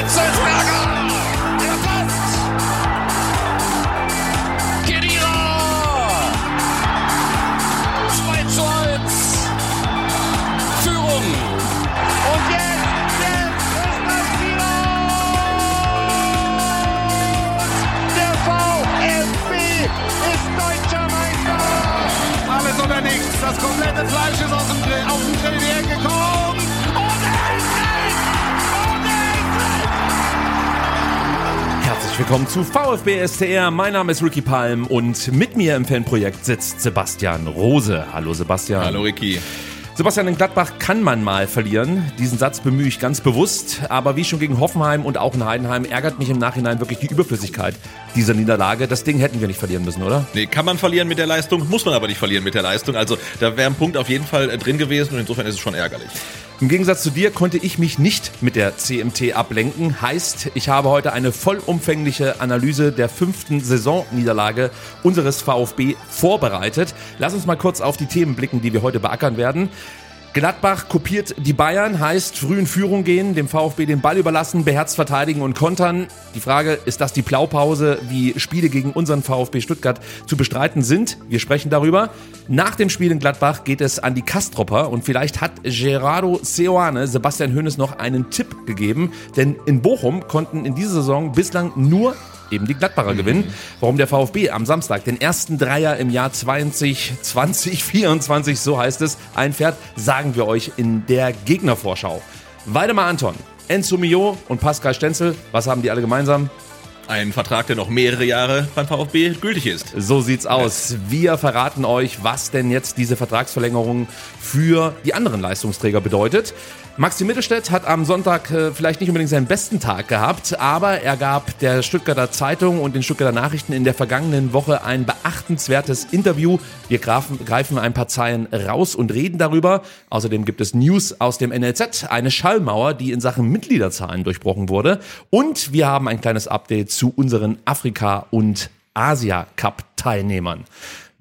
Hitzelsberger! Der passt! Kedira! 2 zu 1! Führung! Und jetzt, jetzt ist das wieder! Der VfB ist deutscher Meister! Alles oder nichts. Das komplette Fleisch ist aus dem Grill, auf den Grill Ecke gekommen. Willkommen zu VfB STR. Mein Name ist Ricky Palm und mit mir im Fanprojekt sitzt Sebastian Rose. Hallo Sebastian. Hallo Ricky. Sebastian, in Gladbach kann man mal verlieren. Diesen Satz bemühe ich ganz bewusst. Aber wie schon gegen Hoffenheim und auch in Heidenheim ärgert mich im Nachhinein wirklich die Überflüssigkeit dieser Niederlage. Das Ding hätten wir nicht verlieren müssen, oder? Nee, kann man verlieren mit der Leistung, muss man aber nicht verlieren mit der Leistung. Also da wäre ein Punkt auf jeden Fall äh, drin gewesen und insofern ist es schon ärgerlich. Im Gegensatz zu dir konnte ich mich nicht mit der CMT ablenken. Heißt, ich habe heute eine vollumfängliche Analyse der fünften Saisonniederlage unseres VfB vorbereitet. Lass uns mal kurz auf die Themen blicken, die wir heute beackern werden. Gladbach kopiert die Bayern, heißt früh in Führung gehen, dem VfB den Ball überlassen, beherzt verteidigen und kontern. Die Frage, ist das die Blaupause, wie Spiele gegen unseren VfB Stuttgart zu bestreiten sind? Wir sprechen darüber. Nach dem Spiel in Gladbach geht es an die Kastropper und vielleicht hat Gerardo Seoane Sebastian Hoeneß noch einen Tipp gegeben, denn in Bochum konnten in dieser Saison bislang nur eben die Gladbacher gewinnen. Warum der VfB am Samstag den ersten Dreier im Jahr 20, 2024, so heißt es, einfährt, sagen wir euch in der Gegnervorschau. Weidemar Anton, Enzo Mio und Pascal Stenzel, was haben die alle gemeinsam? Ein Vertrag, der noch mehrere Jahre beim VfB gültig ist. So sieht's aus. Wir verraten euch, was denn jetzt diese Vertragsverlängerung für die anderen Leistungsträger bedeutet. Maxi Mittelstädt hat am Sonntag äh, vielleicht nicht unbedingt seinen besten Tag gehabt, aber er gab der Stuttgarter Zeitung und den Stuttgarter Nachrichten in der vergangenen Woche ein beachtenswertes Interview. Wir greifen, greifen ein paar Zeilen raus und reden darüber. Außerdem gibt es News aus dem NLZ, eine Schallmauer, die in Sachen Mitgliederzahlen durchbrochen wurde. Und wir haben ein kleines Update zu unseren Afrika- und Asia-Cup-Teilnehmern.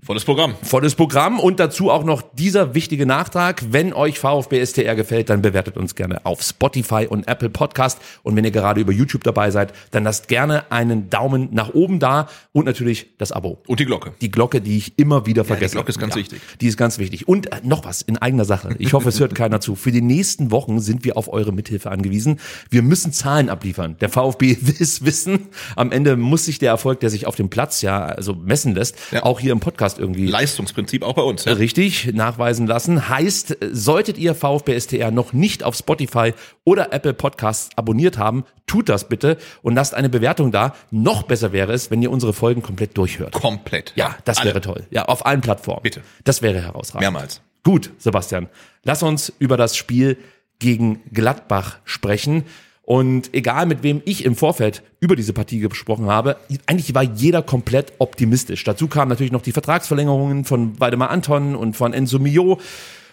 Volles Programm. Volles Programm und dazu auch noch dieser wichtige Nachtrag. Wenn euch VfB STR gefällt, dann bewertet uns gerne auf Spotify und Apple Podcast. Und wenn ihr gerade über YouTube dabei seid, dann lasst gerne einen Daumen nach oben da und natürlich das Abo. Und die Glocke. Die Glocke, die ich immer wieder vergesse. Glocke ist ganz wichtig. Die ist ganz wichtig. Und äh, noch was in eigener Sache. Ich hoffe, es hört keiner zu. Für die nächsten Wochen sind wir auf eure Mithilfe angewiesen. Wir müssen Zahlen abliefern. Der VfB will es wissen. Am Ende muss sich der Erfolg, der sich auf dem Platz ja also messen lässt, Ja. auch hier im Podcast irgendwie Leistungsprinzip auch bei uns. Ja? richtig nachweisen lassen. Heißt, solltet ihr VfB STR noch nicht auf Spotify oder Apple Podcasts abonniert haben, tut das bitte und lasst eine Bewertung da. Noch besser wäre es, wenn ihr unsere Folgen komplett durchhört. Komplett. Ja, das Alle. wäre toll. Ja, auf allen Plattformen. Bitte. Das wäre herausragend. Mehrmals. Gut, Sebastian. Lass uns über das Spiel gegen Gladbach sprechen. Und egal mit wem ich im Vorfeld über diese Partie gesprochen habe, eigentlich war jeder komplett optimistisch. Dazu kamen natürlich noch die Vertragsverlängerungen von Waldemar Anton und von Enzo Mio.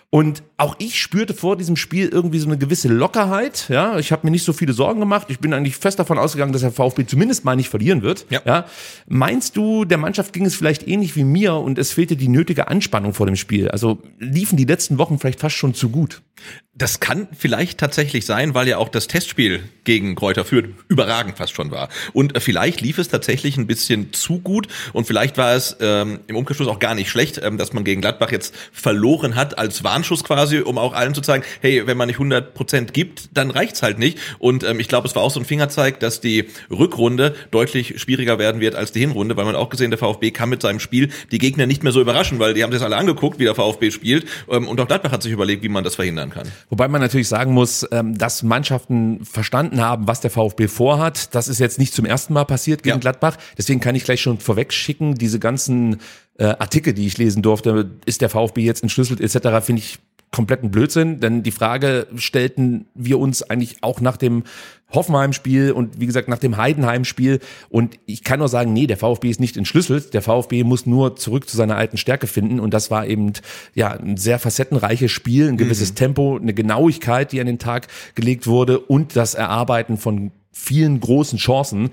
Und auch ich spürte vor diesem Spiel irgendwie so eine gewisse Lockerheit. Ja, ich habe mir nicht so viele Sorgen gemacht. Ich bin eigentlich fest davon ausgegangen, dass der VfB zumindest mal nicht verlieren wird. Ja. Meinst du, der Mannschaft ging es vielleicht ähnlich wie mir und es fehlte die nötige Anspannung vor dem Spiel? Also liefen die letzten Wochen vielleicht fast schon zu gut? Das kann vielleicht tatsächlich sein, weil ja auch das Testspiel gegen Kräuter Fürth überragend fast schon war. Und äh, vielleicht lief es tatsächlich ein bisschen zu gut und vielleicht war es ähm, im Umkehrschluss auch gar nicht schlecht, ähm, dass man gegen Gladbach jetzt verloren hat als Warnschuss quasi, um auch allen zu zeigen, hey, wenn man nicht 100 Prozent gibt, dann reicht's halt nicht. Und ähm, ich glaube, es war auch so ein Fingerzeig, dass die Rückrunde deutlich schwieriger werden wird als die Hinrunde, weil man auch gesehen, der VfB kann mit seinem Spiel die Gegner nicht mehr so überraschen, weil die haben sich das alle angeguckt, wie der VfB spielt. Ähm, und auch Gladbach hat sich überlegt, wie man das verhindern kann. Wobei man natürlich sagen muss, ähm, dass Mannschaften verstanden haben, was der VfB vorhat. Das ist jetzt nicht zum ersten Mal passiert gegen Ja. Gladbach. Deswegen kann ich gleich schon vorweg schicken, diese ganzen äh, Artikel, die ich lesen durfte, ist der VfB jetzt entschlüsselt etc., finde ich kompletten Blödsinn, denn die Frage stellten wir uns eigentlich auch nach dem Hoffenheim-Spiel und wie gesagt nach dem Heidenheim-Spiel. Und ich kann nur sagen, nee, der VfB ist nicht entschlüsselt. Der VfB muss nur zurück zu seiner alten Stärke finden. Und das war eben ja ein sehr facettenreiches Spiel, ein gewisses mhm. Tempo, eine Genauigkeit, die an den Tag gelegt wurde und das Erarbeiten von vielen großen Chancen.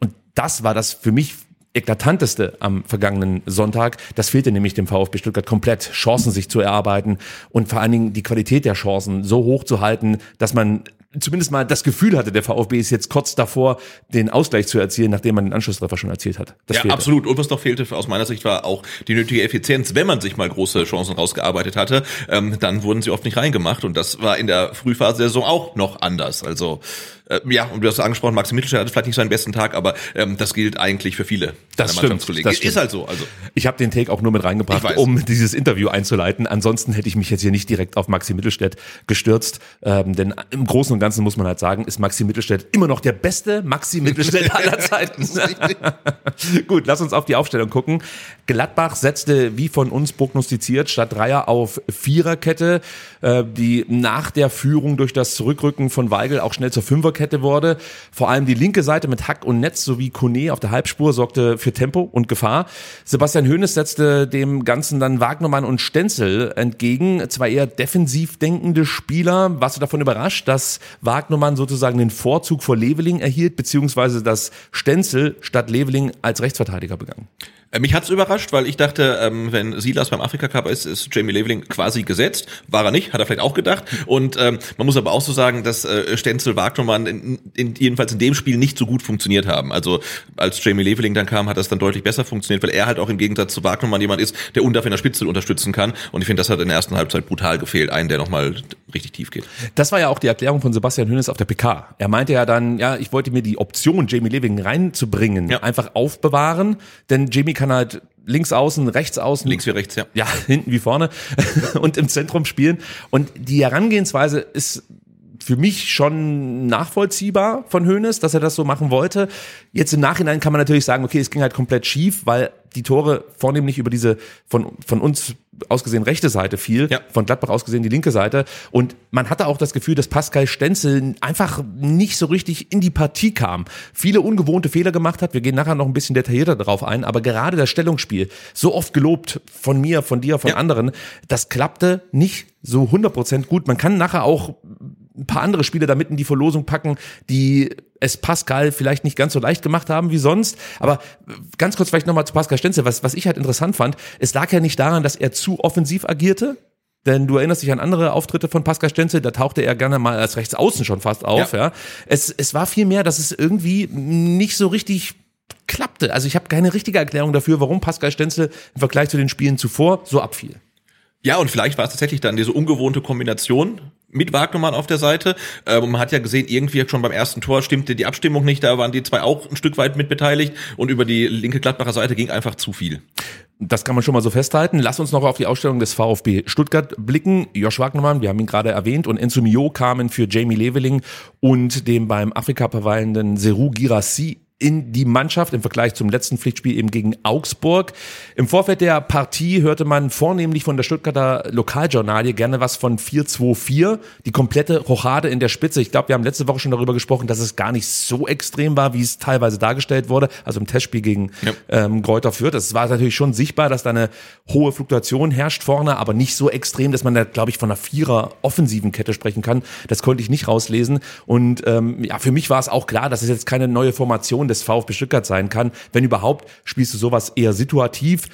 Und das war das für mich eklatanteste am vergangenen Sonntag. Das fehlte nämlich dem VfB Stuttgart komplett, Chancen sich zu erarbeiten und vor allen Dingen die Qualität der Chancen so hoch zu halten, dass man zumindest mal das Gefühl hatte, der VfB ist jetzt kurz davor, den Ausgleich zu erzielen, nachdem man den Anschlusstreffer schon erzielt hat. Das ja, fehlte. absolut. Und was noch fehlte aus meiner Sicht war auch die nötige Effizienz. Wenn man sich mal große Chancen rausgearbeitet hatte, ähm, dann wurden sie oft nicht reingemacht. Und das war in der Frühphase der Saison auch noch anders. Also äh, ja, und du hast angesprochen, Maxi Mittelstedt hatte vielleicht nicht seinen besten Tag, aber ähm, das gilt eigentlich für viele. Das stimmt. Das Ist halt so. Also ich habe den Take auch nur mit reingebracht, um dieses Interview einzuleiten. Ansonsten hätte ich mich jetzt hier nicht direkt auf Maxi Mittelstädt gestürzt, ähm, denn im Großen und Ganzen muss man halt sagen, ist Maxi Mittelstädt immer noch der beste Maxi Mittelstädt aller Zeiten. Gut, lass uns auf die Aufstellung gucken. Gladbach setzte, wie von uns prognostiziert, statt Dreier auf Viererkette, äh, die nach der Führung durch das Zurückrücken von Weigel auch schnell zur Fünferkette wurde. Vor allem die linke Seite mit Hack und Netz sowie Kone auf der Halbspur sorgte für Tempo und Gefahr. Sebastian Hoeneß setzte dem Ganzen dann Wagnermann und Stenzel entgegen. Zwei eher defensiv denkende Spieler. Warst du davon überrascht, dass Wagnermann sozusagen den Vorzug vor Leveling erhielt, beziehungsweise dass Stenzel statt Leveling als Rechtsverteidiger begann? Äh, mich hat's überrascht, weil ich dachte, ähm, wenn Silas beim Afrika Cup ist, ist Jamie Leveling quasi gesetzt. War er nicht, hat er vielleicht auch gedacht. Und ähm, man muss aber auch so sagen, dass äh, Stenzel Wagnermann in, in, jedenfalls in dem Spiel nicht so gut funktioniert haben. Also als Jamie Leveling dann kam, hat das dann deutlich besser funktioniert, weil er halt auch im Gegensatz zu Wagnermann jemand ist, der Undaf in der Spitze unterstützen kann. Und ich finde, das hat in der ersten Halbzeit brutal gefehlt, einen, der nochmal richtig tief geht. Das war ja auch die Erklärung von Sebastian Hönes auf der PK. Er meinte ja dann, ja, ich wollte mir die Option, Jamie Leveling reinzubringen, ja. einfach aufbewahren, denn Jamie kann halt links außen, rechts außen. Links wie rechts, ja. Ja, hinten wie vorne und im Zentrum spielen. Und die Herangehensweise ist für mich schon nachvollziehbar von Hoeneß, dass er das so machen wollte. Jetzt im Nachhinein kann man natürlich sagen, okay, es ging halt komplett schief, weil die Tore vornehmlich über diese von, von uns ausgesehen rechte Seite fiel, ja. von Gladbach ausgesehen die linke Seite. Und man hatte auch das Gefühl, dass Pascal Stenzel einfach nicht so richtig in die Partie kam. Viele ungewohnte Fehler gemacht hat. Wir gehen nachher noch ein bisschen detaillierter darauf ein. Aber gerade das Stellungsspiel, so oft gelobt von mir, von dir, von ja. anderen, das klappte nicht so 100% gut. Man kann nachher auch ein paar andere Spiele damit in die Verlosung packen, die es Pascal vielleicht nicht ganz so leicht gemacht haben wie sonst. Aber ganz kurz vielleicht nochmal zu Pascal Stenzel. Was, was ich halt interessant fand, es lag ja nicht daran, dass er zu offensiv agierte, denn du erinnerst dich an andere Auftritte von Pascal Stenzel, da tauchte er gerne mal als Rechtsaußen schon fast auf. Ja. ja. Es, es war vielmehr, dass es irgendwie nicht so richtig klappte. Also ich habe keine richtige Erklärung dafür, warum Pascal Stenzel im Vergleich zu den Spielen zuvor so abfiel. Ja, und vielleicht war es tatsächlich dann diese ungewohnte Kombination mit Wagnermann auf der Seite. Äh, man hat ja gesehen, irgendwie schon beim ersten Tor stimmte die Abstimmung nicht, da waren die zwei auch ein Stück weit mitbeteiligt und über die linke Gladbacher Seite ging einfach zu viel. Das kann man schon mal so festhalten. Lass uns noch auf die Ausstellung des VfB Stuttgart blicken. Josh Wagnermann, wir haben ihn gerade erwähnt, und Enzo Mio kamen für Jamie Leveling und dem beim Afrika verweilenden Seru Girassi in die Mannschaft im Vergleich zum letzten Pflichtspiel eben gegen Augsburg. Im Vorfeld der Partie hörte man vornehmlich von der Stuttgarter Lokaljournalie gerne was von 4-2-4, die komplette Rochade in der Spitze. Ich glaube, wir haben letzte Woche schon darüber gesprochen, dass es gar nicht so extrem war, wie es teilweise dargestellt wurde, also im Testspiel gegen ja. ähm, Kräuter Fürth. Es war natürlich schon sichtbar, dass da eine hohe Fluktuation herrscht vorne, aber nicht so extrem, dass man da, glaube ich, von einer Vierer offensiven Kette sprechen kann. Das konnte ich nicht rauslesen. Und ähm, ja, für mich war es auch klar, dass es jetzt keine neue Formation Position des VfB Stuttgart sein kann. Wenn überhaupt, spielst du sowas eher situativ.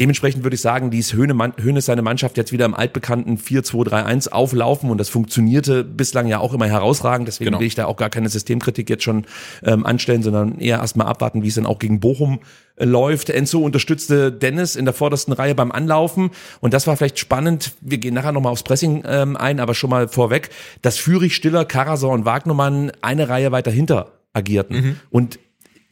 Dementsprechend würde ich sagen, Höhne, Höhne seine Mannschaft jetzt wieder im altbekannten 4-2-3-1 auflaufen und das funktionierte bislang ja auch immer herausragend. Deswegen genau. will ich da auch gar keine Systemkritik jetzt schon ähm, anstellen, sondern eher erstmal abwarten, wie es dann auch gegen Bochum äh, läuft. Enzo unterstützte Dennis in der vordersten Reihe beim Anlaufen und das war vielleicht spannend. Wir gehen nachher nochmal aufs Pressing ähm, ein, aber schon mal vorweg, dass Führig, Stiller, Karasor und Wagnermann eine Reihe weiter hinter agierten. Mhm. Und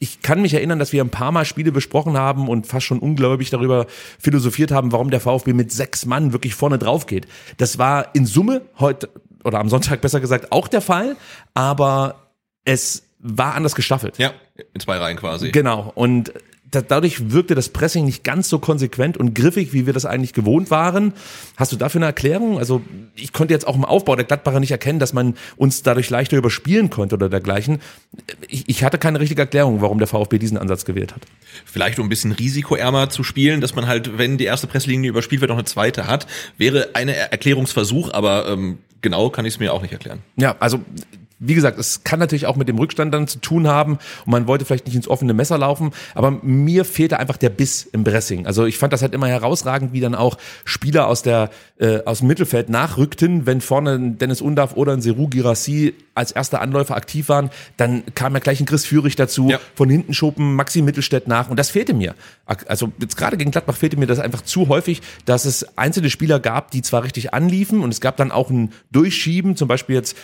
ich kann mich erinnern, dass wir ein paar Mal Spiele besprochen haben und fast schon ungläubig darüber philosophiert haben, warum der VfB mit sechs Mann wirklich vorne drauf geht. Das war in Summe heute oder am Sonntag besser gesagt auch der Fall, aber es war anders gestaffelt. Ja, in zwei Reihen quasi. Genau. Und dadurch wirkte das Pressing nicht ganz so konsequent und griffig, wie wir das eigentlich gewohnt waren. Hast du dafür eine Erklärung? Also ich konnte jetzt auch im Aufbau der Gladbacher nicht erkennen, dass man uns dadurch leichter überspielen konnte oder dergleichen. Ich, ich hatte keine richtige Erklärung, warum der VfB diesen Ansatz gewählt hat. Vielleicht um ein bisschen risikoärmer zu spielen, dass man halt, wenn die erste Presslinie überspielt wird, noch eine zweite hat, wäre eine Erklärungsversuch, aber ähm, genau kann ich es mir auch nicht erklären. Ja, also wie gesagt, es kann natürlich auch mit dem Rückstand dann zu tun haben und man wollte vielleicht nicht ins offene Messer laufen, aber mir fehlte einfach der Biss im Pressing. Also ich fand das halt immer herausragend, wie dann auch Spieler aus der äh, aus dem Mittelfeld nachrückten, wenn vorne ein Dennis Undav oder ein Seru Girassi als erster Anläufer aktiv waren, dann kam ja gleich ein Chris Führig dazu, Ja. von hinten schoben Maxi Mittelstädt nach und das fehlte mir. Also jetzt gerade gegen Gladbach fehlte mir das einfach zu häufig, dass es einzelne Spieler gab, die zwar richtig anliefen und es gab dann auch ein Durchschieben, zum Beispiel jetzt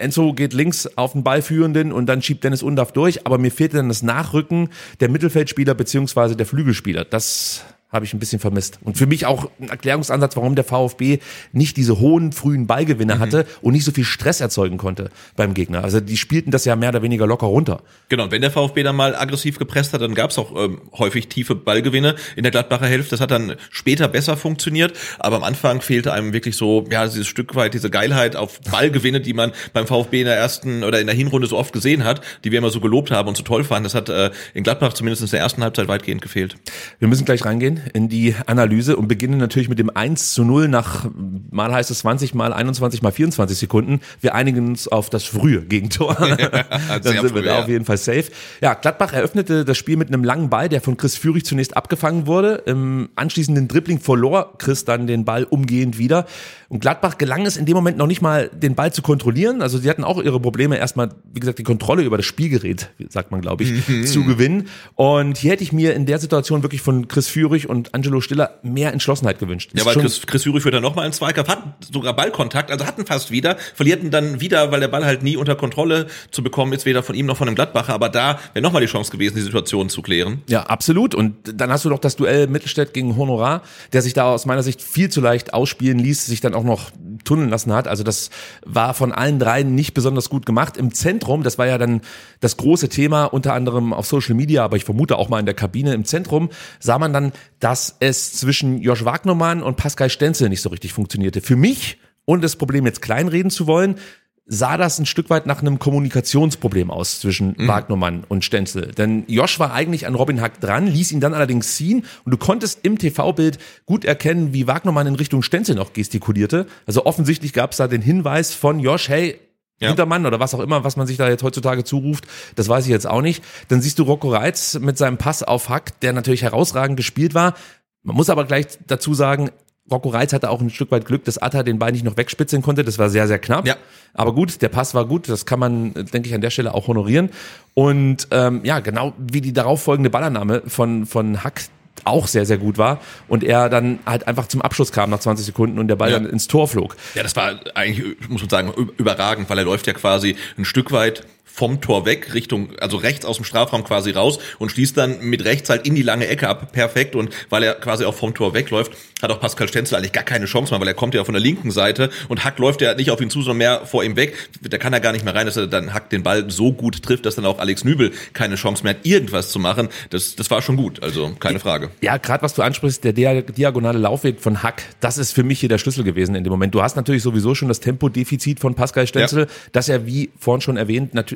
Enzo geht links auf den Ballführenden und dann schiebt Dennis Undaff durch, aber mir fehlte dann das Nachrücken der Mittelfeldspieler beziehungsweise der Flügelspieler. Das habe ich ein bisschen vermisst. Und für mich auch ein Erklärungsansatz, warum der VfB nicht diese hohen frühen Ballgewinne hatte und nicht so viel Stress erzeugen konnte beim Gegner. Also die spielten das ja mehr oder weniger locker runter. Genau, und wenn der VfB dann mal aggressiv gepresst hat, dann gab es auch ähm, häufig tiefe Ballgewinne in der Gladbacher Hälfte. Das hat dann später besser funktioniert, aber am Anfang fehlte einem wirklich so, ja, dieses Stück weit, diese Geilheit auf Ballgewinne, die man beim VfB in der ersten oder in der Hinrunde so oft gesehen hat, die wir immer so gelobt haben und so toll fanden. Das hat äh, in Gladbach zumindest in der ersten Halbzeit weitgehend gefehlt. Wir müssen gleich reingehen in die Analyse und beginnen natürlich mit dem 1 zu 0 nach, mal heißt es 20, mal 21, mal 24 Sekunden. Wir einigen uns auf das frühe Gegentor. Dann sehr sind wir früh, da ja. auf jeden Fall safe. Ja, Gladbach eröffnete das Spiel mit einem langen Ball, der von Chris Führig zunächst abgefangen wurde. Im anschließenden Dribbling verlor Chris dann den Ball umgehend wieder. Und Gladbach gelang es in dem Moment noch nicht mal, den Ball zu kontrollieren. Also sie hatten auch ihre Probleme, erstmal, wie gesagt, die Kontrolle über das Spielgerät, sagt man, glaube ich, Mhm. zu gewinnen. Und hier hätte ich mir in der Situation wirklich von Chris Führig und Angelo Stiller mehr Entschlossenheit gewünscht. Ja, weil Chris, Chris Führig führt dann nochmal einen Zweikampf, hatten sogar Ballkontakt, also hatten fast wieder, verlierten dann wieder, weil der Ball halt nie unter Kontrolle zu bekommen ist, weder von ihm noch von dem Gladbacher, aber da wäre nochmal die Chance gewesen, die Situation zu klären. Ja, absolut. Und dann hast du noch das Duell Mittelstädt gegen Honorar, der sich da aus meiner Sicht viel zu leicht ausspielen ließ, sich dann auch noch tunneln lassen hat. Also das war von allen dreien nicht besonders gut gemacht. Im Zentrum, das war ja dann das große Thema, unter anderem auf Social Media, aber ich vermute auch mal in der Kabine im Zentrum, sah man dann, dass es zwischen Josh Wagnermann und Pascal Stenzel nicht so richtig funktionierte. Für mich, ohne das Problem jetzt kleinreden zu wollen, sah das ein Stück weit nach einem Kommunikationsproblem aus zwischen Wagnermann und Stenzel. Denn Josh war eigentlich an Robin Hack dran, ließ ihn dann allerdings ziehen und du konntest im TV-Bild gut erkennen, wie Wagnermann in Richtung Stenzel noch gestikulierte. Also offensichtlich gab es da den Hinweis von Josh, hey, Ja. Hintermann oder was auch immer, was man sich da jetzt heutzutage zuruft, das weiß ich jetzt auch nicht. Dann siehst du Rocco Reitz mit seinem Pass auf Hack, der natürlich herausragend gespielt war. Man muss aber gleich dazu sagen, Rocco Reitz hatte auch ein Stück weit Glück, dass Atta den Ball nicht noch wegspitzeln konnte. Das war sehr, sehr knapp. Ja. Aber gut, der Pass war gut. Das kann man, denke ich, an der Stelle auch honorieren. Und ähm, ja, genau wie die darauffolgende Ballannahme von, von Hack auch sehr, sehr gut war. Und er dann halt einfach zum Abschluss kam nach 20 Sekunden und der Ball Ja. dann ins Tor flog. Ja, das war eigentlich, muss man sagen, überragend, weil er läuft ja quasi ein Stück weit vom Tor weg, Richtung, also rechts aus dem Strafraum quasi raus und schließt dann mit rechts halt in die lange Ecke ab. Perfekt. Und weil er quasi auch vom Tor wegläuft, hat auch Pascal Stenzel eigentlich gar keine Chance mehr, weil er kommt ja von der linken Seite und Hack läuft ja nicht auf ihn zu, sondern mehr vor ihm weg. Da kann er gar nicht mehr rein, dass er dann Hack den Ball so gut trifft, dass dann auch Alex Nübel keine Chance mehr hat, irgendwas zu machen. Das, das war schon gut, also keine Frage. Ja, gerade was du ansprichst, der dia- diagonale Laufweg von Hack, das ist für mich hier der Schlüssel gewesen in dem Moment. Du hast natürlich sowieso schon das Tempodefizit von Pascal Stenzel, Ja. das er, wie vorhin schon erwähnt, natü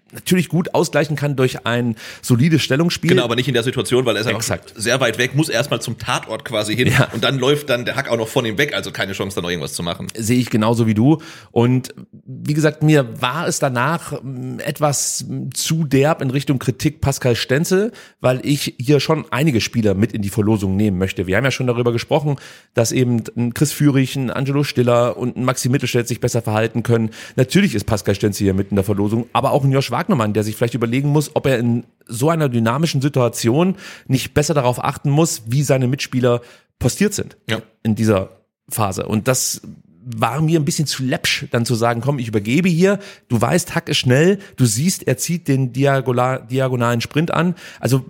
natürlich gut ausgleichen kann durch ein solides Stellungsspiel. Genau, aber nicht in der Situation, weil er ist Exakt. sehr weit weg, muss erstmal zum Tatort quasi hin Ja. und dann läuft dann der Hack auch noch von ihm weg, also keine Chance, da noch irgendwas zu machen. sehe ich genauso wie du. Und wie gesagt, mir war es danach ähm, etwas ähm, zu derb in Richtung Kritik Pascal Stenzel, weil ich hier schon einige Spieler mit in die Verlosung nehmen möchte. Wir haben ja schon darüber gesprochen, dass eben ein Chris Führig, ein Angelo Stiller und ein Maxi Mittelstädt sich besser verhalten können. Natürlich ist Pascal Stenzel hier mit in der Verlosung, aber auch ein Josh Wagnermann, der sich vielleicht überlegen muss, ob er in so einer dynamischen Situation nicht besser darauf achten muss, wie seine Mitspieler postiert sind Ja. in dieser Phase. Und das war mir ein bisschen zu läppsch, dann zu sagen, komm, ich übergebe hier, du weißt, Hack ist schnell, du siehst, er zieht den Diagola, diagonalen Sprint an. Also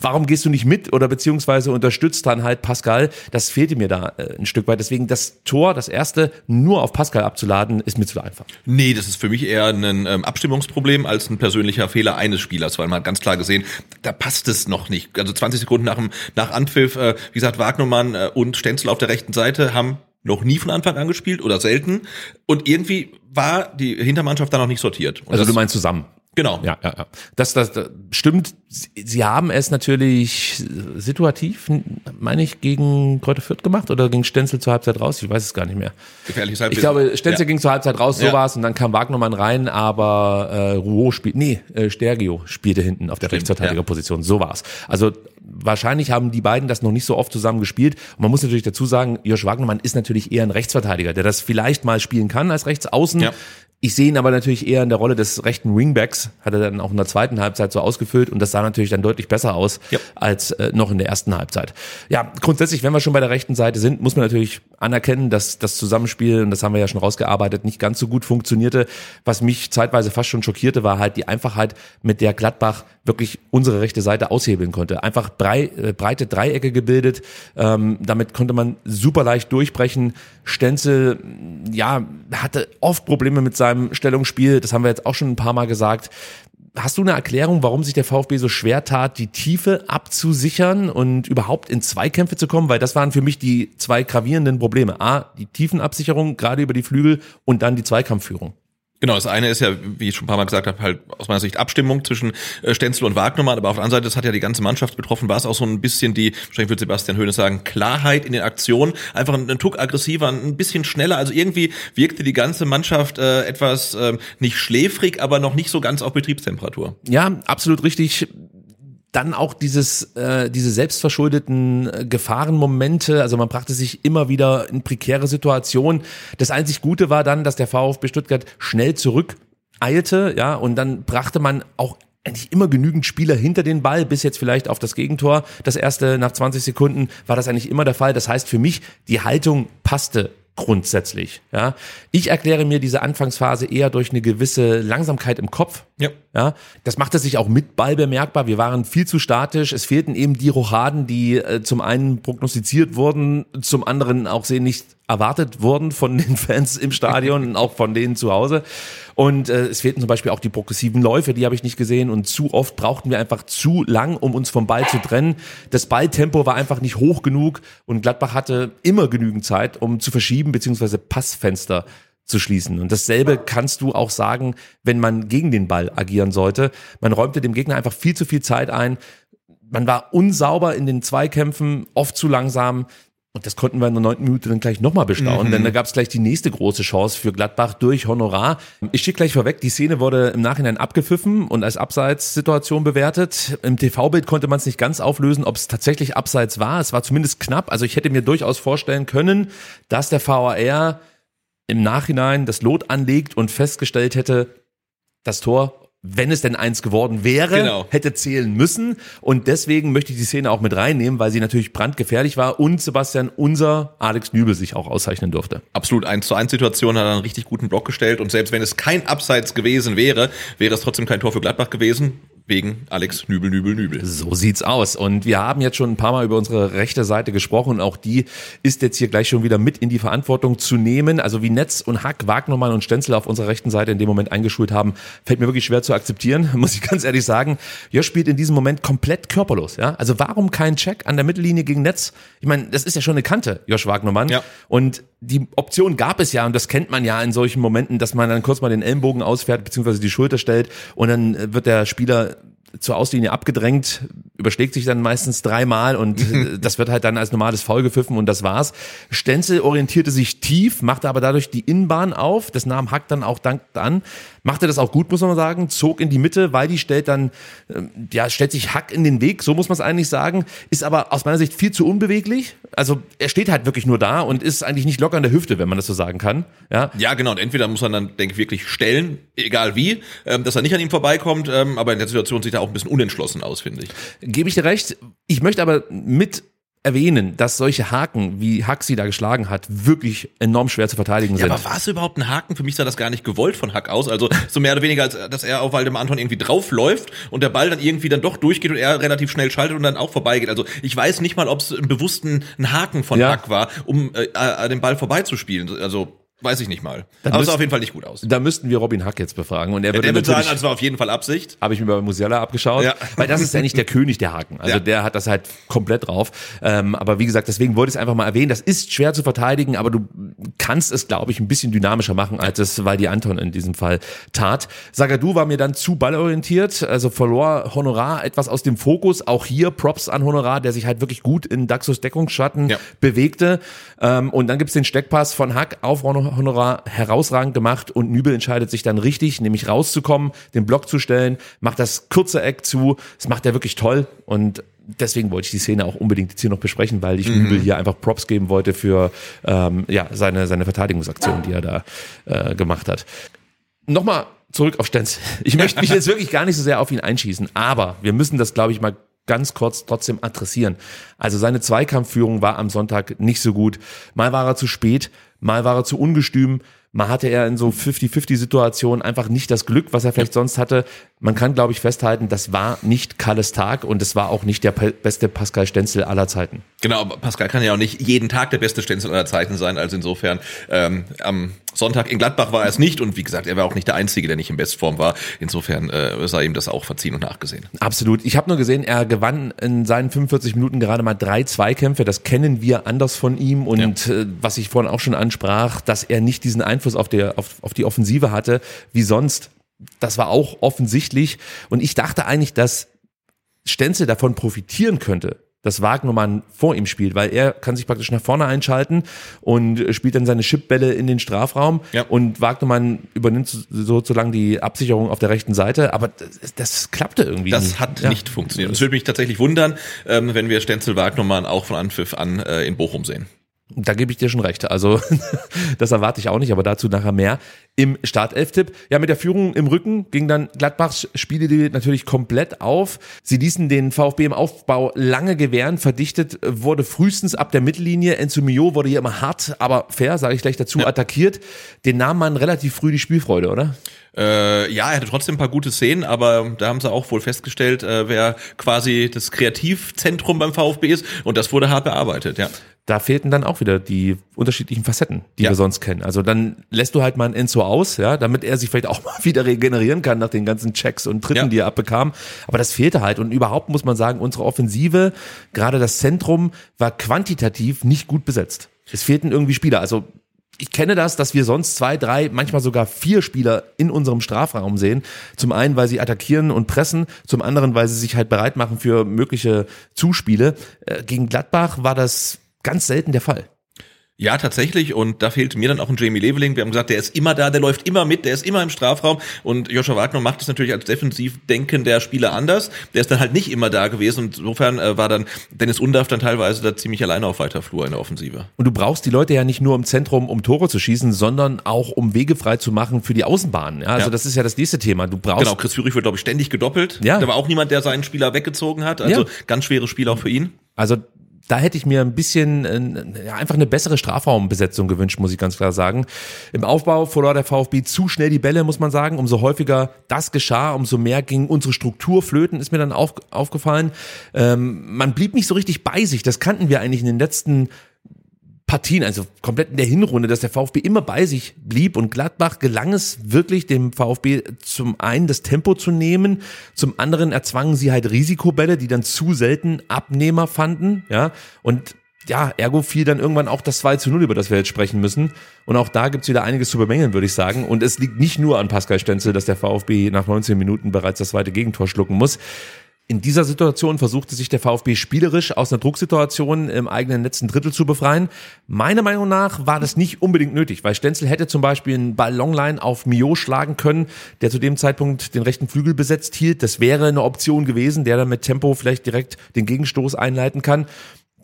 warum gehst du nicht mit oder beziehungsweise unterstützt dann halt Pascal? Das fehlte mir da äh, ein Stück weit. Deswegen das Tor, das erste, nur auf Pascal abzuladen, ist mir zu einfach. Nee, das ist für mich eher ein ähm, Abstimmungsproblem als ein persönlicher Fehler eines Spielers, weil man hat ganz klar gesehen, da passt es noch nicht. Also 20 Sekunden nach, dem, nach Anpfiff, äh, wie gesagt, Wagnermann äh, und Stenzel auf der rechten Seite haben noch nie von Anfang an gespielt oder selten. Und irgendwie war die Hintermannschaft da noch nicht sortiert. Und Also du meinst zusammen. Genau. Ja, ja, ja. Das, das, das stimmt. Sie, sie haben es natürlich situativ, meine ich, gegen Kräuter Fürth gemacht oder gegen Stenzel zur Halbzeit raus? Ich weiß es gar nicht mehr. Gefährliches Ich Halbwissen. glaube, Stenzel Ja. ging zur Halbzeit raus, so Ja. war's und dann kam Wagnermann rein, aber äh, Rouault spielt, nee, äh, Stergio spielte hinten auf der Stimmt, Rechtsverteidigerposition, so war's. Also wahrscheinlich haben die beiden das noch nicht so oft zusammen gespielt und man muss natürlich dazu sagen, Josh Wagnermann ist natürlich eher ein Rechtsverteidiger, der das vielleicht mal spielen kann als Rechtsaußen. Ja. Ich sehe ihn aber natürlich eher in der Rolle des rechten Wingbacks, hat er dann auch in der zweiten Halbzeit so ausgefüllt und das sah natürlich dann deutlich besser aus Ja. als äh, noch in der ersten Halbzeit. Ja, grundsätzlich, wenn wir schon bei der rechten Seite sind, muss man natürlich anerkennen, dass das Zusammenspiel, und das haben wir ja schon rausgearbeitet, nicht ganz so gut funktionierte. Was mich zeitweise fast schon schockierte, war halt die Einfachheit, mit der Gladbach wirklich unsere rechte Seite aushebeln konnte. Einfach brei, äh, breite Dreiecke gebildet, ähm, damit konnte man super leicht durchbrechen. Stenzel, ja, hatte oft Probleme mit seinem Stellungsspiel, das haben wir jetzt auch schon ein paar Mal gesagt. Hast du eine Erklärung, warum sich der VfB so schwer tat, die Tiefe abzusichern und überhaupt in Zweikämpfe zu kommen? Weil das waren für mich die zwei gravierenden Probleme. A, die Tiefenabsicherung, gerade über die Flügel und dann die Zweikampfführung. Genau, das eine ist ja, wie ich schon ein paar Mal gesagt habe, halt aus meiner Sicht Abstimmung zwischen äh, Stenzel und Wagnermann, aber auf der anderen Seite, das hat ja die ganze Mannschaft betroffen, war es auch so ein bisschen die, wahrscheinlich würde Sebastian Höhne sagen, Klarheit in den Aktionen, einfach ein, ein Tuck aggressiver, ein bisschen schneller, also irgendwie wirkte die ganze Mannschaft äh, etwas äh, nicht schläfrig, aber noch nicht so ganz auf Betriebstemperatur. Ja, absolut richtig. Dann auch dieses, äh, diese selbstverschuldeten äh, Gefahrenmomente. Also man brachte sich immer wieder in prekäre Situationen. Das einzig Gute war dann, dass der VfB Stuttgart schnell zurückeilte, ja, und dann brachte man auch eigentlich immer genügend Spieler hinter den Ball, bis jetzt vielleicht auf das Gegentor. Das erste nach 20 Sekunden war das eigentlich immer der Fall. Das heißt für mich, die Haltung passte grundsätzlich. Ja, ich erkläre mir diese Anfangsphase eher durch eine gewisse Langsamkeit im Kopf. Ja. Ja, das machte sich auch mit Ball bemerkbar. Wir waren viel zu statisch. Es fehlten eben die Rochaden, die äh, zum einen prognostiziert wurden, zum anderen auch sehnlich erwartet wurden von den Fans im Stadion und auch von denen zu Hause. Und äh, es fehlten zum Beispiel auch die progressiven Läufe, die habe ich nicht gesehen. Und zu oft brauchten wir einfach zu lang, um uns vom Ball zu trennen. Das Balltempo war einfach nicht hoch genug und Gladbach hatte immer genügend Zeit, um zu verschieben, beziehungsweise Passfenster zu schließen. Und dasselbe kannst du auch sagen, wenn man gegen den Ball agieren sollte. Man räumte dem Gegner einfach viel zu viel Zeit ein. Man war unsauber in den Zweikämpfen, oft zu langsam. Und das konnten wir in der neunten Minute dann gleich nochmal bestaunen, denn da gab es gleich die nächste große Chance für Gladbach durch Honorar. Ich schicke gleich vorweg, die Szene wurde im Nachhinein abgepfiffen und als Abseitssituation bewertet. Im TV-Bild konnte man es nicht ganz auflösen, ob es tatsächlich Abseits war. Es war zumindest knapp. Also ich hätte mir durchaus vorstellen können, dass der VAR im Nachhinein das Lot anlegt und festgestellt hätte, das Tor, wenn es denn eins geworden wäre, Genau. hätte zählen müssen. Und deswegen möchte ich die Szene auch mit reinnehmen, weil sie natürlich brandgefährlich war und Sebastian, unser Alex Nübel sich auch auszeichnen durfte. Absolut 1 zu 1 Situation, hat er einen richtig guten Block gestellt und selbst wenn es kein Abseits gewesen wäre, wäre es trotzdem kein Tor für Gladbach gewesen, wegen Alex Nübel, Nübel, Nübel. So sieht's aus. Und wir haben jetzt schon ein paar Mal über unsere rechte Seite gesprochen. Auch die ist jetzt hier gleich schon wieder mit in die Verantwortung zu nehmen. Also wie Netz und Hack, Wagnermann und Stenzel auf unserer rechten Seite in dem Moment eingeschult haben, fällt mir wirklich schwer zu akzeptieren, muss ich ganz ehrlich sagen. Josh spielt in diesem Moment komplett körperlos. Ja? Also warum kein Check an der Mittellinie gegen Netz? Ich meine, das ist ja schon eine Kante, Josh Wagnermann. Ja. Und die Option gab es ja, und das kennt man ja in solchen Momenten, dass man dann kurz mal den Ellenbogen ausfährt, beziehungsweise die Schulter stellt und dann wird der Spieler zur Auslinie abgedrängt, überschlägt sich dann meistens dreimal und äh, das wird halt dann als normales Foul gepfiffen und das war's. Stenzel orientierte sich tief, machte aber dadurch die Innenbahn auf, das nahm Hack dann auch dankend an, machte das auch gut, muss man sagen, zog in die Mitte, weil die stellt dann, ähm, ja, stellt sich Hack in den Weg, so muss man es eigentlich sagen, ist aber aus meiner Sicht viel zu unbeweglich. Also er steht halt wirklich nur da und ist eigentlich nicht locker in der Hüfte, wenn man das so sagen kann. Ja, Ja, genau. Und entweder muss man dann, denke ich, wirklich stellen, egal wie, ähm, dass er nicht an ihm vorbeikommt. Ähm, aber in der Situation sieht er auch ein bisschen unentschlossen aus, finde ich. Gebe ich dir recht. Ich möchte aber mit erwähnen, dass solche Haken, wie Hack sie da geschlagen hat, wirklich enorm schwer zu verteidigen Ja, sind. aber war es überhaupt ein Haken? Für mich sah das gar nicht gewollt von Hack aus. Also so mehr oder weniger, als dass er auf Waldemar Anton irgendwie draufläuft und der Ball dann irgendwie dann doch durchgeht und er relativ schnell schaltet und dann auch vorbeigeht. Also ich weiß nicht mal, ob es einen bewussten ein Haken von Ja. Hack war, um äh, äh, den Ball vorbeizuspielen. Also weiß ich nicht mal. Dann aber es müsst- sah auf jeden Fall nicht gut aus. da müssten wir Robin Hack jetzt befragen und er Ja, würde der wird sagen, also es war auf jeden Fall Absicht. habe ich mir bei Musiala abgeschaut, Ja. weil das ist ja nicht der König der Haken. Also Ja. der hat das halt komplett drauf. Ähm, aber wie gesagt, deswegen wollte ich es einfach mal erwähnen. Das ist schwer zu verteidigen, aber du kannst es, glaube ich, ein bisschen dynamischer machen, als es Waldi Anton in diesem Fall tat. Sagadu war mir dann zu ballorientiert, also verlor Honorar etwas aus dem Fokus. Auch hier Props an Honorar, der sich halt wirklich gut in Daxos Deckungsschatten Ja. bewegte. Ähm, und dann gibt's den Steckpass von Hack auf Honorar herausragend gemacht und Nübel entscheidet sich dann richtig, nämlich rauszukommen, den Block zu stellen, macht das kurze Eck zu. Das macht er wirklich toll und deswegen wollte ich die Szene auch unbedingt jetzt hier noch besprechen, weil ich Nübel hier einfach Props geben wollte für ähm, ja, seine, seine Verteidigungsaktion, die er da äh, gemacht hat. Nochmal zurück auf Stenz. Ich möchte mich jetzt wirklich gar nicht so sehr auf ihn einschießen, aber wir müssen das, glaube ich, mal ganz kurz trotzdem adressieren. Also seine Zweikampfführung war am Sonntag nicht so gut. Mal war er zu spät, mal war er zu ungestüm, mal hatte er in so 50-50-Situationen einfach nicht das Glück, was er vielleicht sonst hatte. Man kann, glaube ich, festhalten, das war nicht Kalles Tag und es war auch nicht der beste Pascal Stenzel aller Zeiten. Genau, Pascal kann ja auch nicht jeden Tag der beste Stenzel aller Zeiten sein. Also insofern, ähm, am Sonntag in Gladbach war er es nicht. Und wie gesagt, er war auch nicht der Einzige, der nicht in Bestform war. Insofern äh, sei ihm das auch verziehen und nachgesehen. Absolut. Ich habe nur gesehen, er gewann in seinen 45 Minuten gerade mal drei Zweikämpfe. Das kennen wir anders von ihm. Und äh, was ich vorhin auch schon ansprach, dass er nicht diesen Einfluss auf, der, auf, auf die Offensive hatte, wie sonst. Das war auch offensichtlich. Und ich dachte eigentlich, dass Stenzel davon profitieren könnte, dass Wagnermann vor ihm spielt, weil er kann sich praktisch nach vorne einschalten und spielt dann seine Chipbälle in den Strafraum Ja. und Wagnermann übernimmt so- sozusagen die Absicherung auf der rechten Seite, aber das, das klappte irgendwie Das nicht. hat Ja. nicht funktioniert. Es würde mich tatsächlich wundern, ähm, wenn wir Stenzel Wagnermann auch von Anpfiff an äh, in Bochum sehen. Da gebe ich dir schon recht. Also das erwarte ich auch nicht, aber dazu nachher mehr. Im Startelf-Tipp, ja, mit der Führung im Rücken ging dann Gladbachs Spielidee natürlich komplett auf. Sie ließen den VfB im Aufbau lange gewähren, verdichtet wurde frühestens ab der Mittellinie. Enzo Mio wurde hier immer hart, aber fair, sage ich gleich dazu, attackiert. Den nahm man relativ früh die Spielfreude, oder? Äh, ja, er hatte trotzdem ein paar gute Szenen, aber da haben sie auch wohl festgestellt, äh, wer quasi das Kreativzentrum beim VfB ist. Und das wurde hart bearbeitet, ja. da fehlten dann auch wieder die unterschiedlichen Facetten, die Ja. wir sonst kennen. Also dann lässt du halt mal einen Enzo aus, ja, damit er sich vielleicht auch mal wieder regenerieren kann nach den ganzen Checks und Tritten, Ja. die er abbekam. Aber das fehlte halt. Und überhaupt muss man sagen, unsere Offensive, gerade das Zentrum, war quantitativ nicht gut besetzt. Es fehlten irgendwie Spieler. Also ich kenne das, dass wir sonst zwei, drei, manchmal sogar vier Spieler in unserem Strafraum sehen. Zum einen, weil sie attackieren und pressen, zum anderen, weil sie sich halt bereit machen für mögliche Zuspiele. Äh, Gegen Gladbach war das ganz selten der Fall. Ja, tatsächlich. Und da fehlt mir dann auch ein Jamie Leveling. Wir haben gesagt, der ist immer da, der läuft immer mit, der ist immer im Strafraum. Und Joshua Wagner macht es natürlich als defensiv denkender Spieler anders. Der ist dann halt nicht immer da gewesen. Und insofern äh, war dann Dennis Undaff dann teilweise da ziemlich alleine auf weiter Flur in der Offensive. Und du brauchst die Leute ja nicht nur im Zentrum, um Tore zu schießen, sondern auch um Wege frei zu machen für die Außenbahnen. Ja, also Ja. das ist ja das nächste Thema. Du brauchst Genau, Chris Führig wird, glaube ich, ständig gedoppelt. Ja. Da war auch niemand, der seinen Spieler weggezogen hat. Also Ja. ganz schweres Spiel auch für ihn. Also da hätte ich mir ein bisschen äh, ja, einfach eine bessere Strafraumbesetzung gewünscht, muss ich ganz klar sagen. Im Aufbau verlor der VfB zu schnell die Bälle, muss man sagen. Umso häufiger das geschah, umso mehr ging unsere Struktur flöten, ist mir dann auf, aufgefallen. Ähm, man blieb nicht so richtig bei sich. Das kannten wir eigentlich in den letzten Partien, also komplett in der Hinrunde, dass der VfB immer bei sich blieb und Gladbach gelang es wirklich dem VfB zum einen das Tempo zu nehmen, zum anderen erzwangen sie halt Risikobälle, die dann zu selten Abnehmer fanden, ja, und ja, ergo fiel dann irgendwann auch das 2 zu 0, über das wir jetzt sprechen müssen. Und auch da gibt's wieder einiges zu bemängeln, würde ich sagen. Und es liegt nicht nur an Pascal Stenzel, dass der VfB nach 19 Minuten bereits das zweite Gegentor schlucken muss. In dieser Situation versuchte sich der VfB spielerisch aus einer Drucksituation im eigenen letzten Drittel zu befreien. Meiner Meinung nach war das nicht unbedingt nötig, weil Stenzel hätte zum Beispiel einen Ball Longline auf Mio schlagen können, der zu dem Zeitpunkt den rechten Flügel besetzt hielt. Das wäre eine Option gewesen, der dann mit Tempo vielleicht direkt den Gegenstoß einleiten kann.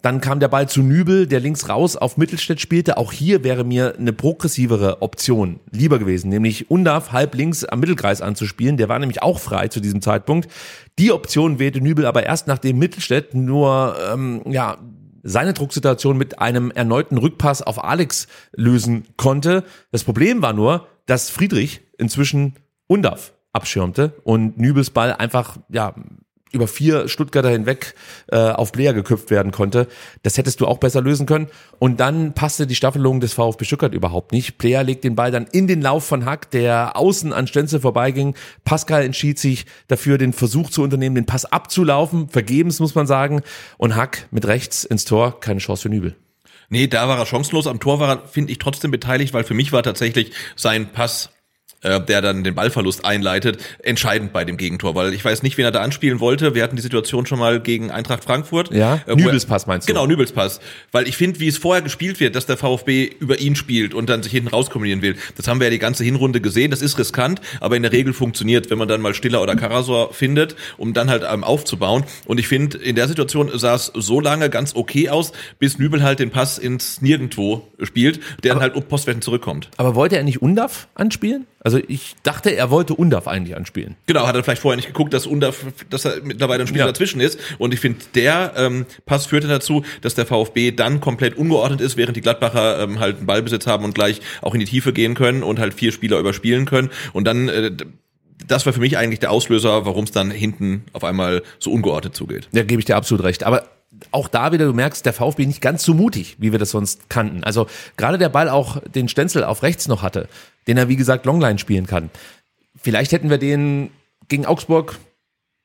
Dann kam der Ball zu Nübel, der links raus auf Mittelstädt spielte. Auch hier wäre mir eine progressivere Option lieber gewesen, nämlich Undarf halb links am Mittelkreis anzuspielen. Der war nämlich auch frei zu diesem Zeitpunkt. Die Option wählte Nübel aber erst nachdem Mittelstädt nur ähm, ja seine Drucksituation mit einem erneuten Rückpass auf Alex lösen konnte. Das Problem war nur, dass Friedrich inzwischen Undaf abschirmte und Nübels Ball einfach ja über vier Stuttgarter hinweg äh, auf Player geköpft werden konnte. Das hättest du auch besser lösen können. Und dann passte die Staffelung des VfB Stuttgart überhaupt nicht. Player legt den Ball dann in den Lauf von Hack, der außen an Stenzel vorbeiging. Pascal entschied sich dafür, den Versuch zu unternehmen, den Pass abzulaufen. Vergebens, muss man sagen. Und Hack mit rechts ins Tor. Keine Chance für Nübel. Nee, da war er chancenlos. Am Tor war er, finde ich, trotzdem beteiligt, weil für mich war tatsächlich sein Pass äh, der dann den Ballverlust einleitet, entscheidend bei dem Gegentor, weil ich weiß nicht, wen er da anspielen wollte. Wir hatten die Situation schon mal gegen Eintracht Frankfurt. Ja, äh, Nübelspass meinst du? Genau, Nübelspass. Weil ich finde, wie es vorher gespielt wird, dass der VfB über ihn spielt und dann sich hinten rauskombinieren will, das haben wir ja die ganze Hinrunde gesehen. Das ist riskant, aber in der Regel funktioniert, wenn man dann mal Stiller oder Karasor findet, um dann halt ähm, aufzubauen. Und ich finde, in der Situation sah es so lange ganz okay aus, bis Nübel halt den Pass ins Nirgendwo spielt, der aber, dann halt postwendend zurückkommt. Aber wollte er nicht Undaf anspielen? Also ich dachte, er wollte Undaf eigentlich anspielen. Genau, hat er vielleicht vorher nicht geguckt, dass Undaf, dass er mittlerweile ein Spieler ja. dazwischen ist. Und ich finde, der ähm, Pass führte dazu, dass der VfB dann komplett ungeordnet ist, während die Gladbacher ähm, halt einen Ballbesitz haben und gleich auch in die Tiefe gehen können und halt vier Spieler überspielen können. Und dann äh, das war für mich eigentlich der Auslöser, warum es dann hinten auf einmal so ungeordnet zugeht. Ja, gebe ich dir absolut recht. Aber auch da wieder, du merkst, der VfB nicht ganz so mutig, wie wir das sonst kannten. Also gerade der Ball auch den Stenzel auf rechts noch hatte, den er wie gesagt Longline spielen kann. Vielleicht hätten wir den gegen Augsburg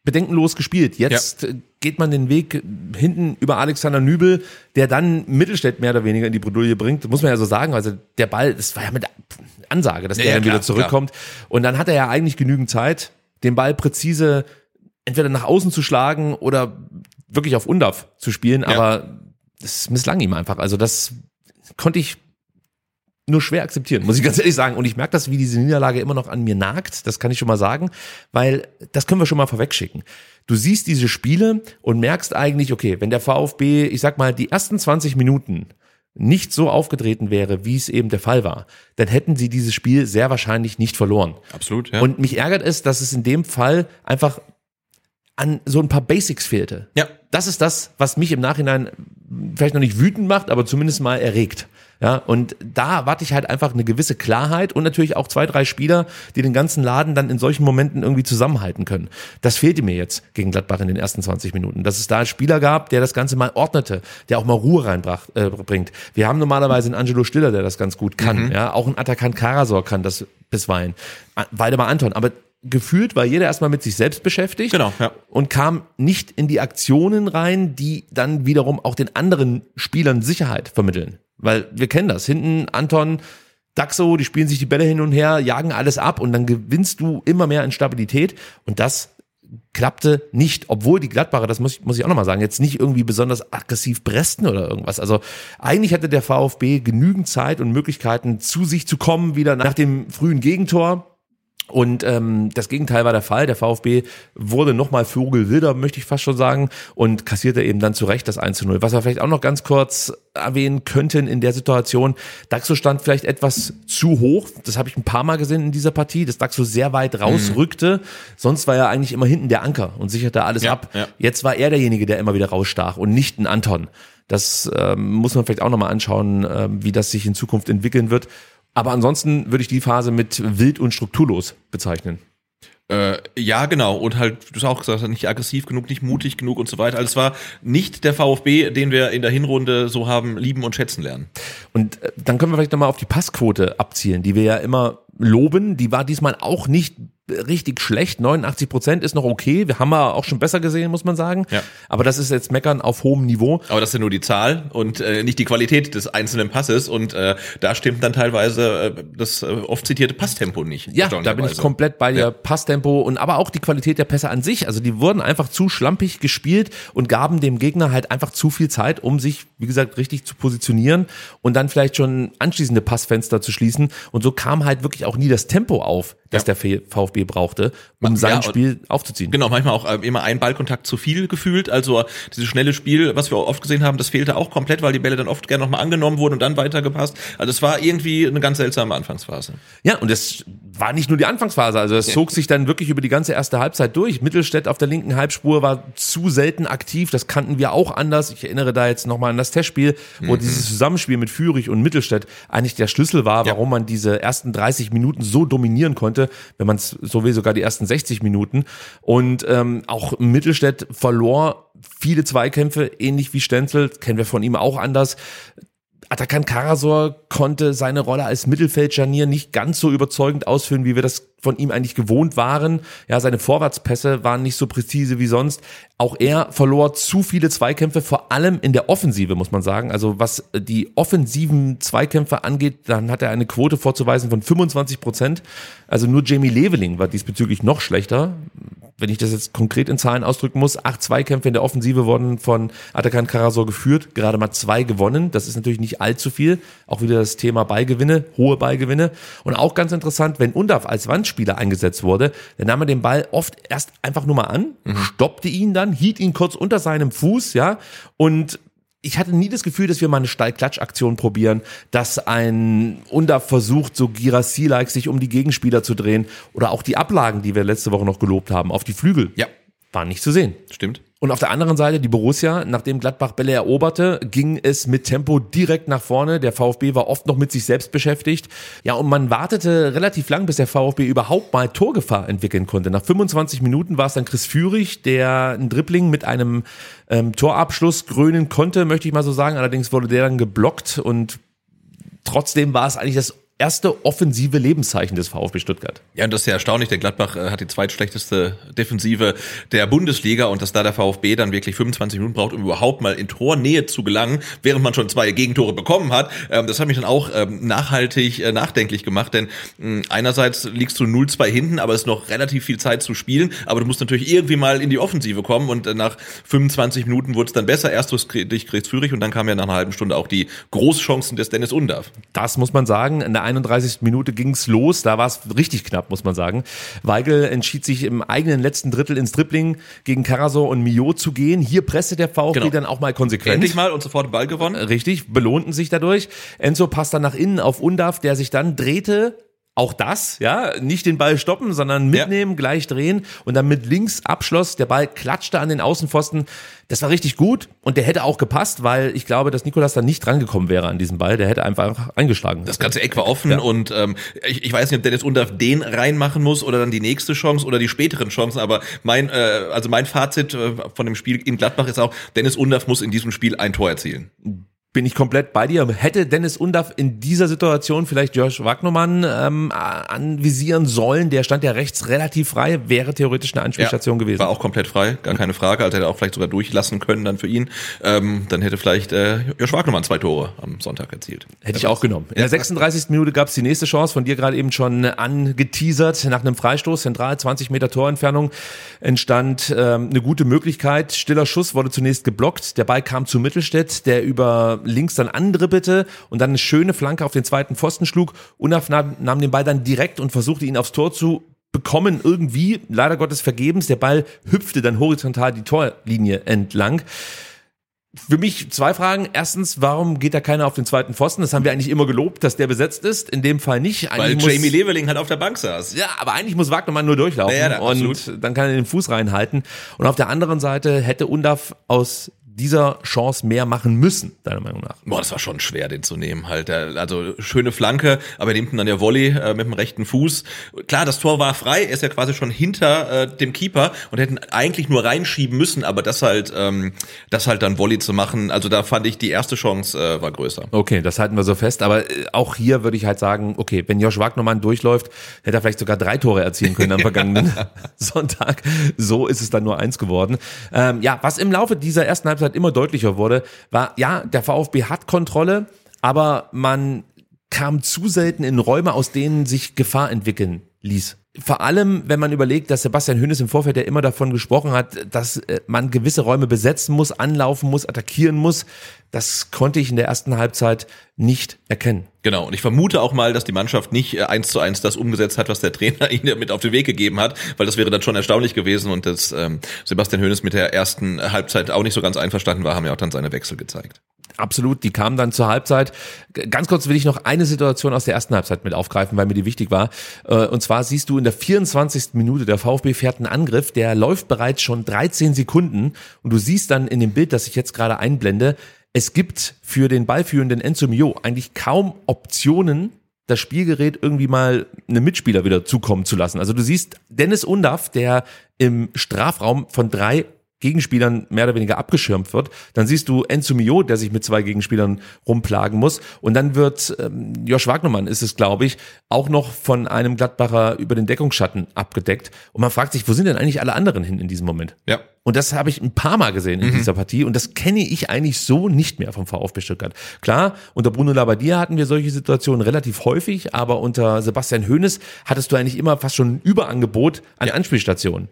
bedenkenlos gespielt. Jetzt ja. geht man den Weg hinten über Alexander Nübel, der dann Mittelstädt mehr oder weniger in die Bredouille bringt. muss man ja so sagen. Also der Ball, das war ja mit Ansage, dass ja, der dann klar, wieder zurückkommt. Klar. Und dann hat er ja eigentlich genügend Zeit, den Ball präzise entweder nach außen zu schlagen oder wirklich auf Undaf zu spielen, ja. aber es misslang ihm einfach. Also das konnte ich nur schwer akzeptieren, muss ich ganz ehrlich sagen. Und ich merke das, wie diese Niederlage immer noch an mir nagt. Das kann ich schon mal sagen, weil das können wir schon mal vorwegschicken. Du siehst diese Spiele und merkst eigentlich, okay, wenn der VfB, ich sag mal, die ersten 20 Minuten nicht so aufgetreten wäre, wie es eben der Fall war, dann hätten sie dieses Spiel sehr wahrscheinlich nicht verloren. Absolut, ja. Und mich ärgert es, dass es in dem Fall einfach an so ein paar Basics fehlte. Ja. Das ist das, was mich im Nachhinein vielleicht noch nicht wütend macht, aber zumindest mal erregt. Ja, und da warte ich halt einfach eine gewisse Klarheit und natürlich auch zwei, drei Spieler, die den ganzen Laden dann in solchen Momenten irgendwie zusammenhalten können. Das fehlte mir jetzt gegen Gladbach in den ersten 20 Minuten. Dass es da einen Spieler gab, der das Ganze mal ordnete, der auch mal Ruhe reinbringt. Äh, bringt. Wir haben normalerweise einen Angelo Stiller, der das ganz gut kann. Mhm. Ja, auch ein Atakan Karasor kann das bisweilen. Waldemar Anton. Aber gefühlt war jeder erstmal mit sich selbst beschäftigt genau, ja. und kam nicht in die Aktionen rein, die dann wiederum auch den anderen Spielern Sicherheit vermitteln. Weil wir kennen das. Hinten Anton, Daxo, die spielen sich die Bälle hin und her, jagen alles ab und dann gewinnst du immer mehr an Stabilität und das klappte nicht, obwohl die Gladbacher, das muss ich, muss ich auch nochmal sagen, jetzt nicht irgendwie besonders aggressiv bresten oder irgendwas. Also eigentlich hatte der VfB genügend Zeit und Möglichkeiten, zu sich zu kommen, wieder nach dem frühen Gegentor. Und ähm, das Gegenteil war der Fall. Der VfB wurde nochmal Vogelwilder, möchte ich fast schon sagen, und kassierte eben dann zu Recht das 1 zu 0. Was wir vielleicht auch noch ganz kurz erwähnen könnten in der Situation, Daxo stand vielleicht etwas zu hoch. Das habe ich ein paar Mal gesehen in dieser Partie, dass Daxo sehr weit rausrückte. Mhm. Sonst war er eigentlich immer hinten der Anker und sicherte alles ja, ab. Ja. Jetzt war er derjenige, der immer wieder rausstach und nicht ein Anton. Das ähm, muss man vielleicht auch nochmal anschauen, äh, wie das sich in Zukunft entwickeln wird. Aber ansonsten würde ich die Phase mit wild und strukturlos bezeichnen. Äh, ja, genau. Und halt, du hast auch gesagt, nicht aggressiv genug, nicht mutig genug und so weiter. Also es war nicht der VfB, den wir in der Hinrunde so haben lieben und schätzen lernen. Und äh, dann können wir vielleicht nochmal auf die Passquote abzielen, die wir ja immer loben. Die war diesmal auch nicht richtig schlecht. 89 Prozent ist noch okay. Wir haben ja auch schon besser gesehen, muss man sagen. Ja. Aber das ist jetzt Meckern auf hohem Niveau. Aber das ist ja nur die Zahl und äh, nicht die Qualität des einzelnen Passes. Und äh, da stimmt dann teilweise äh, das äh, oft zitierte Passtempo nicht. Ja, da bin ich komplett bei dir. Ja. Passtempo und aber auch die Qualität der Pässe an sich. Also die wurden einfach zu schlampig gespielt und gaben dem Gegner halt einfach zu viel Zeit, um sich, wie gesagt, richtig zu positionieren und dann vielleicht schon anschließende Passfenster zu schließen. Und so kam halt wirklich auch nie das Tempo auf das der VfB brauchte, um sein Ja, und- Spiel aufzuziehen. Genau, manchmal auch äh, immer ein Ballkontakt zu viel gefühlt. Also dieses schnelle Spiel, was wir oft gesehen haben, das fehlte auch komplett, weil die Bälle dann oft gerne nochmal angenommen wurden und dann weitergepasst. Also es war irgendwie eine ganz seltsame Anfangsphase. Ja, und es war nicht nur die Anfangsphase, also es zog sich dann wirklich über die ganze erste Halbzeit durch. Mittelstädt auf der linken Halbspur war zu selten aktiv, das kannten wir auch anders. Ich erinnere da jetzt nochmal an das Testspiel, wo dieses Zusammenspiel mit Führig und Mittelstädt eigentlich der Schlüssel war, Ja. warum man diese ersten 30 Minuten so dominieren konnte, wenn man es so will, sogar die ersten 60 Minuten. Und ähm, auch Mittelstädt verlor viele Zweikämpfe, ähnlich wie Stenzel, kennen wir von ihm auch anders. Atakan Karasor konnte seine Rolle als Mittelfeldscharnier nicht ganz so überzeugend ausführen, wie wir das von ihm eigentlich gewohnt waren. Ja, seine Vorwärtspässe waren nicht so präzise wie sonst. Auch er verlor zu viele Zweikämpfe, vor allem in der Offensive, muss man sagen. Also was die offensiven Zweikämpfe angeht, dann hat er eine Quote vorzuweisen von 25 Prozent. Also nur Jamie Leveling war diesbezüglich noch schlechter. Wenn ich das jetzt konkret in Zahlen ausdrücken muss, acht Zweikämpfe in der Offensive wurden von Atakan Karasor geführt, gerade mal zwei gewonnen. Das ist natürlich nicht allzu viel. Auch wieder das Thema Ballgewinne, hohe Ballgewinne. Und auch ganz interessant, wenn Undaf als Wandspieler eingesetzt wurde, dann nahm er den Ball oft erst einfach nur mal an, stoppte ihn dann, hielt ihn kurz unter seinem Fuß, ja, und ich hatte nie das Gefühl, dass wir mal eine Steilklatschaktion probieren, dass ein Undaf versucht, so Girassi-like sich um die Gegenspieler zu drehen oder auch die Ablagen, die wir letzte Woche noch gelobt haben, auf die Flügel. Ja. Waren nicht zu sehen. Stimmt. Und auf der anderen Seite die Borussia, nachdem Gladbach Bälle eroberte, ging es mit Tempo direkt nach vorne. Der VfB war oft noch mit sich selbst beschäftigt. Ja, und man wartete relativ lang, bis der VfB überhaupt mal Torgefahr entwickeln konnte. Nach 25 Minuten war es dann Chris Führig, der ein Dribbling mit einem ähm, Torabschluss krönen konnte, möchte ich mal so sagen. Allerdings wurde der dann geblockt und trotzdem war es eigentlich das erste offensive Lebenszeichen des VfB Stuttgart. Ja, und das ist ja erstaunlich. Der Gladbach äh, hat die zweitschlechteste Defensive der Bundesliga und dass da der VfB dann wirklich 25 Minuten braucht, um überhaupt mal in Tornähe zu gelangen, während man schon zwei Gegentore bekommen hat. Ähm, das hat mich dann auch ähm, nachhaltig äh, nachdenklich gemacht, denn mh, einerseits liegst du 0-2 hinten, aber es ist noch relativ viel Zeit zu spielen, aber du musst natürlich irgendwie mal in die Offensive kommen und äh, nach 25 Minuten wurde es dann besser. Erst durch Chris Führig und dann kam ja nach einer halben Stunde auch die Großchancen des Dennis Undav. Das muss man sagen. In der 31. Minute ging's los. Da war es richtig knapp, muss man sagen. Weigel entschied sich im eigenen letzten Drittel ins Dribbling gegen Karasor und Mio zu gehen. Hier presste der VfB Genau. dann auch mal konsequent. Endlich mal und sofort Ball gewonnen. Richtig, belohnten sich dadurch. Enzo passt dann nach innen auf Undav, der sich dann drehte. Auch das, ja, nicht den Ball stoppen, sondern mitnehmen, gleich drehen und dann mit links abschloss. Der Ball klatschte an den Außenpfosten. Das war richtig gut und der hätte auch gepasst, weil ich glaube, dass Nikolas dann nicht drangekommen wäre an diesem Ball. Der hätte einfach eingeschlagen. Das ganze Eck war offen Ja. und ähm, ich, ich weiß nicht, ob Dennis Undav den reinmachen muss oder dann die nächste Chance oder die späteren Chancen, aber mein, äh, also mein Fazit äh, von dem Spiel in Gladbach ist auch, Dennis Undav muss in diesem Spiel ein Tor erzielen. Bin ich komplett bei dir. Hätte Dennis Undaff in dieser Situation vielleicht Josh Wagnermann ähm, anvisieren sollen, der stand ja rechts relativ frei, wäre theoretisch eine Anspielstation gewesen. War auch komplett frei, gar keine Frage. Also hätte er auch vielleicht sogar durchlassen können dann für ihn. Ähm, dann hätte vielleicht äh, Josh Wagnermann zwei Tore am Sonntag erzielt. Hätte ich auch genommen. In der 36. Minute gab es die nächste Chance, von dir gerade eben schon angeteasert. Nach einem Freistoß, zentral 20 Meter Torentfernung, entstand ähm, eine gute Möglichkeit. Stiller Schuss wurde zunächst geblockt. Der Ball kam zu Mittelstädt, der über links dann andribbelte und dann eine schöne Flanke auf den zweiten Pfosten schlug. Unaf nahm, nahm den Ball dann direkt und versuchte ihn aufs Tor zu bekommen irgendwie, leider Gottes vergebens. Der Ball hüpfte dann horizontal die Torlinie entlang. Für mich zwei Fragen. Erstens, warum geht da keiner auf den zweiten Pfosten? Das haben wir eigentlich immer gelobt, dass der besetzt ist. In dem Fall nicht. Weil Eigentlich muss- Jamie Leveling halt auf der Bank saß. ja, aber eigentlich muss Wagnermann nur durchlaufen Ja, ja, und absolut. dann kann er den Fuß reinhalten. Und auf der anderen Seite hätte Undaf aus dieser Chance mehr machen müssen, deiner Meinung nach. Boah, das war schon schwer, den zu nehmen halt. Also schöne Flanke, aber er nimmt ihn dann der Volley äh, mit dem rechten Fuß. Klar, das Tor war frei, er ist ja quasi schon hinter äh, dem Keeper und hätten eigentlich nur reinschieben müssen, aber das halt, ähm, das halt dann Volley zu machen, also da fand ich die erste Chance äh, war größer. Okay, das halten wir so fest. Aber äh, auch hier würde ich halt sagen, okay, wenn Josh Wagnermann durchläuft, hätte er vielleicht sogar drei Tore erzielen können am vergangenen Sonntag. So ist es dann nur eins geworden. Ähm, ja, was im Laufe dieser ersten Halbzeit immer deutlicher wurde, war, ja, der VfB hat Kontrolle, aber man kam zu selten in Räume, aus denen sich Gefahr entwickeln ließ. Vor allem, wenn man überlegt, dass Sebastian Hönes im Vorfeld ja immer davon gesprochen hat, dass äh, man gewisse Räume besetzen muss, anlaufen muss, attackieren muss. Das konnte ich in der ersten Halbzeit nicht erkennen. Genau, und ich vermute auch mal, dass die Mannschaft nicht äh, eins zu eins das umgesetzt hat, was der Trainer ihnen mit auf den Weg gegeben hat, weil das wäre dann schon erstaunlich gewesen und dass ähm, Sebastian Hönes mit der ersten Halbzeit auch nicht so ganz einverstanden war, haben ja auch dann seine Wechsel gezeigt. Absolut, die kamen dann zur Halbzeit. Ganz kurz will ich noch eine Situation aus der ersten Halbzeit mit aufgreifen, weil mir die wichtig war. Äh, und zwar siehst du in der 24. Minute, der VfB fährt einen Angriff, der läuft bereits schon 13 Sekunden und du siehst dann in dem Bild, das ich jetzt gerade einblende, es gibt für den ballführenden Enzo Mio eigentlich kaum Optionen, das Spielgerät irgendwie mal einem Mitspieler wieder zukommen zu lassen. Also du siehst Dennis Undaff, der im Strafraum von drei Gegenspielern mehr oder weniger abgeschirmt wird. Dann siehst du Enzo Mio, der sich mit zwei Gegenspielern rumplagen muss. Und dann wird ähm, Josh Wagnermann, ist es glaube ich, auch noch von einem Gladbacher über den Deckungsschatten abgedeckt. Und man fragt sich, wo sind denn eigentlich alle anderen hin in diesem Moment? Ja. Und das habe ich ein paar Mal gesehen in mhm. dieser Partie und das kenne ich eigentlich so nicht mehr vom VfB Stuttgart. Klar, unter Bruno Labbadia hatten wir solche Situationen relativ häufig, aber unter Sebastian Hoeneß hattest du eigentlich immer fast schon ein Überangebot an ja. Anspielstationen.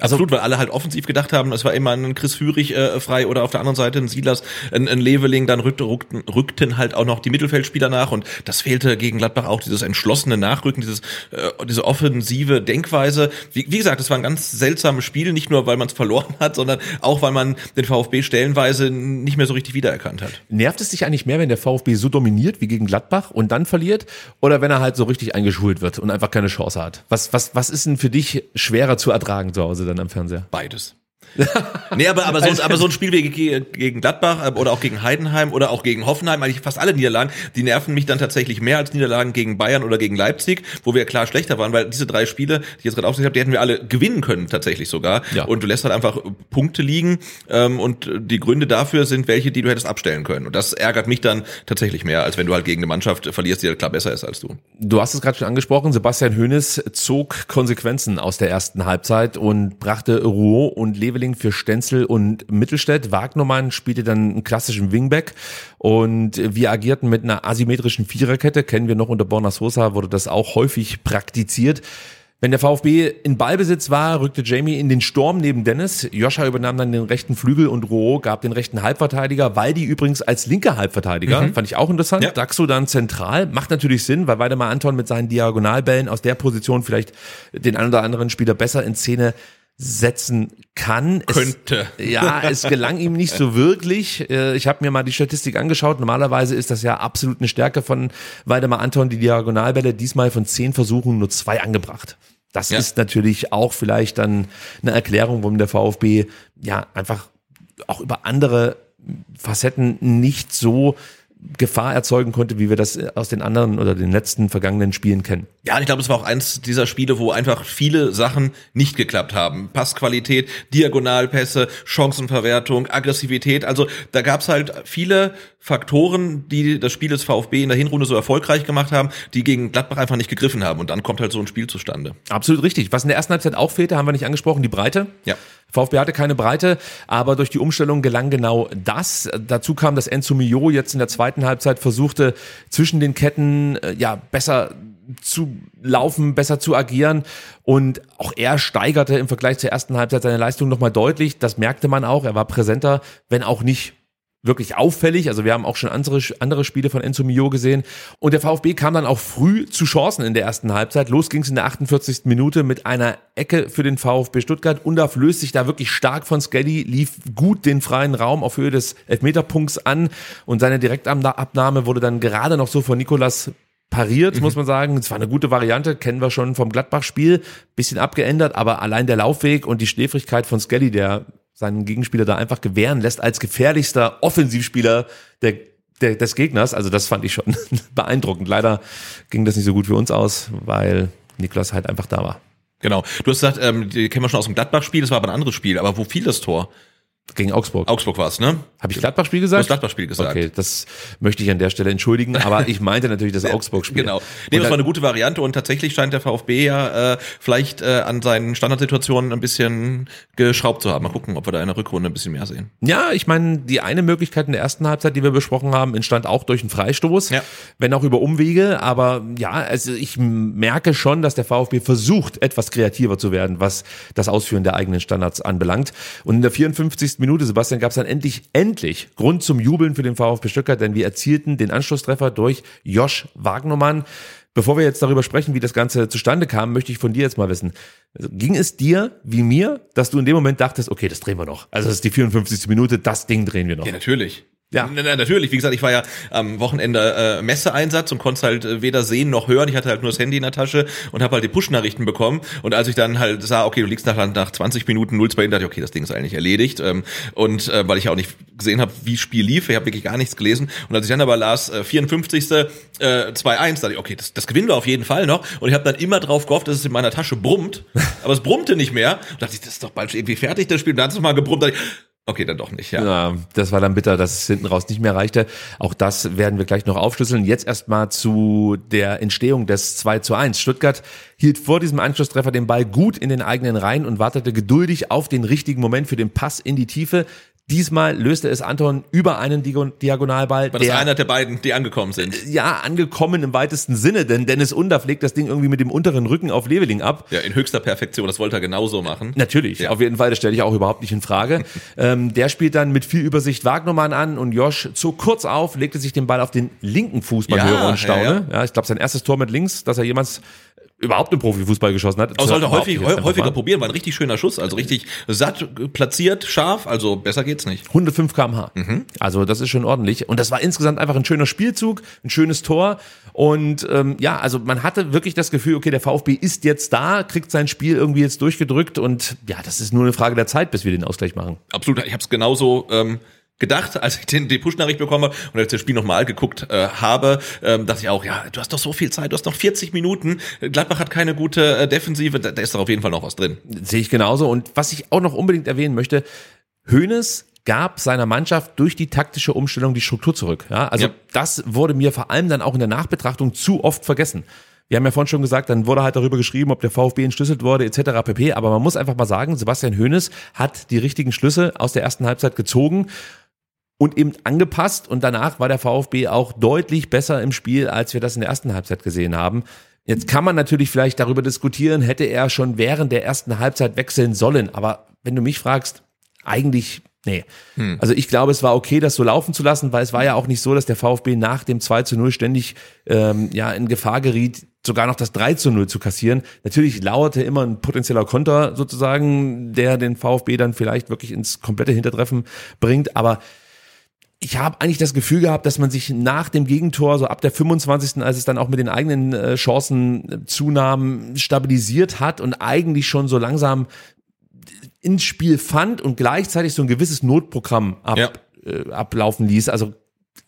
Also Absolut, weil alle halt offensiv gedacht haben, es war immer ein Chris Führig äh, frei oder auf der anderen Seite ein Silas, ein, ein Leveling, dann rückte, rückten, rückten halt auch noch die Mittelfeldspieler nach und das fehlte gegen Gladbach auch, dieses entschlossene Nachrücken, dieses äh, diese offensive Denkweise. Wie, wie gesagt, es war ein ganz seltsames Spiel, nicht nur, weil man es verloren hat, sondern auch, weil man den VfB stellenweise nicht mehr so richtig wiedererkannt hat. Nervt es dich eigentlich mehr, wenn der VfB so dominiert wie gegen Gladbach und dann verliert oder wenn er halt so richtig eingeschult wird und einfach keine Chance hat? Was, was, was ist denn für dich schwerer zu ertragen zu Hause? Dann am Fernseher? Beides. nee, aber, aber, so, aber so ein Spiel wie gegen Gladbach äh, oder auch gegen Heidenheim oder auch gegen Hoffenheim, eigentlich fast alle Niederlagen, die nerven mich dann tatsächlich mehr als Niederlagen gegen Bayern oder gegen Leipzig, wo wir klar schlechter waren, weil diese drei Spiele, die ich jetzt gerade aufgesehen habe, die hätten wir alle gewinnen können tatsächlich sogar. Ja. Und du lässt halt einfach Punkte liegen ähm, und die Gründe dafür sind welche, die du hättest abstellen können. Und das ärgert mich dann tatsächlich mehr, als wenn du halt gegen eine Mannschaft verlierst, die halt klar besser ist als du. Du hast es gerade schon angesprochen, Sebastian Hoeneß zog Konsequenzen aus der ersten Halbzeit und brachte Rouault und Leveling für Stenzel und Mittelstädt. Wagnermann spielte dann einen klassischen Wingback und wir agierten mit einer asymmetrischen Viererkette. Kennen wir noch unter Borna Sosa, wurde das auch häufig praktiziert. Wenn der VfB in Ballbesitz war, rückte Jamie in den Sturm neben Dennis. Joscha übernahm dann den rechten Flügel und Roh gab den rechten Halbverteidiger. Waldi übrigens als linker Halbverteidiger, mhm. fand ich auch interessant. Ja. Daxo dann zentral, macht natürlich Sinn, weil Weidemar Anton mit seinen Diagonalbällen aus der Position vielleicht den einen oder anderen Spieler besser in Szene setzen kann. Könnte. Es, ja, es gelang ihm nicht so wirklich. Äh, ich habe mir mal die Statistik angeschaut. Normalerweise ist das ja absolut eine Stärke von Waldemar Anton, die Diagonalbälle. Diesmal von zehn Versuchen nur zwei angebracht. Das ja. ist natürlich auch vielleicht dann eine Erklärung, warum der VfB ja einfach auch über andere Facetten nicht so Gefahr erzeugen konnte, wie wir das aus den anderen oder den letzten vergangenen Spielen kennen. Ja, ich glaube, es war auch eins dieser Spiele, wo einfach viele Sachen nicht geklappt haben. Passqualität, Diagonalpässe, Chancenverwertung, Aggressivität. Also da gab's halt viele Faktoren, die das Spiel des VfB in der Hinrunde so erfolgreich gemacht haben, die gegen Gladbach einfach nicht gegriffen haben. Und dann kommt halt so ein Spiel zustande. Absolut richtig. Was in der ersten Halbzeit auch fehlte, haben wir nicht angesprochen, die Breite. Ja. VfB hatte keine Breite, aber durch die Umstellung gelang genau das. Dazu kam, dass Enzo Mio jetzt in der zweiten Halbzeit versuchte, zwischen den Ketten äh, ja besser zu laufen, besser zu agieren. Und auch er steigerte im Vergleich zur ersten Halbzeit seine Leistung nochmal deutlich. Das merkte man auch. Er war präsenter, wenn auch nicht wirklich auffällig. Also wir haben auch schon andere, andere Spiele von Enzo Mio gesehen. Und der VfB kam dann auch früh zu Chancen in der ersten Halbzeit. Los ging es in der 48. Minute mit einer Ecke für den VfB Stuttgart. Undaf löst sich da wirklich stark von Skelly, lief gut den freien Raum auf Höhe des Elfmeterpunkts an und seine Direktabnahme wurde dann gerade noch so von Nikolas pariert, mhm. muss man sagen. Es war eine gute Variante, kennen wir schon vom Gladbach-Spiel. Bisschen abgeändert, aber allein der Laufweg und die Schläfrigkeit von Skelly, der seinen Gegenspieler da einfach gewähren lässt als gefährlichster Offensivspieler der, der, des Gegners. Also das fand ich schon beeindruckend. Leider ging das nicht so gut für uns aus, weil Niklas halt einfach da war. Genau. Du hast gesagt, ähm, die kennen wir schon aus dem Gladbach-Spiel, das war aber ein anderes Spiel. Aber wo fiel das Tor? Gegen Augsburg. Augsburg war's, ne? Habe ich Gladbach-Spiel gesagt? Du hast Gladbach-Spiel gesagt. Okay, das möchte ich an der Stelle entschuldigen, aber ich meinte natürlich das Augsburg-Spiel. Genau. Nee, das da- war eine gute Variante und tatsächlich scheint der VfB ja äh, vielleicht äh, an seinen Standardsituationen ein bisschen geschraubt zu haben. Mal gucken, ob wir da in der Rückrunde ein bisschen mehr sehen. Ja, ich meine, die eine Möglichkeit in der ersten Halbzeit, die wir besprochen haben, entstand auch durch einen Freistoß, Ja. wenn auch über Umwege. Aber ja, also ich merke schon, dass der VfB versucht, etwas kreativer zu werden, was das Ausführen der eigenen Standards anbelangt. Und in der 54. Minute, Sebastian, gab es dann endlich, endlich Grund zum Jubeln für den VfB Stuttgart, denn wir erzielten den Anschlusstreffer durch Josh Wagnermann. Bevor wir jetzt darüber sprechen, wie das Ganze zustande kam, möchte ich von dir jetzt mal wissen. Also, ging es dir wie mir, dass du in dem Moment dachtest, okay, das drehen wir noch. Also das ist die 54. Minute, das Ding drehen wir noch. Ja, natürlich. Ja. Na, na, natürlich. Wie gesagt, ich war ja am Wochenende äh, Messeeinsatz und konnte halt äh, weder sehen noch hören. Ich hatte halt nur das Handy in der Tasche und habe halt die Push-Nachrichten bekommen. Und als ich dann halt sah, okay, du liegst nach, nach 20 Minuten 0 2 dachte ich, okay, das Ding ist eigentlich erledigt. Ähm, und äh, weil ich ja auch nicht gesehen habe, wie das Spiel lief, ich habe wirklich gar nichts gelesen. Und als ich dann aber las, äh, 54. Äh, 2-1, dachte ich, okay, das, das gewinnen wir auf jeden Fall noch. Und ich habe dann immer drauf gehofft, dass es in meiner Tasche brummt. aber es brummte nicht mehr. Und dachte ich, das ist doch bald irgendwie fertig, das Spiel. Und dann hat es mal gebrummt. Dachte ich, okay, dann doch nicht, ja. Ja, das war dann bitter, dass es hinten raus nicht mehr reichte. Auch das werden wir gleich noch aufschlüsseln. Jetzt erstmal zu der Entstehung des 2 zu 1. Stuttgart hielt vor diesem Anschlusstreffer den Ball gut in den eigenen Reihen und wartete geduldig auf den richtigen Moment für den Pass in die Tiefe. Diesmal löste es Anton über einen Diagon- Diagonalball. War das der- einer der beiden, die angekommen sind? ja, angekommen im weitesten Sinne, denn Dennis Undaff legt das Ding irgendwie mit dem unteren Rücken auf Leveling ab. Ja, in höchster Perfektion. Das wollte er genauso machen. Natürlich, Ja. auf jeden Fall, das stelle ich auch überhaupt nicht in Frage. ähm, der spielt dann mit viel Übersicht Wagnermann an und Josh zog kurz auf, legte sich den Ball auf den linken Fuß, man Ja, höre und staune. ja, Ja, ich glaube, sein erstes Tor mit links, dass er jemals überhaupt im Profifußball geschossen hat. Aber sollte häufig, häufiger probieren, war ein richtig schöner Schuss, also richtig satt, platziert, scharf, also besser geht's nicht. 105 km/h. Mhm. Also das ist schon ordentlich. Und das war insgesamt einfach ein schöner Spielzug, ein schönes Tor. Und ähm, ja, also man hatte wirklich das Gefühl, okay, der VfB ist jetzt da, kriegt sein Spiel irgendwie jetzt durchgedrückt und ja, das ist nur eine Frage der Zeit, bis wir den Ausgleich machen. Absolut, ich habe es genauso ähm, gedacht, als ich den, die Push-Nachricht bekommen habe und als ich das Spiel nochmal geguckt äh, habe, ähm, dachte ich auch, ja, du hast doch so viel Zeit, du hast noch 40 Minuten, Gladbach hat keine gute äh, Defensive, da, da ist doch auf jeden Fall noch was drin. Sehe ich genauso. Und was ich auch noch unbedingt erwähnen möchte, Hoeneß gab seiner Mannschaft durch die taktische Umstellung die Struktur zurück. Ja, also Ja. das wurde mir vor allem dann auch in der Nachbetrachtung zu oft vergessen. Wir haben ja vorhin schon gesagt, dann wurde halt darüber geschrieben, ob der VfB entschlüsselt wurde, etc. pp. Aber man muss einfach mal sagen, Sebastian Hoeneß hat die richtigen Schlüsse aus der ersten Halbzeit gezogen und eben angepasst. Und danach war der VfB auch deutlich besser im Spiel, als wir das in der ersten Halbzeit gesehen haben. Jetzt kann man natürlich vielleicht darüber diskutieren, hätte er schon während der ersten Halbzeit wechseln sollen. Aber wenn du mich fragst, eigentlich, nee. Also ich glaube, es war okay, das so laufen zu lassen, weil es war ja auch nicht so, dass der VfB nach dem 2 zu 0 ständig ähm, ja in Gefahr geriet, sogar noch das 3 zu 0 zu kassieren. Natürlich lauerte immer ein potenzieller Konter sozusagen, der den VfB dann vielleicht wirklich ins komplette Hintertreffen bringt. Aber ich habe eigentlich das Gefühl gehabt, dass man sich nach dem Gegentor, so ab der 25., als es dann auch mit den eigenen äh, Chancen äh, zunahm, stabilisiert hat und eigentlich schon so langsam ins Spiel fand und gleichzeitig so ein gewisses Notprogramm ab, Ja. äh, ablaufen ließ. Also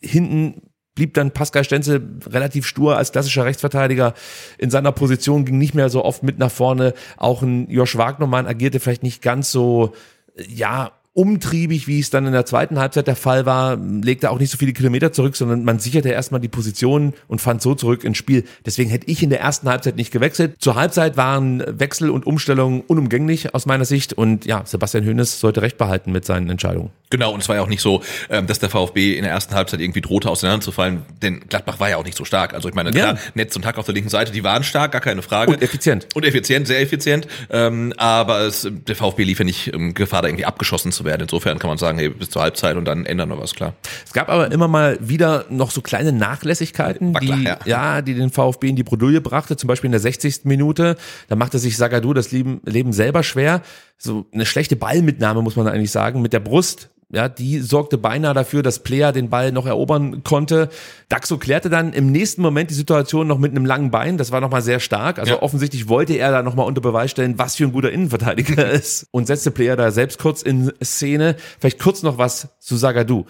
hinten blieb dann Pascal Stenzel relativ stur als klassischer Rechtsverteidiger in seiner Position, ging nicht mehr so oft mit nach vorne. Auch ein Josh Wagnermann agierte vielleicht nicht ganz so, äh, ja, umtriebig, wie es dann in der zweiten Halbzeit der Fall war, legte auch nicht so viele Kilometer zurück, sondern man sicherte erstmal die Position und fand so zurück ins Spiel. Deswegen hätte ich in der ersten Halbzeit nicht gewechselt. Zur Halbzeit waren Wechsel und Umstellungen unumgänglich aus meiner Sicht und ja, Sebastian Hoeneß sollte recht behalten mit seinen Entscheidungen. Genau, und es war ja auch nicht so, ähm, dass der VfB in der ersten Halbzeit irgendwie drohte auseinanderzufallen, denn Gladbach war ja auch nicht so stark. Also ich meine, Ja. klar, Netz und Hack auf der linken Seite, die waren stark, gar keine Frage. Und effizient. Und effizient, sehr effizient. Ähm, aber es, der VfB lief ja nicht ähm, Gefahr, da irgendwie abgeschossen zu werden. Insofern kann man sagen, hey, bis zur Halbzeit und dann ändern wir was, klar. Es gab aber immer mal wieder noch so kleine Nachlässigkeiten, War klar, die, ja. ja. die den VfB in die Bredouille brachte. Zum Beispiel in der 60. Minute, da machte sich Sagadu das Leben, Leben selber schwer. So eine schlechte Ballmitnahme, muss man eigentlich sagen, mit der Brust. Ja, die sorgte beinahe dafür, dass Player den Ball noch erobern konnte. Daxo klärte dann im nächsten Moment die Situation noch mit einem langen Bein. Das war nochmal sehr stark. Also Ja. offensichtlich wollte er da nochmal unter Beweis stellen, was für ein guter Innenverteidiger er ist. Und setzte Player da selbst kurz in Szene. Vielleicht kurz noch was zu Sagadu.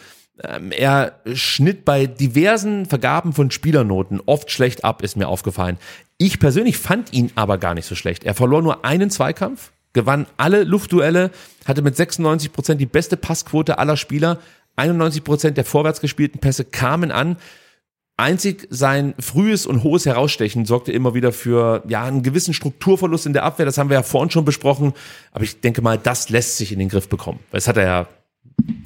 Ähm, er schnitt bei diversen Vergaben von Spielernoten oft schlecht ab, ist mir aufgefallen. Ich persönlich fand ihn aber gar nicht so schlecht. Er verlor nur einen Zweikampf, gewann alle Luftduelle, hatte mit 96 Prozent die beste Passquote aller Spieler. 91 Prozent der vorwärts gespielten Pässe kamen an. Einzig sein frühes und hohes Herausstechen sorgte immer wieder für ja einen gewissen Strukturverlust in der Abwehr. Das haben wir ja vorhin schon besprochen. Aber ich denke mal, das lässt sich in den Griff bekommen. Das hat er ja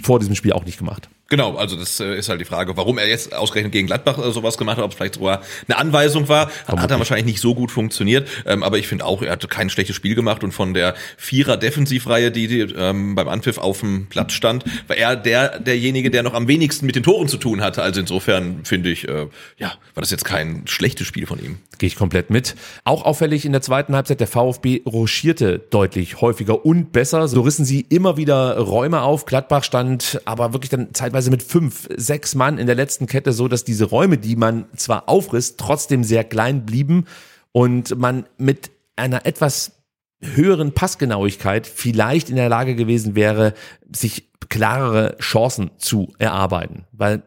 vor diesem Spiel auch nicht gemacht. Genau, also das äh, ist halt die Frage, warum er jetzt ausgerechnet gegen Gladbach äh, sowas gemacht hat, ob es vielleicht sogar eine Anweisung war, hat, hat er wahrscheinlich nicht so gut funktioniert, ähm, aber ich finde auch, er hat kein schlechtes Spiel gemacht und von der Vierer Defensivreihe, die, die ähm, beim Anpfiff auf dem Platz stand, war er der derjenige, der noch am wenigsten mit den Toren zu tun hatte, also insofern finde ich, äh, ja, war das jetzt kein schlechtes Spiel von ihm. Gehe ich komplett mit. Auch auffällig in der zweiten Halbzeit, der VfB rochierte deutlich häufiger und besser, so rissen sie immer wieder Räume auf, Gladbach stand aber wirklich dann zeitweise mit fünf, sechs Mann in der letzten Kette so, dass diese Räume, die man zwar aufriss, trotzdem sehr klein blieben und man mit einer etwas höheren Passgenauigkeit vielleicht in der Lage gewesen wäre, sich klarere Chancen zu erarbeiten, weil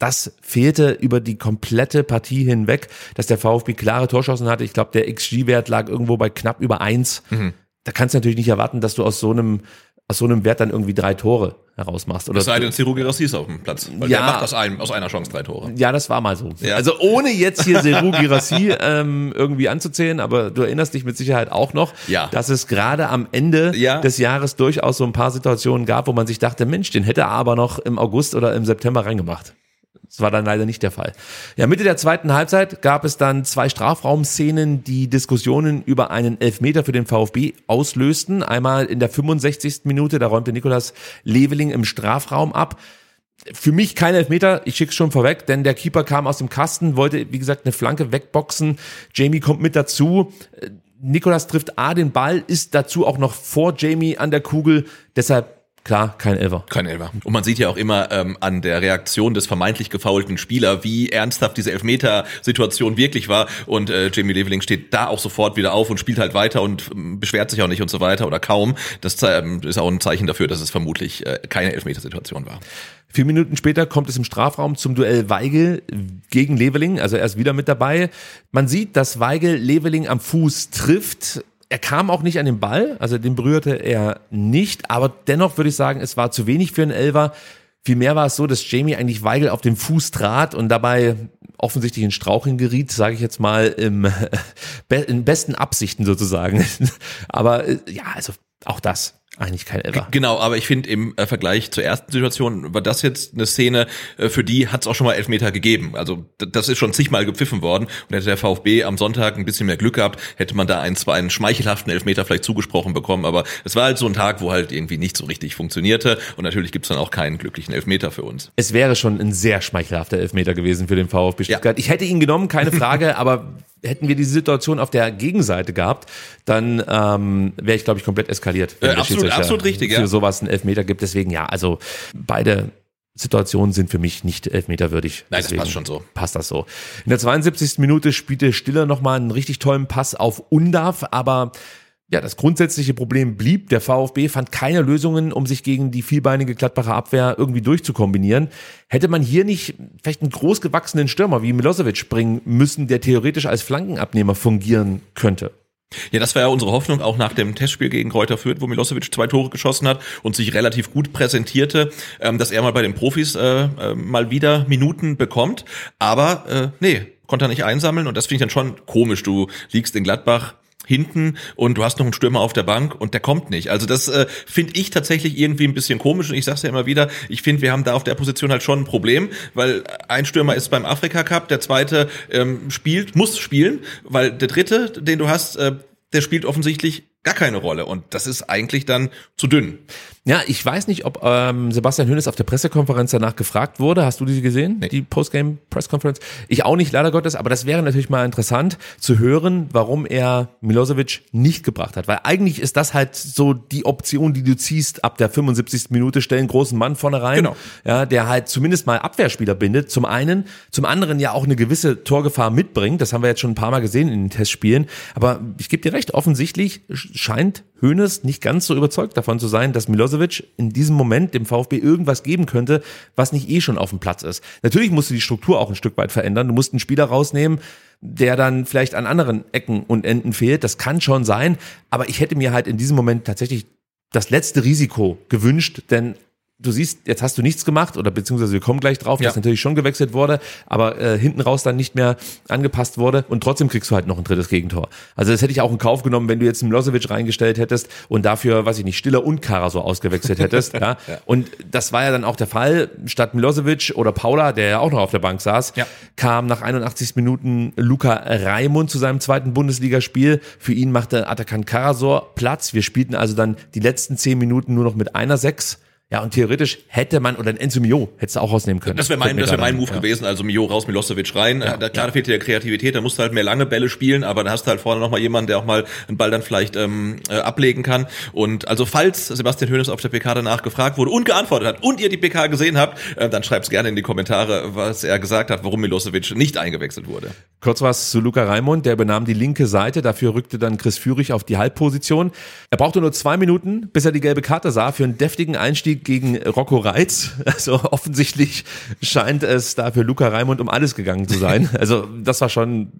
das fehlte über die komplette Partie hinweg, dass der VfB klare Torschancen hatte. Ich glaube, der XG-Wert lag irgendwo bei knapp über eins. Mhm. Da kannst du natürlich nicht erwarten, dass du aus so einem aus so einem Wert dann irgendwie drei Tore herausmachst. Oder es sei denn, Ciro Girassi ist auf dem Platz. Weil ja, der macht aus, einem, aus einer Chance drei Tore. Ja, das war mal so. Ja. Also ohne jetzt hier Ciro Girassi ähm, irgendwie anzuzählen, aber du erinnerst dich mit Sicherheit auch noch, ja. dass es gerade am Ende ja. des Jahres durchaus so ein paar Situationen gab, wo man sich dachte, Mensch, den hätte er aber noch im August oder im September reingemacht. Das war dann leider nicht der Fall. Ja, Mitte der zweiten Halbzeit gab es dann zwei Strafraumszenen, die Diskussionen über einen Elfmeter für den VfB auslösten. Einmal in der 65. Minute, da räumte Nikolas Leveling im Strafraum ab. Für mich kein Elfmeter, ich schick's schon vorweg, denn der Keeper kam aus dem Kasten, wollte, wie gesagt, eine Flanke wegboxen. Jamie kommt mit dazu. Nikolas trifft A den Ball, ist dazu auch noch vor Jamie an der Kugel. Deshalb Klar, kein Elver. Kein Elver. Und man sieht ja auch immer ähm, an der Reaktion des vermeintlich gefaulten Spieler, wie ernsthaft diese Elfmeter-Situation wirklich war. Und äh, Jamie Leveling steht da auch sofort wieder auf und spielt halt weiter und ähm, beschwert sich auch nicht und so weiter oder kaum. Das ähm, ist auch ein Zeichen dafür, dass es vermutlich äh, keine Elfmeter-Situation war. Vier Minuten später kommt es im Strafraum zum Duell Weigel gegen Leveling, also er ist wieder mit dabei. Man sieht, dass Weigel Leveling am Fuß trifft er kam auch nicht an den Ball, also den berührte er nicht, aber dennoch würde ich sagen, es war zu wenig für einen Elver. Vielmehr war es so, dass Jamie eigentlich Weigel auf den Fuß trat und dabei offensichtlich in Straucheln geriet, sage ich jetzt mal, im, in besten Absichten sozusagen. Aber äh, ja, also auch das eigentlich kein Ever. Genau, aber ich finde im äh, Vergleich zur ersten Situation war das jetzt eine Szene, äh, für die hat es auch schon mal Elfmeter gegeben. Also das ist schon zigmal gepfiffen worden und hätte der VfB am Sonntag ein bisschen mehr Glück gehabt, hätte man da ein, zwei einen schmeichelhaften Elfmeter vielleicht zugesprochen bekommen. Aber es war halt so ein Tag, wo halt irgendwie nicht so richtig funktionierte und natürlich gibt's dann auch keinen glücklichen Elfmeter für uns. Es wäre schon ein sehr schmeichelhafter Elfmeter gewesen für den VfB Stuttgart. Ja. Ich hätte ihn genommen, keine Frage, aber hätten wir diese Situation auf der Gegenseite gehabt, dann ähm, wäre ich, glaube ich, komplett eskaliert. Äh, absolut, absolut richtig, für ja. sowas einen Elfmeter gibt. Deswegen ja, also beide Situationen sind für mich nicht elfmeterwürdig. Nein, Deswegen das passt schon so. Passt das so. In der 72. Minute spielte Stiller nochmal einen richtig tollen Pass auf Undarf, aber ja, das grundsätzliche Problem blieb. Der VfB fand keine Lösungen, um sich gegen die vielbeinige Gladbacher Abwehr irgendwie durchzukombinieren. Hätte man hier nicht vielleicht einen großgewachsenen Stürmer wie Milosevic bringen müssen, der theoretisch als Flankenabnehmer fungieren könnte? Ja, das war ja unsere Hoffnung, auch nach dem Testspiel gegen Kräuter Fürth, wo Milosevic zwei Tore geschossen hat und sich relativ gut präsentierte, ähm, dass er mal bei den Profis äh, äh, mal wieder Minuten bekommt. Aber äh, nee, konnte er nicht einsammeln und das finde ich dann schon komisch. Du liegst in Gladbach hinten und du hast noch einen Stürmer auf der Bank und der kommt nicht. Also das äh, finde ich tatsächlich irgendwie ein bisschen komisch und ich sage ja immer wieder, ich finde, wir haben da auf der Position halt schon ein Problem, weil ein Stürmer ist beim Afrika Cup, der zweite ähm, spielt, muss spielen, weil der dritte, den du hast, äh, der spielt offensichtlich gar keine Rolle und das ist eigentlich dann zu dünn. Ja, ich weiß nicht, ob ähm, Sebastian Hönes auf der Pressekonferenz danach gefragt wurde. Hast du die gesehen? Nee. Die Postgame Pressconference? Ich auch nicht, leider Gottes, aber das wäre natürlich mal interessant zu hören, warum er Milosevic nicht gebracht hat. Weil eigentlich ist das halt so die Option, die du ziehst ab der 75. Minute, stellen großen Mann vorne rein, genau. ja, der halt zumindest mal Abwehrspieler bindet. Zum einen, zum anderen ja auch eine gewisse Torgefahr mitbringt. Das haben wir jetzt schon ein paar Mal gesehen in den Testspielen. Aber ich gebe dir recht, offensichtlich scheint Hoeneß nicht ganz so überzeugt davon zu sein, dass Milosevic in diesem Moment dem VfB irgendwas geben könnte, was nicht eh schon auf dem Platz ist. Natürlich musst du die Struktur auch ein Stück weit verändern. Du musst einen Spieler rausnehmen, der dann vielleicht an anderen Ecken und Enden fehlt. Das kann schon sein. Aber ich hätte mir halt in diesem Moment tatsächlich das letzte Risiko gewünscht, denn du siehst, jetzt hast du nichts gemacht oder beziehungsweise wir kommen gleich drauf, Ja. dass natürlich schon gewechselt wurde, aber äh, hinten raus dann nicht mehr angepasst wurde und trotzdem kriegst du halt noch ein drittes Gegentor. Also das hätte ich auch in Kauf genommen, wenn du jetzt einen Milosevic reingestellt hättest und dafür, weiß ich nicht, Stiller und Kara so ausgewechselt hättest. ja. Und das war ja dann auch der Fall. Statt Milosevic oder Paula, der ja auch noch auf der Bank saß, Ja. kam nach 81 Minuten Luca Raimund zu seinem zweiten Bundesligaspiel. Für ihn machte Atakan Karasor Platz. Wir spielten also dann die letzten zehn Minuten nur noch mit einer Sechs. Ja, und theoretisch hätte man, oder ein Enzo Mio hättest du auch rausnehmen können. Das wäre mein, das wär mein ein. Move Ja. gewesen. Also Mio raus, Milosevic rein. da, klar, da fehlt dir der Kreativität. Da musst du halt mehr lange Bälle spielen, aber dann hast du halt vorne noch mal jemanden, der auch mal einen Ball dann vielleicht ähm, äh, ablegen kann. Und also falls Sebastian Hoeneß auf der PK danach gefragt wurde und geantwortet hat und ihr die PK gesehen habt, äh, dann schreibt's gerne in die Kommentare, was er gesagt hat, warum Milosevic nicht eingewechselt wurde. Kurz was zu Luca Raimund, der übernahm die linke Seite, dafür rückte dann Chris Führig auf die Halbposition. Er brauchte nur zwei Minuten, bis er die gelbe Karte sah für einen deftigen Einstieg gegen Rocco Reitz. Also offensichtlich scheint es da für Luca Raimund um alles gegangen zu sein. Also das war schon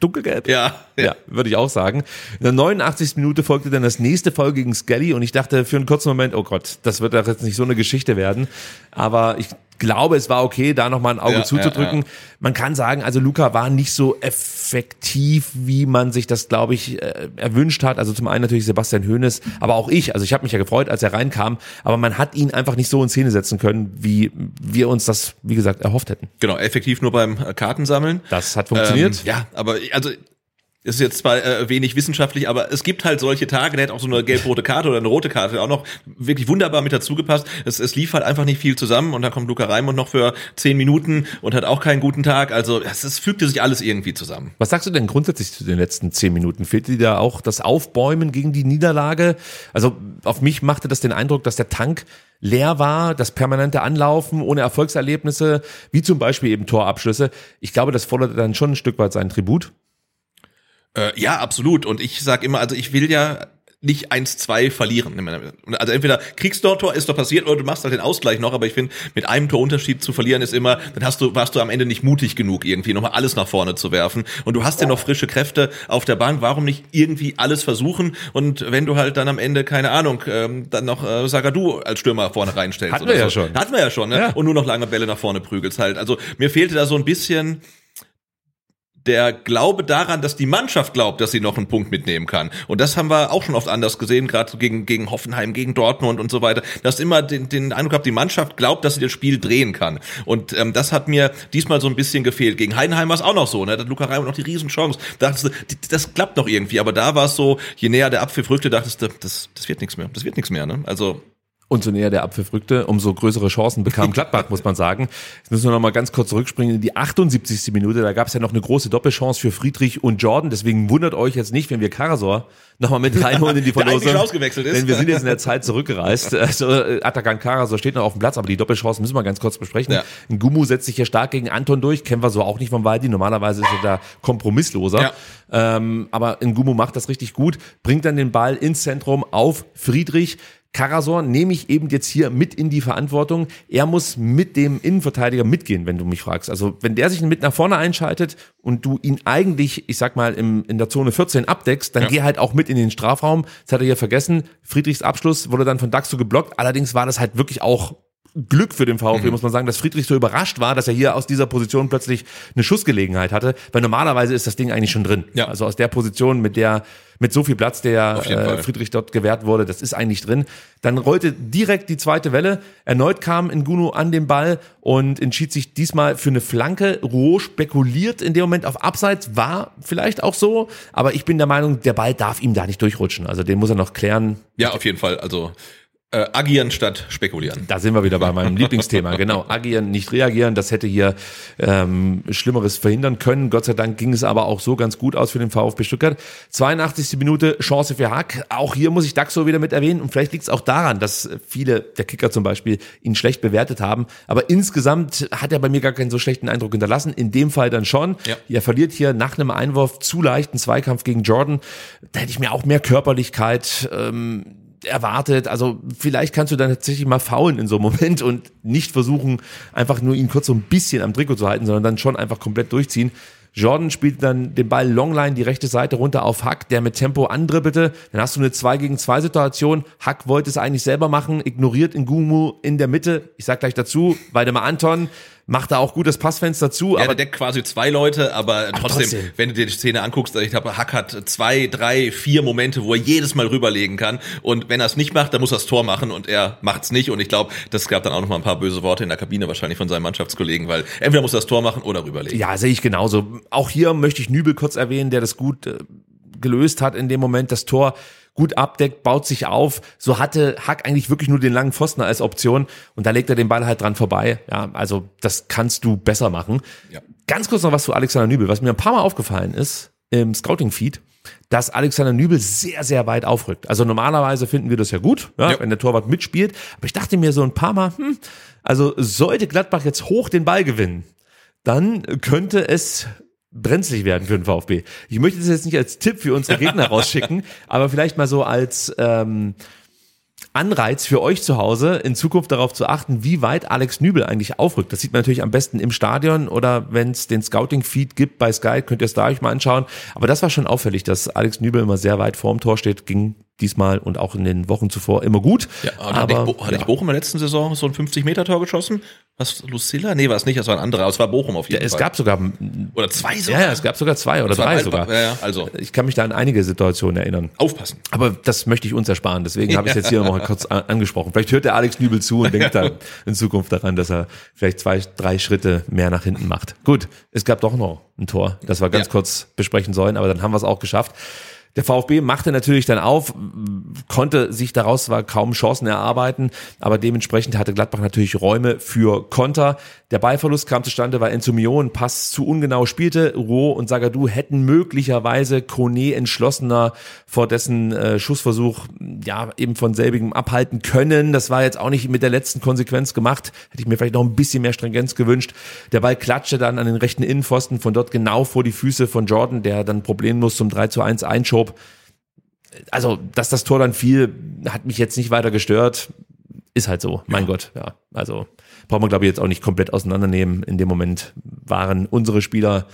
dunkelgelb. Ja, Ja, würde ich auch sagen. In der 89. Minute folgte dann das nächste Foul gegen Skelly und ich dachte für einen kurzen Moment, oh Gott, das wird doch jetzt nicht so eine Geschichte werden. Aber ich glaube, es war okay, da nochmal ein Auge Ja, zuzudrücken. ja, Man kann sagen, also Luca war nicht so effektiv, wie man sich das, glaube ich, äh, erwünscht hat. Also zum einen natürlich Sebastian Hoeneß, aber auch ich. Also ich habe mich ja gefreut, als er reinkam, aber man hat ihn einfach nicht so in Szene setzen können, wie wir uns das, wie gesagt, erhofft hätten. Genau, effektiv nur beim Kartensammeln. Das hat funktioniert. Ähm, ja, aber also ist jetzt zwar äh, wenig wissenschaftlich, aber es gibt halt solche Tage, der hätte auch so eine gelb-rote Karte oder eine rote Karte auch noch wirklich wunderbar mit dazu gepasst. Es, es lief halt einfach nicht viel zusammen und dann kommt Luca Raimund noch für zehn Minuten und hat auch keinen guten Tag. Also es, es fügte sich alles irgendwie zusammen. Was sagst du denn grundsätzlich zu den letzten zehn Minuten? Fehlt dir da auch das Aufbäumen gegen die Niederlage? Also auf mich machte das den Eindruck, dass der Tank leer war, das permanente Anlaufen ohne Erfolgserlebnisse, wie zum Beispiel eben Torabschlüsse. Ich glaube, das forderte dann schon ein Stück weit seinen Tribut. Äh, ja, absolut. Und ich sag immer, also ich will ja nicht 1-2 verlieren. Also entweder kriegst du ein Tor, ist doch passiert, oder du machst halt den Ausgleich noch, aber ich finde, mit einem Torunterschied zu verlieren ist immer, dann hast du, warst du am Ende nicht mutig genug, irgendwie nochmal alles nach vorne zu werfen. Und du hast ja noch frische Kräfte auf der Bank, warum nicht irgendwie alles versuchen? Und wenn du halt dann am Ende, keine Ahnung, ähm, dann noch äh, Sagadu als Stürmer vorne reinstellst. Hatten oder wir ja so. schon. Hatten wir ja schon, ne? Ja. Und nur noch lange Bälle nach vorne prügelst halt. Also mir fehlte da so ein bisschen der Glaube daran, dass die Mannschaft glaubt, dass sie noch einen Punkt mitnehmen kann. Und das haben wir auch schon oft anders gesehen, gerade gegen, gegen Hoffenheim, gegen Dortmund und so weiter, dass immer den, den Eindruck gehabt, die Mannschaft glaubt, dass sie das Spiel drehen kann. Und ähm, das hat mir diesmal so ein bisschen gefehlt. Gegen Heidenheim war es auch noch so, ne? Da hat Luca Reimann noch die Riesenchance. Da dachtest du, das klappt noch irgendwie. Aber da war es so, je näher der Abpfiff rückte, dachtest du, das, das wird nichts mehr. Das wird nichts mehr, ne? Also Und so näher der Abpfiff rückte, umso größere Chancen bekam Gladbach, muss man sagen. Jetzt müssen wir noch mal ganz kurz zurückspringen in die 78. Minute. Da gab es ja noch eine große Doppelchance für Friedrich und Jordan. Deswegen wundert euch jetzt nicht, wenn wir Karasor noch mal mit reinholen in die Verlosung. ausgewechselt ist. Denn wir sind jetzt in der Zeit zurückgereist. Also äh, Atakan Karasor steht noch auf dem Platz, aber die Doppelchance müssen wir ganz kurz besprechen. Ja. Ngumu setzt sich hier stark gegen Anton durch. Kennen wir so auch nicht vom Waldi. Normalerweise ist er da kompromissloser. Ähm, aber Ngumu macht das richtig gut, bringt dann den Ball ins Zentrum auf Friedrich. Karasor nehme ich eben jetzt hier mit in die Verantwortung. Er muss mit dem Innenverteidiger mitgehen, wenn du mich fragst. Also wenn der sich mit nach vorne einschaltet und du ihn eigentlich, ich sag mal, im, in der Zone 14 abdeckst, dann Ja. geh halt auch mit in den Strafraum. Das hat er hier vergessen. Friedrichs Abschluss wurde dann von Daxo geblockt. Allerdings war das halt wirklich auch Glück für den Mhm. VfB, muss man sagen, dass Friedrich so überrascht war, dass er hier aus dieser Position plötzlich eine Schussgelegenheit hatte, weil normalerweise ist das Ding eigentlich schon drin. Ja. Also aus der Position mit der mit so viel Platz, der äh. Friedrich dort gewährt wurde, das ist eigentlich drin. Dann rollte direkt die zweite Welle. Erneut kam Ngunu an den Ball und entschied sich diesmal für eine Flanke. Roh spekuliert in dem Moment auf Abseits, war vielleicht auch so, aber ich bin der Meinung, der Ball darf ihm da nicht durchrutschen. Also den muss er noch klären. Ja, auf jeden Fall. Also Äh, agieren statt spekulieren. Da sind wir wieder bei meinem Lieblingsthema. Genau, agieren, nicht reagieren. Das hätte hier ähm, Schlimmeres verhindern können. Gott sei Dank ging es aber auch so ganz gut aus für den VfB Stuttgart. 82. Minute, Chance für Hack. Auch hier muss ich Daxo wieder mit erwähnen. Und vielleicht liegt es auch daran, dass viele, der Kicker zum Beispiel, ihn schlecht bewertet haben. Aber insgesamt hat er bei mir gar keinen so schlechten Eindruck hinterlassen. In dem Fall dann schon. Ja. Er verliert hier nach einem Einwurf zu leichten Zweikampf gegen Jordan. Da hätte ich mir auch mehr Körperlichkeit ähm, erwartet. Also vielleicht kannst du dann tatsächlich mal faulen in so einem Moment und nicht versuchen, einfach nur ihn kurz so ein bisschen am Trikot zu halten, sondern dann schon einfach komplett durchziehen. Jordan spielt dann den Ball Longline die rechte Seite runter auf Hack, der mit Tempo andribbelte. Dann hast du eine 2 gegen 2 Situation. Hack wollte es eigentlich selber machen, ignoriert Ngumu in der Mitte. Ich sag gleich dazu, Waldemar Anton macht da auch gutes Passfenster zu, Ja, aber der deckt quasi zwei Leute, aber trotzdem, trotzdem. wenn du dir die Szene anguckst, ich glaube, Hack hat zwei, drei, vier Momente, wo er jedes Mal rüberlegen kann. Und wenn er es nicht macht, dann muss er das Tor machen und er macht es nicht. Und ich glaube, das gab dann auch noch mal ein paar böse Worte in der Kabine wahrscheinlich von seinen Mannschaftskollegen, weil entweder muss er das Tor machen oder rüberlegen. Ja, sehe ich genauso. Auch hier möchte ich Nübel kurz erwähnen, der das gut äh, gelöst hat in dem Moment. Das Tor gut abdeckt, baut sich auf. So hatte Hack eigentlich wirklich nur den langen Pfosten als Option und da legt er den Ball halt dran vorbei. Ja, also das kannst du besser machen. Ja. Ganz kurz noch was zu Alexander Nübel, was mir ein paar Mal aufgefallen ist im Scouting-Feed, dass Alexander Nübel sehr, sehr weit aufrückt. Also normalerweise finden wir das ja gut, ja, Ja. wenn der Torwart mitspielt. Aber ich dachte mir so ein paar Mal, hm, also sollte Gladbach jetzt hoch den Ball gewinnen, dann könnte es brenzlig werden für den VfB. Ich möchte das jetzt nicht als Tipp für unsere Gegner rausschicken, aber vielleicht mal so als ähm, Anreiz für euch zu Hause, in Zukunft darauf zu achten, wie weit Alex Nübel eigentlich aufrückt. Das sieht man natürlich am besten im Stadion oder wenn es den Scouting-Feed gibt bei Sky, könnt ihr es da euch mal anschauen. Aber das war schon auffällig, dass Alex Nübel immer sehr weit vorm Tor steht, ging diesmal und auch in den Wochen zuvor immer gut. Ja, und hatte, ich, Bo- hatte ja. ich Bochum in der letzten Saison so ein 50-Meter-Tor geschossen? Was, Lucilla? Nee, war es nicht, das war ein anderer, aber es war Bochum auf jeden es Fall. gab sogar, Oder zwei ja, sogar? ja, es gab sogar zwei oder drei sogar. Ja, ja, also, Ich kann mich da an einige Situationen erinnern. aufpassen. Aber das möchte ich uns ersparen. Deswegen habe ich es jetzt hier noch mal kurz angesprochen. Vielleicht hört der Alex Nübel zu und denkt dann in Zukunft daran, dass er vielleicht zwei, drei Schritte mehr nach hinten macht. Gut, es gab doch noch ein Tor, das wir ganz Ja. kurz besprechen sollen, aber dann haben wir es auch geschafft. Der VfB machte natürlich dann auf, konnte sich daraus zwar kaum Chancen erarbeiten, aber dementsprechend hatte Gladbach natürlich Räume für Konter. Der Ballverlust kam zustande, weil Enzo Mio einen Pass zu ungenau spielte. Ruo und Sagadu hätten möglicherweise Kone entschlossener vor dessen äh, Schussversuch ja eben von selbigem abhalten können. Das war jetzt auch nicht mit der letzten Konsequenz gemacht. Hätte ich mir vielleicht noch ein bisschen mehr Stringenz gewünscht. Der Ball klatschte dann an den rechten Innenpfosten von dort genau vor die Füße von Jordan, der dann problemlos zum 3 zu 1 einschob also, dass das Tor dann fiel, hat mich jetzt nicht weiter gestört. Ist halt so, mein Gott, ja. Also, braucht man, glaube ich, jetzt auch nicht komplett auseinandernehmen. In dem Moment waren unsere Spieler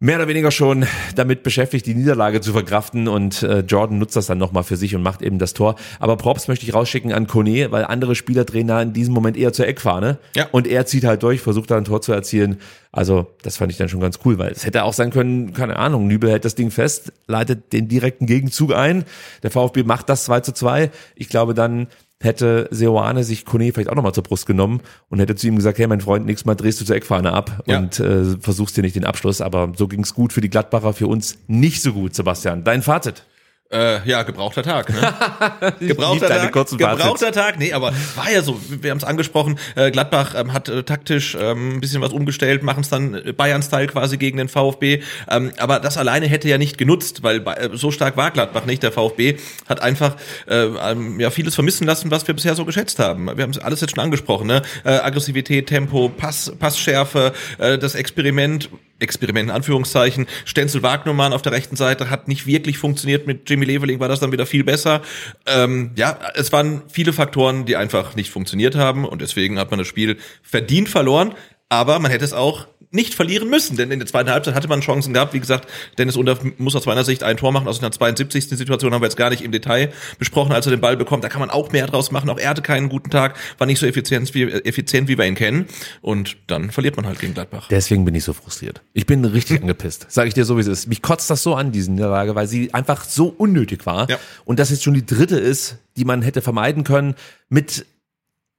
mehr oder weniger schon damit beschäftigt, die Niederlage zu verkraften und äh, Jordan nutzt das dann nochmal für sich und macht eben das Tor. Aber Props möchte ich rausschicken an Kone, weil andere Spieler drehen da in diesem Moment eher zur Eckfahne Ja. und er zieht halt durch, versucht da ein Tor zu erzielen. Also das fand ich dann schon ganz cool, weil es hätte auch sein können, keine Ahnung, Nübel hält das Ding fest, leitet den direkten Gegenzug ein, der VfB macht das 2 zu 2. Ich glaube dann hätte Seoane sich Kone vielleicht auch nochmal zur Brust genommen und hätte zu ihm gesagt, hey mein Freund, nächstes Mal drehst du zur Eckfahne ab Ja. und äh, versuchst dir nicht den Abschluss. Aber so ging's gut für die Gladbacher, für uns nicht so gut, Sebastian. Dein Fazit? Äh, ja, gebrauchter Tag. Ne? gebrauchter Tag. Gebrauchter Tag. Nee, aber war ja so. Wir haben es angesprochen. Äh, Gladbach ähm, hat äh, taktisch ähm, ein bisschen was umgestellt, machen es dann äh, Bayern-Style quasi gegen den VfB. Ähm, aber das alleine hätte ja nicht genutzt, weil äh, so stark war Gladbach nicht. Der VfB hat einfach äh, ähm, ja vieles vermissen lassen, was wir bisher so geschätzt haben. Wir haben es alles jetzt schon angesprochen. Ne? Äh, Aggressivität, Tempo, Pass, Passschärfe, äh, das Experiment. Experiment in Anführungszeichen. Stenzel Wagnermann auf der rechten Seite hat nicht wirklich funktioniert. Mit Jimmy Leveling war das dann wieder viel besser. Ähm, ja, es waren viele Faktoren, die einfach nicht funktioniert haben und deswegen hat man das Spiel verdient verloren. Aber man hätte es auch nicht verlieren müssen, denn in der zweiten Halbzeit hatte man Chancen gehabt. Wie gesagt, Dennis Unter muss aus meiner Sicht ein Tor machen. Aus einer 72. Situation haben wir jetzt gar nicht im Detail besprochen, als er den Ball bekommt. Da kann man auch mehr draus machen. Auch er hatte keinen guten Tag, war nicht so effizient wie, effizient, wie wir ihn kennen. Und dann verliert man halt gegen Gladbach. Deswegen bin ich so frustriert. Ich bin richtig angepisst. Sage ich dir so, wie es ist. Mich kotzt das so an, diese Niederlage, weil sie einfach so unnötig war. Ja. Und das jetzt schon die dritte ist, die man hätte vermeiden können mit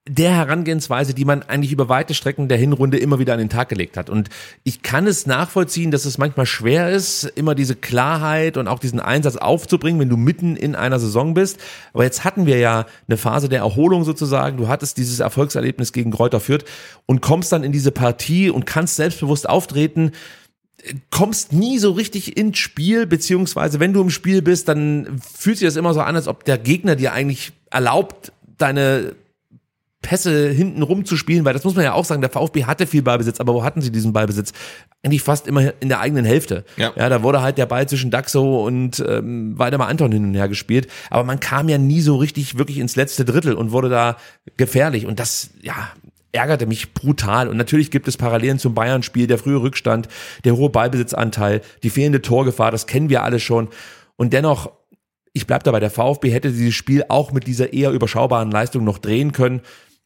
der Herangehensweise, die man eigentlich über weite Strecken der Hinrunde immer wieder an den Tag gelegt hat. Und ich kann es nachvollziehen, dass es manchmal schwer ist, immer diese Klarheit und auch diesen Einsatz aufzubringen, wenn du mitten in einer Saison bist. Aber jetzt hatten wir ja eine Phase der Erholung sozusagen. Du hattest dieses Erfolgserlebnis gegen Kräuter Fürth und kommst dann in diese Partie und kannst selbstbewusst auftreten kommst nie so richtig ins Spiel, beziehungsweise wenn du im Spiel bist, dann fühlt sich das immer so an, als ob der Gegner dir eigentlich erlaubt, deine Pässe hinten rumzuspielen, weil das muss man ja auch sagen, der VfB hatte viel Ballbesitz, aber wo hatten sie diesen Ballbesitz? Eigentlich fast immer in der eigenen Hälfte. Ja. ja da wurde halt der Ball zwischen Daxo und ähm, Waldemar Anton hin und her gespielt, aber man kam ja nie so richtig wirklich ins letzte Drittel und wurde da gefährlich und das, ja, ärgerte mich brutal. Und natürlich gibt es Parallelen zum Bayern-Spiel, der frühe Rückstand, der hohe Ballbesitzanteil, die fehlende Torgefahr, das kennen wir alle schon. Und dennoch, ich bleib dabei, der VfB hätte dieses Spiel auch mit dieser eher überschaubaren Leistung noch drehen können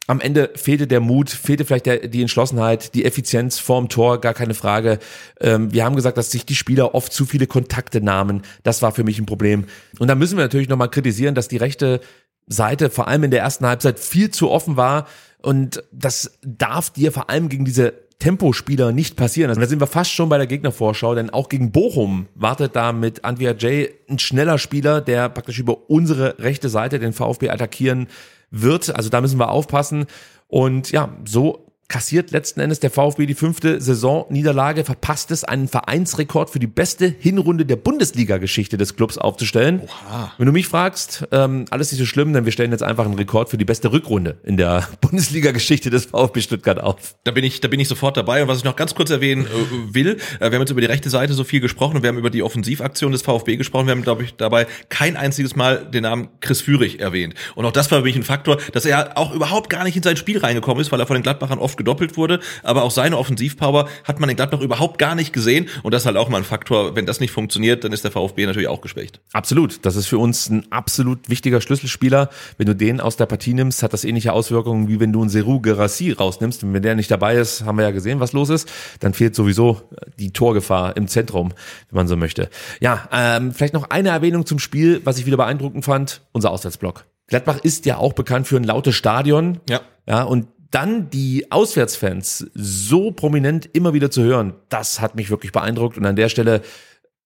am Ende fehlte der Mut, fehlte vielleicht der, die Entschlossenheit, die Effizienz vorm Tor, gar keine Frage. Ähm, wir haben gesagt, dass sich die Spieler oft zu viele Kontakte nahmen. Das war für mich ein Problem. Und da müssen wir natürlich nochmal kritisieren, dass die rechte Seite vor allem in der ersten Halbzeit viel zu offen war. Und das darf dir vor allem gegen diese Tempospieler nicht passieren. Also da sind wir fast schon bei der Gegnervorschau, denn auch gegen Bochum wartet da mit Antwia J ein schneller Spieler, der praktisch über unsere rechte Seite den VfB attackieren wird. Also da müssen wir aufpassen. Und ja, so kassiert letzten Endes der VfB die fünfte Saisonniederlage, verpasst es, einen Vereinsrekord für die beste Hinrunde der Bundesliga-Geschichte des Clubs aufzustellen. Oha. Wenn du mich fragst, ähm, alles nicht so schlimm, denn wir stellen jetzt einfach einen Rekord für die beste Rückrunde in der Bundesliga-Geschichte des VfB Stuttgart auf. Da bin ich, da bin ich sofort dabei. Und was ich noch ganz kurz erwähnen äh, will, äh, wir haben jetzt über die rechte Seite so viel gesprochen und wir haben über die Offensivaktion des VfB gesprochen. Wir haben, glaube ich, dabei kein einziges Mal den Namen Chris Führig erwähnt. Und auch das war für mich ein Faktor, dass er auch überhaupt gar nicht in sein Spiel reingekommen ist, weil er von den Gladbachern oft gedoppelt wurde, aber auch seine Offensivpower hat man in Gladbach überhaupt gar nicht gesehen und das ist halt auch mal ein Faktor, wenn das nicht funktioniert, dann ist der VfB natürlich auch geschwächt. Absolut, das ist für uns ein absolut wichtiger Schlüsselspieler. Wenn du den aus der Partie nimmst, hat das ähnliche Auswirkungen, wie wenn du einen Seru Gerassi rausnimmst. Und wenn der nicht dabei ist, haben wir ja gesehen, was los ist, dann fehlt sowieso die Torgefahr im Zentrum, wenn man so möchte. Ja, ähm, vielleicht noch eine Erwähnung zum Spiel, was ich wieder beeindruckend fand, unser Auswärtsblock. Gladbach ist ja auch bekannt für ein lautes Stadion. Ja. Ja, und dann die Auswärtsfans so prominent immer wieder zu hören, das hat mich wirklich beeindruckt. Und an der Stelle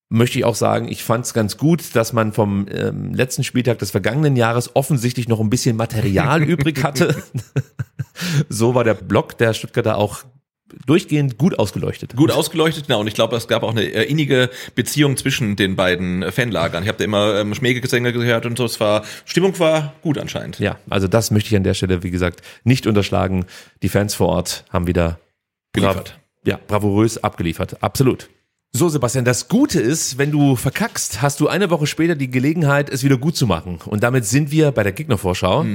möchte ich auch sagen, ich fand es ganz gut, dass man vom ähm, letzten Spieltag des vergangenen Jahres offensichtlich noch ein bisschen Material übrig hatte. so war der Block der Stuttgarter auch durchgehend gut ausgeleuchtet. Gut ausgeleuchtet, genau. Und ich glaube, es gab auch eine äh, innige Beziehung zwischen den beiden äh, Fanlagern. Ich habe da immer ähm, Schmähgesänge gehört und so. Es war Stimmung war gut anscheinend. Ja, also das möchte ich an der Stelle, wie gesagt, nicht unterschlagen. Die Fans vor Ort haben wieder Geliefert. ja, bravourös abgeliefert. Absolut. So, Sebastian, das Gute ist, wenn du verkackst, hast du eine Woche später die Gelegenheit, es wieder gut zu machen. Und damit sind wir bei der Gegnervorschau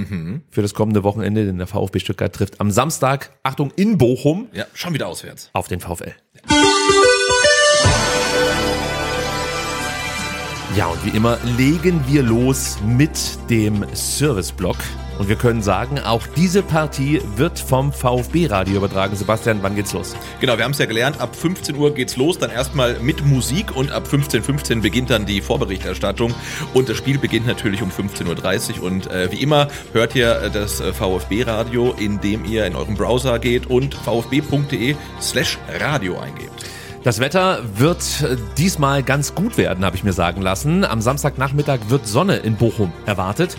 für das kommende Wochenende, denn der VfB Stuttgart trifft am Samstag, Achtung, in Bochum Ja, schon wieder auswärts. auf den VfL. Ja, und wie immer legen wir los mit dem Serviceblock. Und wir können sagen, auch diese Partie wird vom VfB-Radio übertragen. Sebastian, wann geht's los? Genau, wir haben es ja gelernt, ab 15 Uhr geht's los, dann erstmal mit Musik und ab 15.15 Uhr beginnt dann die Vorberichterstattung und das Spiel beginnt natürlich um 15.30 Uhr und äh, wie immer hört ihr äh, das äh, VfB-Radio, indem ihr in euren Browser geht und vfb.de slash Radio eingebt. Das Wetter wird äh, diesmal ganz gut werden, habe ich mir sagen lassen. Am Samstagnachmittag wird Sonne in Bochum erwartet.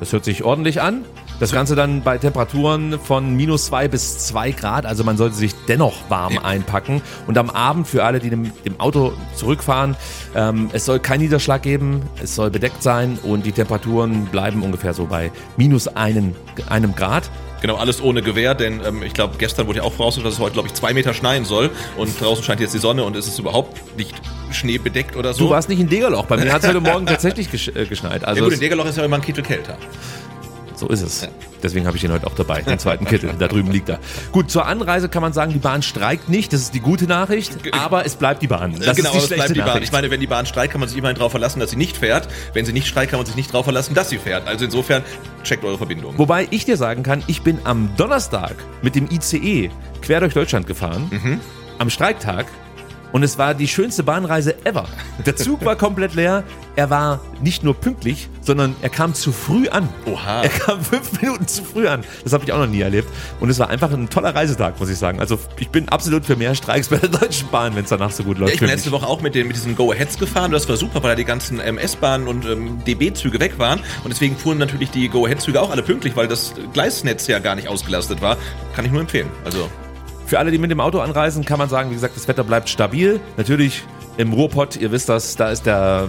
Das hört sich ordentlich an. Das Ganze dann bei Temperaturen von minus zwei bis zwei Grad. Also man sollte sich dennoch warm einpacken. Und am Abend für alle, die dem, dem Auto zurückfahren, ähm, es soll kein Niederschlag geben. Es soll bedeckt sein und die Temperaturen bleiben ungefähr so bei minus einen, einem Grad. Genau, alles ohne Gewehr, denn ähm, ich glaube, gestern wurde ja auch vorausgesagt, dass es heute, glaube ich, zwei Meter schneien soll und draußen scheint jetzt die Sonne und es ist überhaupt nicht schneebedeckt oder so. Du warst nicht in Degerloch. Bei mir hat es heute Morgen tatsächlich gesch äh, geschneit. Also ja gut, in Degerloch ist ja immer ein Kittel kälter. So ist es. Deswegen habe ich ihn heute auch dabei, den zweiten Kittel. Da drüben liegt er. Gut, zur Anreise kann man sagen, die Bahn streikt nicht. Das ist die gute Nachricht. Aber es bleibt die Bahn. Das genau, ist die es schlechte bleibt die Bahn. Nachricht. Ich meine, wenn die Bahn streikt, kann man sich immerhin darauf verlassen, dass sie nicht fährt. Wenn sie nicht streikt, kann man sich nicht darauf verlassen, dass sie fährt. Also insofern, checkt eure Verbindung. Wobei ich dir sagen kann, ich bin am Donnerstag mit dem ICE quer durch Deutschland gefahren. Mhm. Am Streiktag Und es war die schönste Bahnreise ever. Der Zug war komplett leer. Er war nicht nur pünktlich, sondern er kam zu früh an. Oha. Er kam fünf Minuten zu früh an. Das habe ich auch noch nie erlebt. Und es war einfach ein toller Reisetag, muss ich sagen. Also ich bin absolut für mehr Streiks bei der Deutschen Bahn, wenn es danach so gut läuft. Ja, ich bin letzte Woche auch mit, den, mit diesen Go-Aheads gefahren. Das war super, weil da die ganzen MS-Bahnen und ähm, DB-Züge weg waren. Und deswegen fuhren natürlich die Go-Ahead-Züge auch alle pünktlich, weil das Gleisnetz ja gar nicht ausgelastet war. Kann ich nur empfehlen. Also Für alle, die mit dem Auto anreisen, kann man sagen, wie gesagt, das Wetter bleibt stabil. Natürlich im Ruhrpott, ihr wisst das, da ist der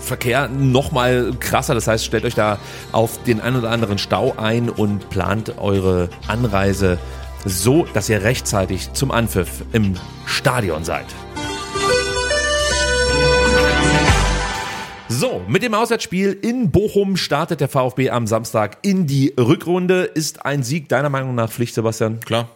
Verkehr noch mal krasser. Das heißt, stellt euch da auf den einen oder anderen Stau ein und plant eure Anreise so, dass ihr rechtzeitig zum Anpfiff im Stadion seid. So, mit dem Auswärtsspiel in Bochum startet der VfB am Samstag in die Rückrunde. Ist ein Sieg deiner Meinung nach Pflicht, Sebastian? klar.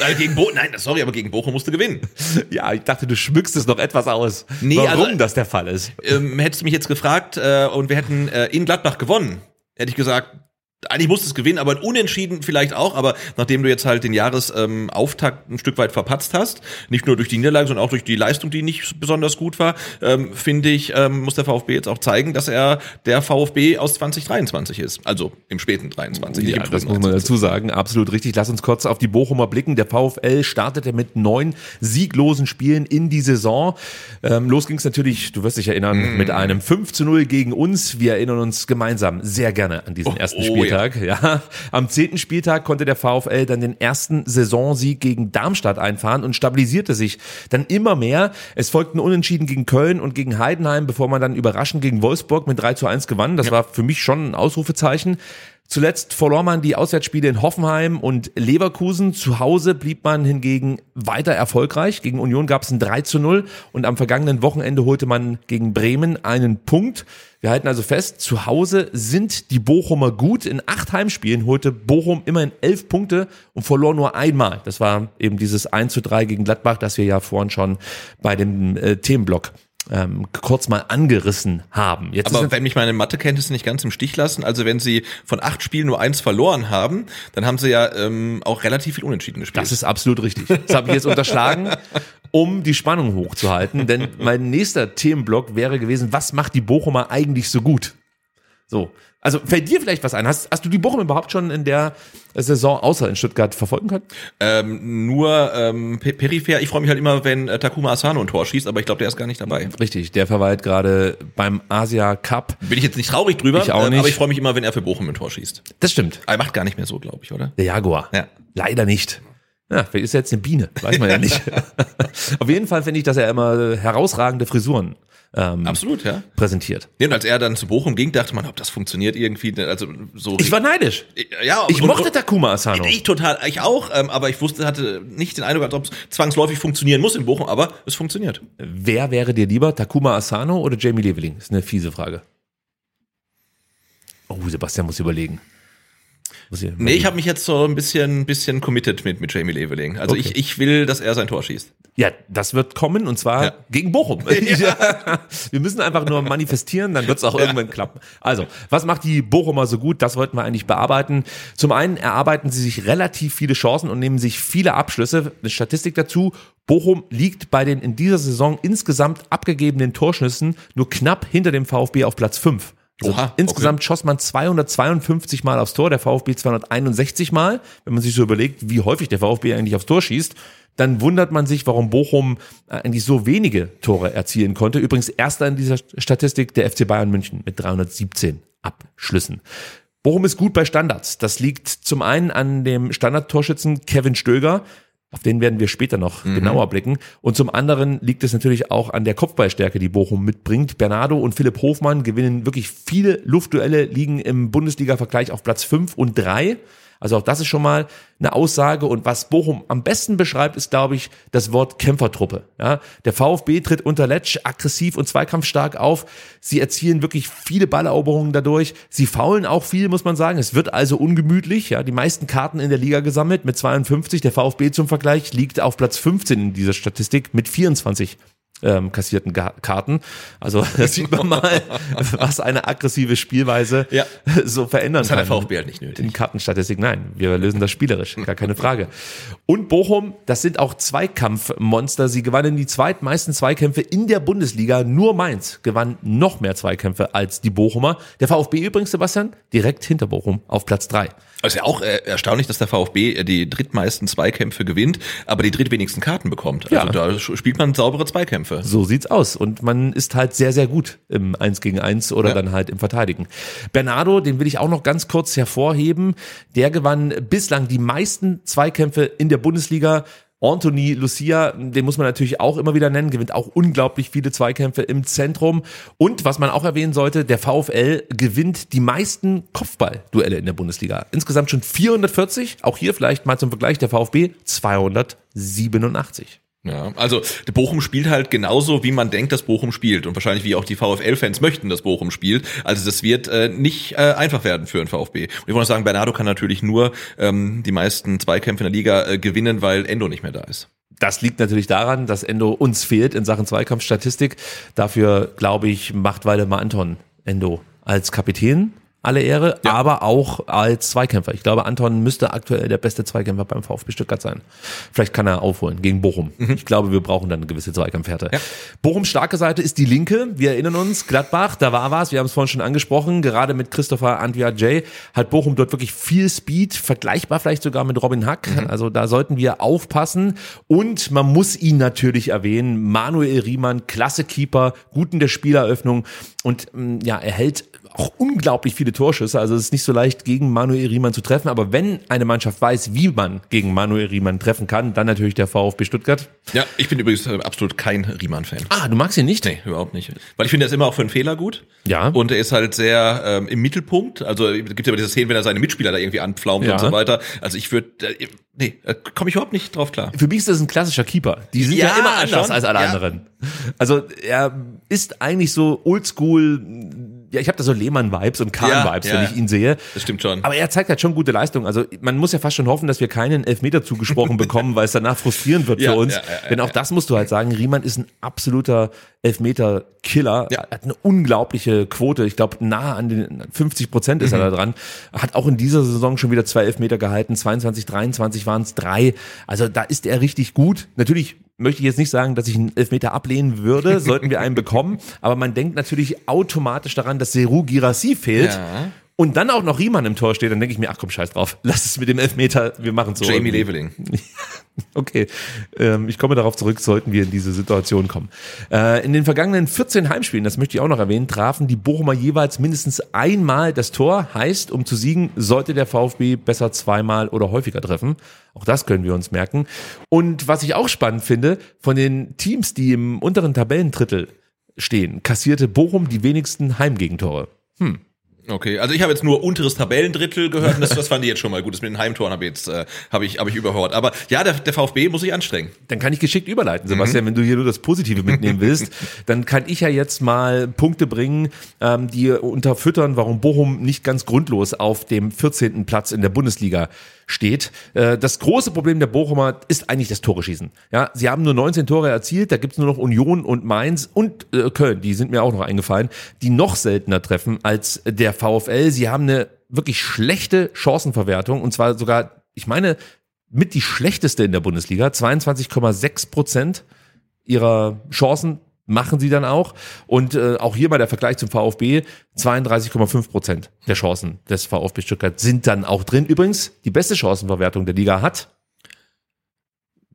Nein, gegen Bo Nein, sorry, aber gegen Bochum musste gewinnen. Ja, ich dachte, du schmückst es noch etwas aus. Nee, warum also- das der Fall ist. Ähm, hättest du mich jetzt gefragt äh, und wir hätten äh, in Gladbach gewonnen, hätte ich gesagt, eigentlich musst es gewinnen, aber ein Unentschieden vielleicht auch. Aber nachdem du jetzt halt den Jahresauftakt ähm, ein Stück weit verpatzt hast, nicht nur durch die Niederlage, sondern auch durch die Leistung, die nicht besonders gut war, ähm, finde ich, ähm, muss der VfB jetzt auch zeigen, dass er der VfB aus 2023 ist. Also im späten 23. nicht Ja, das muss man 23. dazu sagen. Absolut richtig. Lass uns kurz auf die Bochumer blicken. Der VfL startete mit neun sieglosen Spielen in die Saison. Ähm, los ging es natürlich, du wirst dich erinnern, Mm. mit einem 5 zu 0 gegen uns. Wir erinnern uns gemeinsam sehr gerne an diesen Oh, ersten oh, Spieltag. Ja. Am zehnten Spieltag konnte der VfL dann den ersten Saisonsieg gegen Darmstadt einfahren und stabilisierte sich dann immer mehr. Es folgten Unentschieden gegen Köln und gegen Heidenheim, bevor man dann überraschend gegen Wolfsburg mit 3 zu 1 gewann. Das war für mich schon ein Ausrufezeichen. Zuletzt verlor man die Auswärtsspiele in Hoffenheim und Leverkusen. Zu Hause blieb man hingegen weiter erfolgreich. Gegen Union gab es ein 3 zu 0 und am vergangenen Wochenende holte man gegen Bremen einen Punkt. Wir halten also fest, zu Hause sind die Bochumer gut. In acht Heimspielen holte Bochum immerhin elf Punkte und verlor nur einmal. Das war eben dieses 1 zu 3 gegen Gladbach, das wir ja vorhin schon bei dem äh, Themenblock ähm, kurz mal angerissen haben. Jetzt Aber wenn mich meine Mathekenntnisse nicht ganz im Stich lassen, also wenn sie von acht Spielen nur eins verloren haben, dann haben sie ja ähm, auch relativ viel Unentschieden gespielt. Das ist absolut richtig. Das habe ich jetzt unterschlagen, um die Spannung hochzuhalten. Denn mein nächster Themenblock wäre gewesen, was macht die Bochumer eigentlich so gut? So. Also fällt dir vielleicht was ein? Hast, hast du die Bochum überhaupt schon in der Saison außer in Stuttgart verfolgen können? ähm, nur ähm, pe- peripher. Ich freue mich halt immer, wenn äh, Takuma Asano ein Tor schießt, aber ich glaube, der ist gar nicht dabei. Richtig, der verweilt gerade beim Asia Cup. Bin ich jetzt nicht traurig drüber, Ich auch äh, nicht. aber ich freue mich immer, wenn er für Bochum ein Tor schießt. Das stimmt. Er macht gar nicht mehr so, glaube ich, oder? Der Jaguar. Ja. Leider nicht. Ja, vielleicht ist er jetzt eine Biene, weiß man ja nicht. Auf jeden Fall finde ich, dass er immer herausragende Frisuren ähm, Absolut, ja. präsentiert. Nee, und als er dann zu Bochum ging, dachte man, ob das funktioniert irgendwie. Also so. Ich war neidisch. ja, Ich und- mochte und- Takuma Asano. Ich total, ich auch, ähm, aber ich wusste, hatte nicht den Eindruck, als ob es zwangsläufig funktionieren muss in Bochum, aber es funktioniert. Wer wäre dir lieber, Takuma Asano oder Jamie Leveling? ist eine fiese Frage. Oh, Sebastian muss überlegen. Muss hier Nee, ich habe mich jetzt so ein bisschen, bisschen committed mit, mit Jamie Leveling. Also Okay. ich, ich will, dass er sein Tor schießt. Ja, das wird kommen und zwar Ja. gegen Bochum. Wir müssen einfach nur manifestieren, dann wird es auch irgendwann klappen. Also, was macht die Bochumer so gut? Das wollten wir eigentlich bearbeiten. Zum einen erarbeiten sie sich relativ viele Chancen und nehmen sich viele Abschlüsse. Eine Statistik dazu. Bochum liegt bei den in dieser Saison insgesamt abgegebenen Torschüssen nur knapp hinter dem VfB auf Platz 5. Also Oha, insgesamt schoss man 252 Mal aufs Tor, der VfB 261 Mal. Wenn man sich so überlegt, wie häufig der VfB eigentlich aufs Tor schießt, dann wundert man sich, warum Bochum äh, eigentlich so wenige Tore erzielen konnte. Übrigens erster in dieser Statistik der FC Bayern München mit 317 Abschlüssen. Bochum ist gut bei Standards. Das liegt zum einen an dem Standardtorschützen Kevin Stöger. Auf den werden wir später noch genauer blicken. Und zum anderen liegt es natürlich auch an der Kopfballstärke, die Bochum mitbringt. Bernardo und Philipp Hofmann gewinnen wirklich viele Luftduelle, liegen im Bundesliga-Vergleich auf Platz 5 und 3. Also auch das ist schon mal eine Aussage. Und was Bochum am besten beschreibt, ist, glaube ich, das Wort Kämpfertruppe. Ja, der VfB tritt unter Letsch aggressiv und zweikampfstark auf. Sie erzielen wirklich viele Balleroberungen dadurch. Sie faulen auch viel, muss man sagen. Es wird also ungemütlich. Ja, die meisten Karten in der Liga gesammelt mit 52. Der VfB zum Vergleich liegt auf Platz 15 in dieser Statistik mit 24 ähm, kassierten Ga Karten. Also da sieht man mal, was eine aggressive Spielweise Ja. so verändern Das hat kann. der VfB halt nicht nötig. In Kartenstatistik, nein. Wir lösen das spielerisch, gar keine Frage. Und Bochum, das sind auch Zweikampfmonster. Sie gewannen die zweitmeisten Zweikämpfe in der Bundesliga. Nur Mainz gewann noch mehr Zweikämpfe als die Bochumer. Der VfB übrigens, Sebastian, direkt hinter Bochum auf Platz drei. Also ja auch äh, erstaunlich, dass der VfB äh, die drittmeisten Zweikämpfe gewinnt, aber die drittwenigsten Karten bekommt. Also Ja. da spielt man saubere Zweikämpfe. So sieht's aus. Und man ist halt sehr, sehr gut im 1 gegen 1 oder Ja. dann halt im Verteidigen. Bernardo, den will ich auch noch ganz kurz hervorheben. Der gewann bislang die meisten Zweikämpfe in der Bundesliga. Anthony Lucia, den muss man natürlich auch immer wieder nennen, gewinnt auch unglaublich viele Zweikämpfe im Zentrum. Und was man auch erwähnen sollte, der VfL gewinnt die meisten Kopfballduelle in der Bundesliga. Insgesamt schon 440. Auch hier vielleicht mal zum Vergleich der VfB 287. Ja, also Bochum spielt halt genauso, wie man denkt, dass Bochum spielt und wahrscheinlich wie auch die VfL-Fans möchten, dass Bochum spielt. Also das wird äh, nicht äh, einfach werden für den VfB. Und ich wollte sagen, Bernardo kann natürlich nur ähm, die meisten Zweikämpfe in der Liga äh, gewinnen, weil Endo nicht mehr da ist. Das liegt natürlich daran, dass Endo uns fehlt in Sachen Zweikampfstatistik. Dafür, glaube ich, macht Waldemar Anton Endo als Kapitän alle Ehre, aber auch als Zweikämpfer. Ich glaube, Anton müsste aktuell der beste Zweikämpfer beim VfB Stuttgart sein. Vielleicht kann er aufholen gegen Bochum. Ich glaube, wir brauchen dann eine gewisse Zweikampfhärte. Ja. Bochums starke Seite ist die linke. Wir erinnern uns, Gladbach, da war was, wir haben es vorhin schon angesprochen, gerade mit Christopher Andrea J. hat Bochum dort wirklich viel Speed, vergleichbar vielleicht sogar mit Robin Hack. Also da sollten wir aufpassen. Und man muss ihn natürlich erwähnen, Manuel Riemann, klasse Keeper, gut in der Spieleröffnung und ähm, ja, er hält auch unglaublich viele Torschüsse. Also es ist nicht so leicht, gegen Manuel Riemann zu treffen. Aber wenn eine Mannschaft weiß, wie man gegen Manuel Riemann treffen kann, dann natürlich der VfB Stuttgart. Ja, ich bin übrigens äh, absolut kein Riemann-Fan. Ah, du magst ihn nicht? Nee, überhaupt nicht. Weil ich finde, er ist immer auch für einen Fehler gut. Ja. Und er ist halt sehr ähm, im Mittelpunkt. Also es gibt ja immer diese Szenen, wenn er seine Mitspieler da irgendwie anpflaumt Ja. und so weiter. Also ich würde, äh, nee, äh, komme ich überhaupt nicht drauf klar. Für mich ist das ein klassischer Keeper. Die sind ja, Ja, immer anders schon. als alle Ja. anderen. Also er ist eigentlich so oldschool. Ja, ich habe da so Lehmann-Vibes und Kahn-Vibes, Ja, wenn ja. ich ihn sehe. Das stimmt schon. Aber er zeigt halt schon gute Leistung. Also man muss ja fast schon hoffen, dass wir keinen Elfmeter zugesprochen bekommen, weil es danach frustrierend wird für uns. ja, ja, Denn auch das musst du halt sagen, Riemann ist ein absoluter Elfmeter-Killer. Ja. Er hat eine unglaubliche Quote. Ich glaube, nah an den 50 Prozent ist er Mhm. da dran. Hat auch in dieser Saison schon wieder zwei Elfmeter gehalten. 22, 23 waren es drei. Also da ist er richtig gut. Natürlich möchte ich jetzt nicht sagen, dass ich einen Elfmeter ablehnen würde, sollten wir einen bekommen. Aber man denkt natürlich automatisch daran, dass Seru Girassi fehlt. Ja. Und dann auch noch Riemann im Tor steht, dann denke ich mir, ach komm, scheiß drauf. Lass es mit dem Elfmeter, wir machen so. Jamie. Leveling. Okay, ähm, ich komme darauf zurück, sollten wir in diese Situation kommen. Äh, in den vergangenen 14 Heimspielen, das möchte ich auch noch erwähnen, trafen die Bochumer jeweils mindestens einmal das Tor. Heißt, um zu siegen, sollte der VfB besser zweimal oder häufiger treffen. Auch das können wir uns merken. Und was ich auch spannend finde, von den Teams, die im unteren Tabellendrittel stehen, kassierte Bochum die wenigsten Heimgegentore. Okay, also ich habe jetzt nur unteres Tabellendrittel gehört und das, das fand ich jetzt schon mal gut. Das mit den Heimtoren habe ich jetzt äh, habe ich habe ich überhört. Aber ja, der, der VfB muss sich anstrengen. Dann kann ich geschickt überleiten, Sebastian, wenn du hier nur das Positive mitnehmen willst. dann kann ich ja jetzt mal Punkte bringen, ähm, die unterfüttern, warum Bochum nicht ganz grundlos auf dem 14. Platz in der Bundesliga steht. Äh, das große Problem der Bochumer ist eigentlich das Tore-Schießen. Ja, sie haben nur 19 Tore erzielt, da gibt's nur noch Union und Mainz und äh, Köln, die sind mir auch noch eingefallen, die noch seltener treffen als der VfL. Sie haben eine wirklich schlechte Chancenverwertung und zwar sogar, ich meine, mit die schlechteste in der Bundesliga. 22,6 Prozent ihrer Chancen machen sie dann auch. Und äh, auch hier mal der Vergleich zum VfB, 32,5 Prozent der Chancen des VfB Stuttgart sind dann auch drin. Übrigens, die beste Chancenverwertung der Liga hat,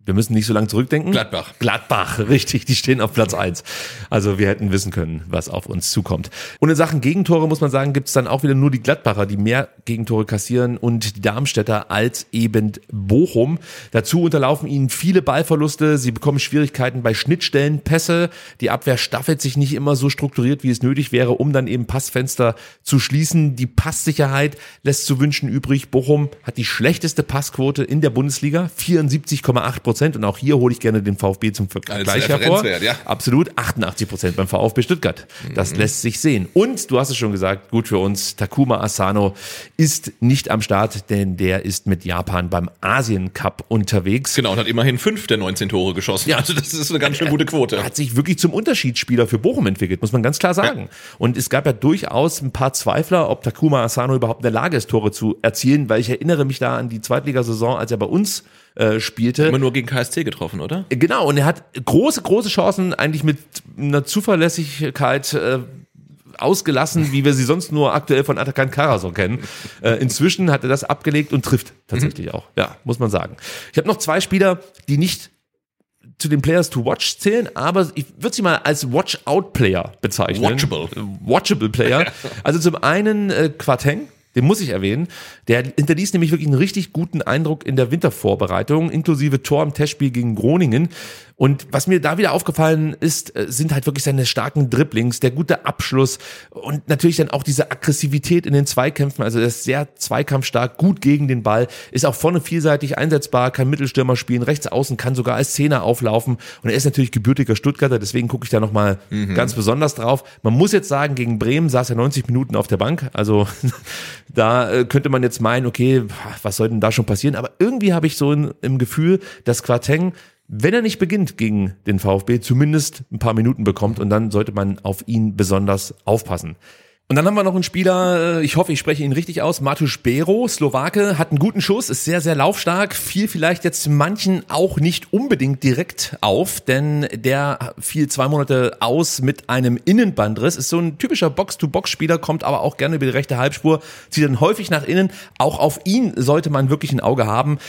wir müssen nicht so lange zurückdenken. Gladbach. Gladbach, richtig, die stehen auf Platz eins. Also wir hätten wissen können, was auf uns zukommt. Und in Sachen Gegentore muss man sagen, gibt's dann auch wieder nur die Gladbacher, die mehr Gegentore kassieren und die Darmstädter als eben Bochum. Dazu unterlaufen ihnen viele Ballverluste, sie bekommen Schwierigkeiten bei Schnittstellen, Pässe. Die Abwehr staffelt sich nicht immer so strukturiert, wie es nötig wäre, um dann eben Passfenster zu schließen. Die Passsicherheit lässt zu wünschen übrig. Bochum hat die schlechteste Passquote in der Bundesliga, 74,8 Prozent. Prozent. Und auch hier hole ich gerne den VfB zum Vergleich hervor. Ja. Absolut 88 Prozent beim VfB Stuttgart. Das Mhm. lässt sich sehen. Und du hast es schon gesagt, gut für uns, Takuma Asano ist nicht am Start, denn der ist mit Japan beim Asien Cup unterwegs. Genau, und hat immerhin fünf der 19 Tore geschossen. Ja. Also das ist eine ganz schön gute Quote. Er hat sich wirklich zum Unterschiedsspieler für Bochum entwickelt, muss man ganz klar sagen. Und es gab ja durchaus ein paar Zweifler, ob Takuma Asano überhaupt in der Lage ist, Tore zu erzielen, weil ich erinnere mich da an die Zweitligasaison, als er bei uns äh, spielte. Immer nur gegen KSC getroffen, oder? Genau, und er hat große, große Chancen eigentlich mit einer Zuverlässigkeit äh, ausgelassen, wie wir sie sonst nur aktuell von Atakan Karasor kennen. Äh, inzwischen hat er das abgelegt und trifft tatsächlich auch. Ja, muss man sagen. Ich habe noch zwei Spieler, die nicht zu den Players to Watch zählen, aber ich würde sie mal als Watch-Out-Player bezeichnen. Watchable. Watchable Player. Also zum einen äh, Quateng, den muss ich erwähnen. Der hinterließ nämlich wirklich einen richtig guten Eindruck in der Wintervorbereitung, inklusive Tor im Testspiel gegen Groningen. Und was mir da wieder aufgefallen ist, äh, sind halt wirklich seine starken Dribblings, der gute Abschluss und natürlich dann auch diese Aggressivität in den Zweikämpfen. Also er ist sehr zweikampfstark, gut gegen den Ball, ist auch vorne vielseitig einsetzbar, kann Mittelstürmer spielen, rechts außen, kann sogar als Zehner auflaufen. Und er ist natürlich gebürtiger Stuttgarter, deswegen gucke ich da nochmal ganz besonders drauf. Man muss jetzt sagen, gegen Bremen saß er 90 Minuten auf der Bank. Also da äh, könnte man jetzt meinen, okay, was soll denn da schon passieren? Aber irgendwie habe ich so ein, im Gefühl, dass Quateng wenn er nicht beginnt gegen den VfB, zumindest ein paar Minuten bekommt und dann sollte man auf ihn besonders aufpassen. Und dann haben wir noch einen Spieler, äh, ich hoffe, ich spreche ihn richtig aus, Matusz Bero, Slowake, hat einen guten Schuss, ist sehr, sehr laufstark, fiel vielleicht jetzt manchen auch nicht unbedingt direkt auf, denn der fiel zwei Monate aus mit einem Innenbandriss, ist so ein typischer Box-to-Box-Spieler, kommt aber auch gerne über die rechte Halbspur, zieht dann häufig nach innen, auch auf ihn sollte man wirklich ein Auge haben.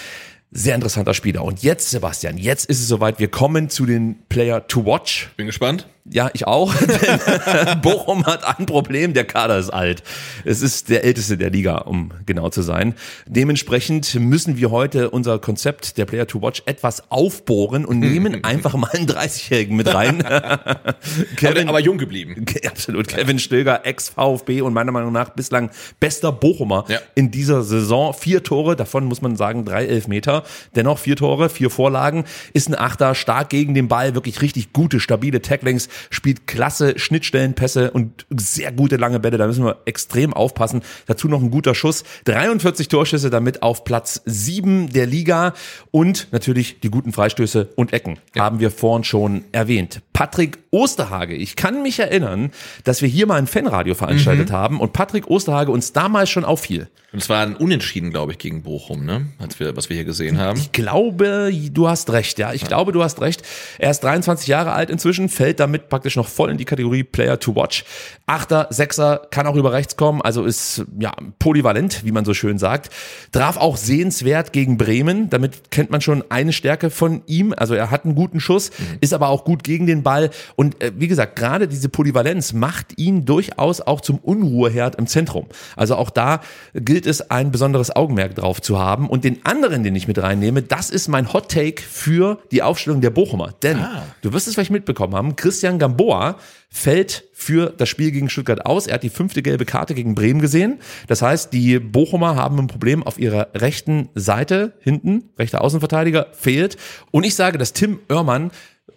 Sehr interessanter Spieler. Und jetzt, Sebastian, jetzt ist es soweit. Wir kommen zu den Player to Watch. Bin gespannt. Ja, ich auch. Denn Bochum hat ein Problem, der Kader ist alt. Es ist der älteste der Liga, um genau zu sein. Dementsprechend müssen wir heute unser Konzept der Player to Watch etwas aufbohren und nehmen einfach mal einen 30-Jährigen mit rein. Aber, aber jung geblieben. Absolut. Kevin Stilger, Ex-VfB und meiner Meinung nach bislang bester Bochumer Ja. in dieser Saison. Vier Tore, davon muss man sagen, drei Elfmeter. Dennoch vier Tore, vier Vorlagen. Ist ein Achter, stark gegen den Ball, wirklich richtig gute, stabile Tacklings, spielt klasse Schnittstellenpässe und sehr gute lange Bälle. Da müssen wir extrem aufpassen. Dazu noch ein guter Schuss. 43 Torschüsse damit auf Platz sieben der Liga und natürlich die guten Freistöße und Ecken haben wir vorhin schon erwähnt. Patrick Osterhage, ich kann mich erinnern, dass wir hier mal ein Fanradio veranstaltet haben und Patrick Osterhage uns damals schon auffiel. Und es war ein Unentschieden, glaube ich, gegen Bochum, ne? Als wir, was wir hier gesehen haben. Ich glaube, du hast recht, ja. Ich glaube, du hast recht. Er ist 23 Jahre alt inzwischen, fällt damit praktisch noch voll in die Kategorie Player to Watch. Achter, Sechser, kann auch über rechts kommen, also ist ja polyvalent, wie man so schön sagt. Traf auch sehenswert gegen Bremen. Damit kennt man schon eine Stärke von ihm. Also er hat einen guten Schuss, ist aber auch gut gegen den Ball. Und äh, wie gesagt, gerade diese Polyvalenz macht ihn durchaus auch zum Unruheherd im Zentrum. Also auch da gilt es, ein besonderes Augenmerk drauf zu haben. Und den anderen, den ich mit reinnehme, das ist mein Hot Take für die Aufstellung der Bochumer. Denn du wirst es vielleicht mitbekommen haben, Christian Gamboa fällt für das Spiel gegen Stuttgart aus. Er hat die fünfte gelbe Karte gegen Bremen gesehen. Das heißt, die Bochumer haben ein Problem auf ihrer rechten Seite, hinten, rechter Außenverteidiger, fehlt. Und ich sage, dass Tim Oermann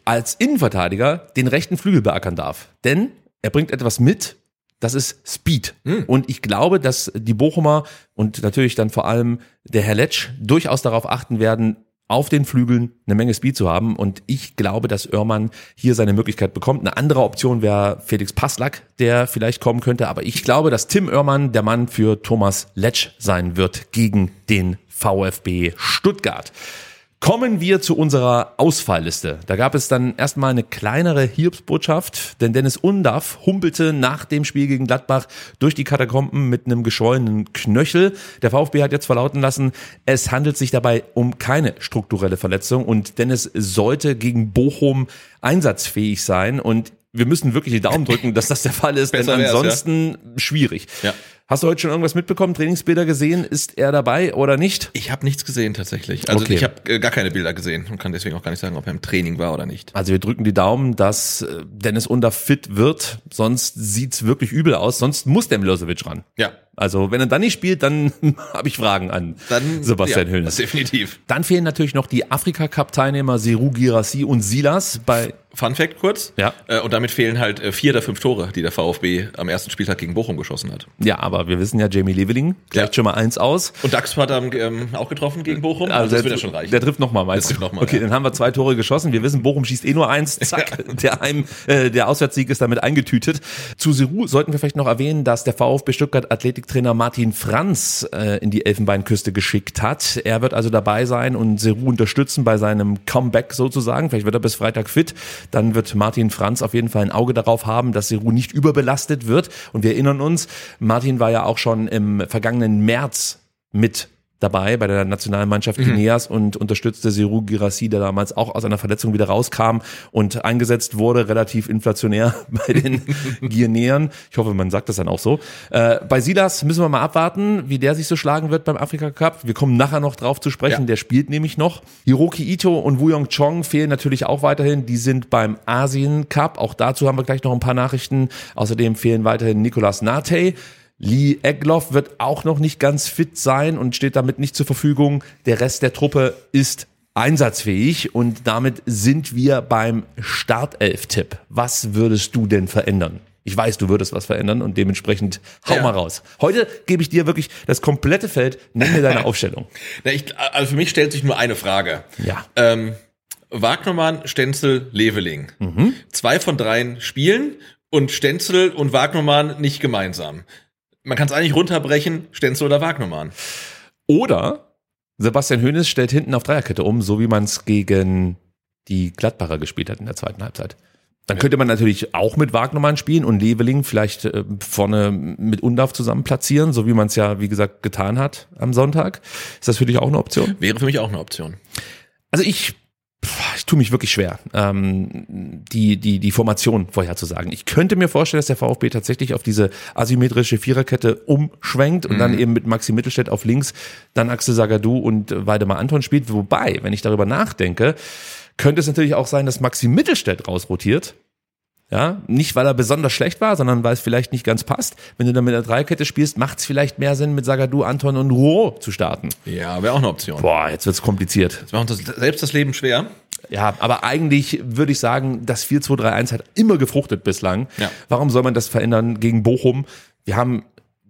als Innenverteidiger den rechten Flügel beackern darf. Denn er bringt etwas mit, das ist Speed. Und ich glaube, dass die Bochumer und natürlich dann vor allem der Herr Letsch durchaus darauf achten werden, auf den Flügeln eine Menge Speed zu haben. Und ich glaube, dass Oermann hier seine Möglichkeit bekommt. Eine andere Option wäre Felix Passlack, der vielleicht kommen könnte. Aber ich glaube, dass Tim Oermann der Mann für Thomas Letsch sein wird gegen den VfB Stuttgart. Kommen wir zu unserer Ausfallliste. Da gab es dann erstmal eine kleinere Hiobsbotschaft, denn Dennis Undaff humpelte nach dem Spiel gegen Gladbach durch die Katakomben mit einem geschwollenen Knöchel. Der VfB hat jetzt verlauten lassen, es handelt sich dabei um keine strukturelle Verletzung und Dennis sollte gegen Bochum einsatzfähig sein und wir müssen wirklich die Daumen drücken, dass das der Fall ist, denn wär's, ja. ansonsten schwierig. Ja. Hast du heute schon irgendwas mitbekommen, Trainingsbilder gesehen? Ist er dabei oder nicht? Ich habe nichts gesehen tatsächlich. Also Okay. ich habe äh, gar keine Bilder gesehen und kann deswegen auch gar nicht sagen, ob er im Training war oder nicht. Also wir drücken die Daumen, dass äh, Dennis Under fit wird, sonst sieht's wirklich übel aus, sonst muss der Milosevic ran. Ja, Also wenn er dann nicht spielt, dann habe ich Fragen an dann Sebastian ja, Höhnes. Definitiv. Dann fehlen natürlich noch die Afrika-Cup-Teilnehmer Seru Girassi und Silas bei Fun Fact kurz. Ja. Äh, und damit fehlen halt äh, vier der fünf Tore, die der VfB am ersten Spieltag gegen Bochum geschossen hat. Ja, aber wir wissen ja, Jamie Leveling gleicht Ja. schon mal eins aus. Und Dax hat er ähm, auch getroffen gegen Bochum. Also, das der, wird ja schon reichen. der trifft nochmal, meinst trifft noch mal, okay, ja. dann haben wir zwei Tore geschossen. Wir wissen, Bochum schießt eh nur eins. Zack, der, Heim, äh, der Auswärtssieg ist damit eingetütet. Zu Seru sollten wir vielleicht noch erwähnen, dass der VfB Stuttgart Athletiktrainer Martin Franz äh, in die Elfenbeinküste geschickt hat. Er wird also dabei sein und Seru unterstützen bei seinem Comeback sozusagen. Vielleicht wird er bis Freitag fit. Dann wird Martin Franz auf jeden Fall ein Auge darauf haben, dass Seru nicht überbelastet wird. Und wir erinnern uns, Martin war ja auch schon im vergangenen März mit dabei bei der Nationalmannschaft Guineas und unterstützte Seru Girassi, der damals auch aus einer Verletzung wieder rauskam und eingesetzt wurde, relativ inflationär bei den Guineern. Ich hoffe, man sagt das dann auch so. Äh, bei Silas müssen wir mal abwarten, wie der sich so schlagen wird beim Afrika Cup. Wir kommen nachher noch drauf zu sprechen, Ja. der spielt nämlich noch. Hiroki Ito und Woo Young Chong fehlen natürlich auch weiterhin. Die sind beim Asien Cup. Auch dazu haben wir gleich noch ein paar Nachrichten. Außerdem fehlen weiterhin Nicolas Nate. Lee Egloff wird auch noch nicht ganz fit sein und steht damit nicht zur Verfügung. Der Rest der Truppe ist einsatzfähig und damit sind wir beim Startelf-Tipp. Was würdest du denn verändern? Ich weiß, du würdest was verändern und dementsprechend hau Ja. mal raus. Heute gebe ich dir wirklich das komplette Feld. Nenn mir deine Aufstellung. Na, ich, also für mich stellt sich nur eine Frage. Ja. Ähm, Wagnermann, Stenzel, Leveling. Mhm. Zwei von dreien spielen und Stenzel und Wagnermann nicht gemeinsam. Man kann es eigentlich runterbrechen, Stenzel oder Wagnermann. Oder Sebastian Hoeneß stellt hinten auf Dreierkette um, so wie man es gegen die Gladbacher gespielt hat in der zweiten Halbzeit. Dann könnte man natürlich auch mit Wagnermann spielen und Leveling vielleicht äh, vorne mit Undorf zusammen platzieren, so wie man es ja, wie gesagt, getan hat am Sonntag. Ist das für dich auch eine Option? Wäre für mich auch eine Option. Also ich, ich tue mich wirklich schwer, ähm, die, die, die Formation vorherzusagen. Ich könnte mir vorstellen, dass der VfB tatsächlich auf diese asymmetrische Viererkette umschwenkt und dann eben mit Maxi Mittelstädt auf links, dann Axel Sagadou und Waldemar Anton spielt. Wobei, wenn ich darüber nachdenke, könnte es natürlich auch sein, dass Maxi Mittelstädt rausrotiert. Ja, nicht weil er besonders schlecht war, sondern weil es vielleicht nicht ganz passt. Wenn du dann mit der Dreierkette spielst, macht es vielleicht mehr Sinn, mit Sagadou, Anton und Rouault zu starten. Ja, wäre auch eine Option. Boah, jetzt wird's kompliziert. Das macht uns selbst das Leben schwer. Ja, aber eigentlich würde ich sagen, das 4-2-3-1 hat immer gefruchtet bislang. Ja. Warum soll man das verändern gegen Bochum? Wir haben,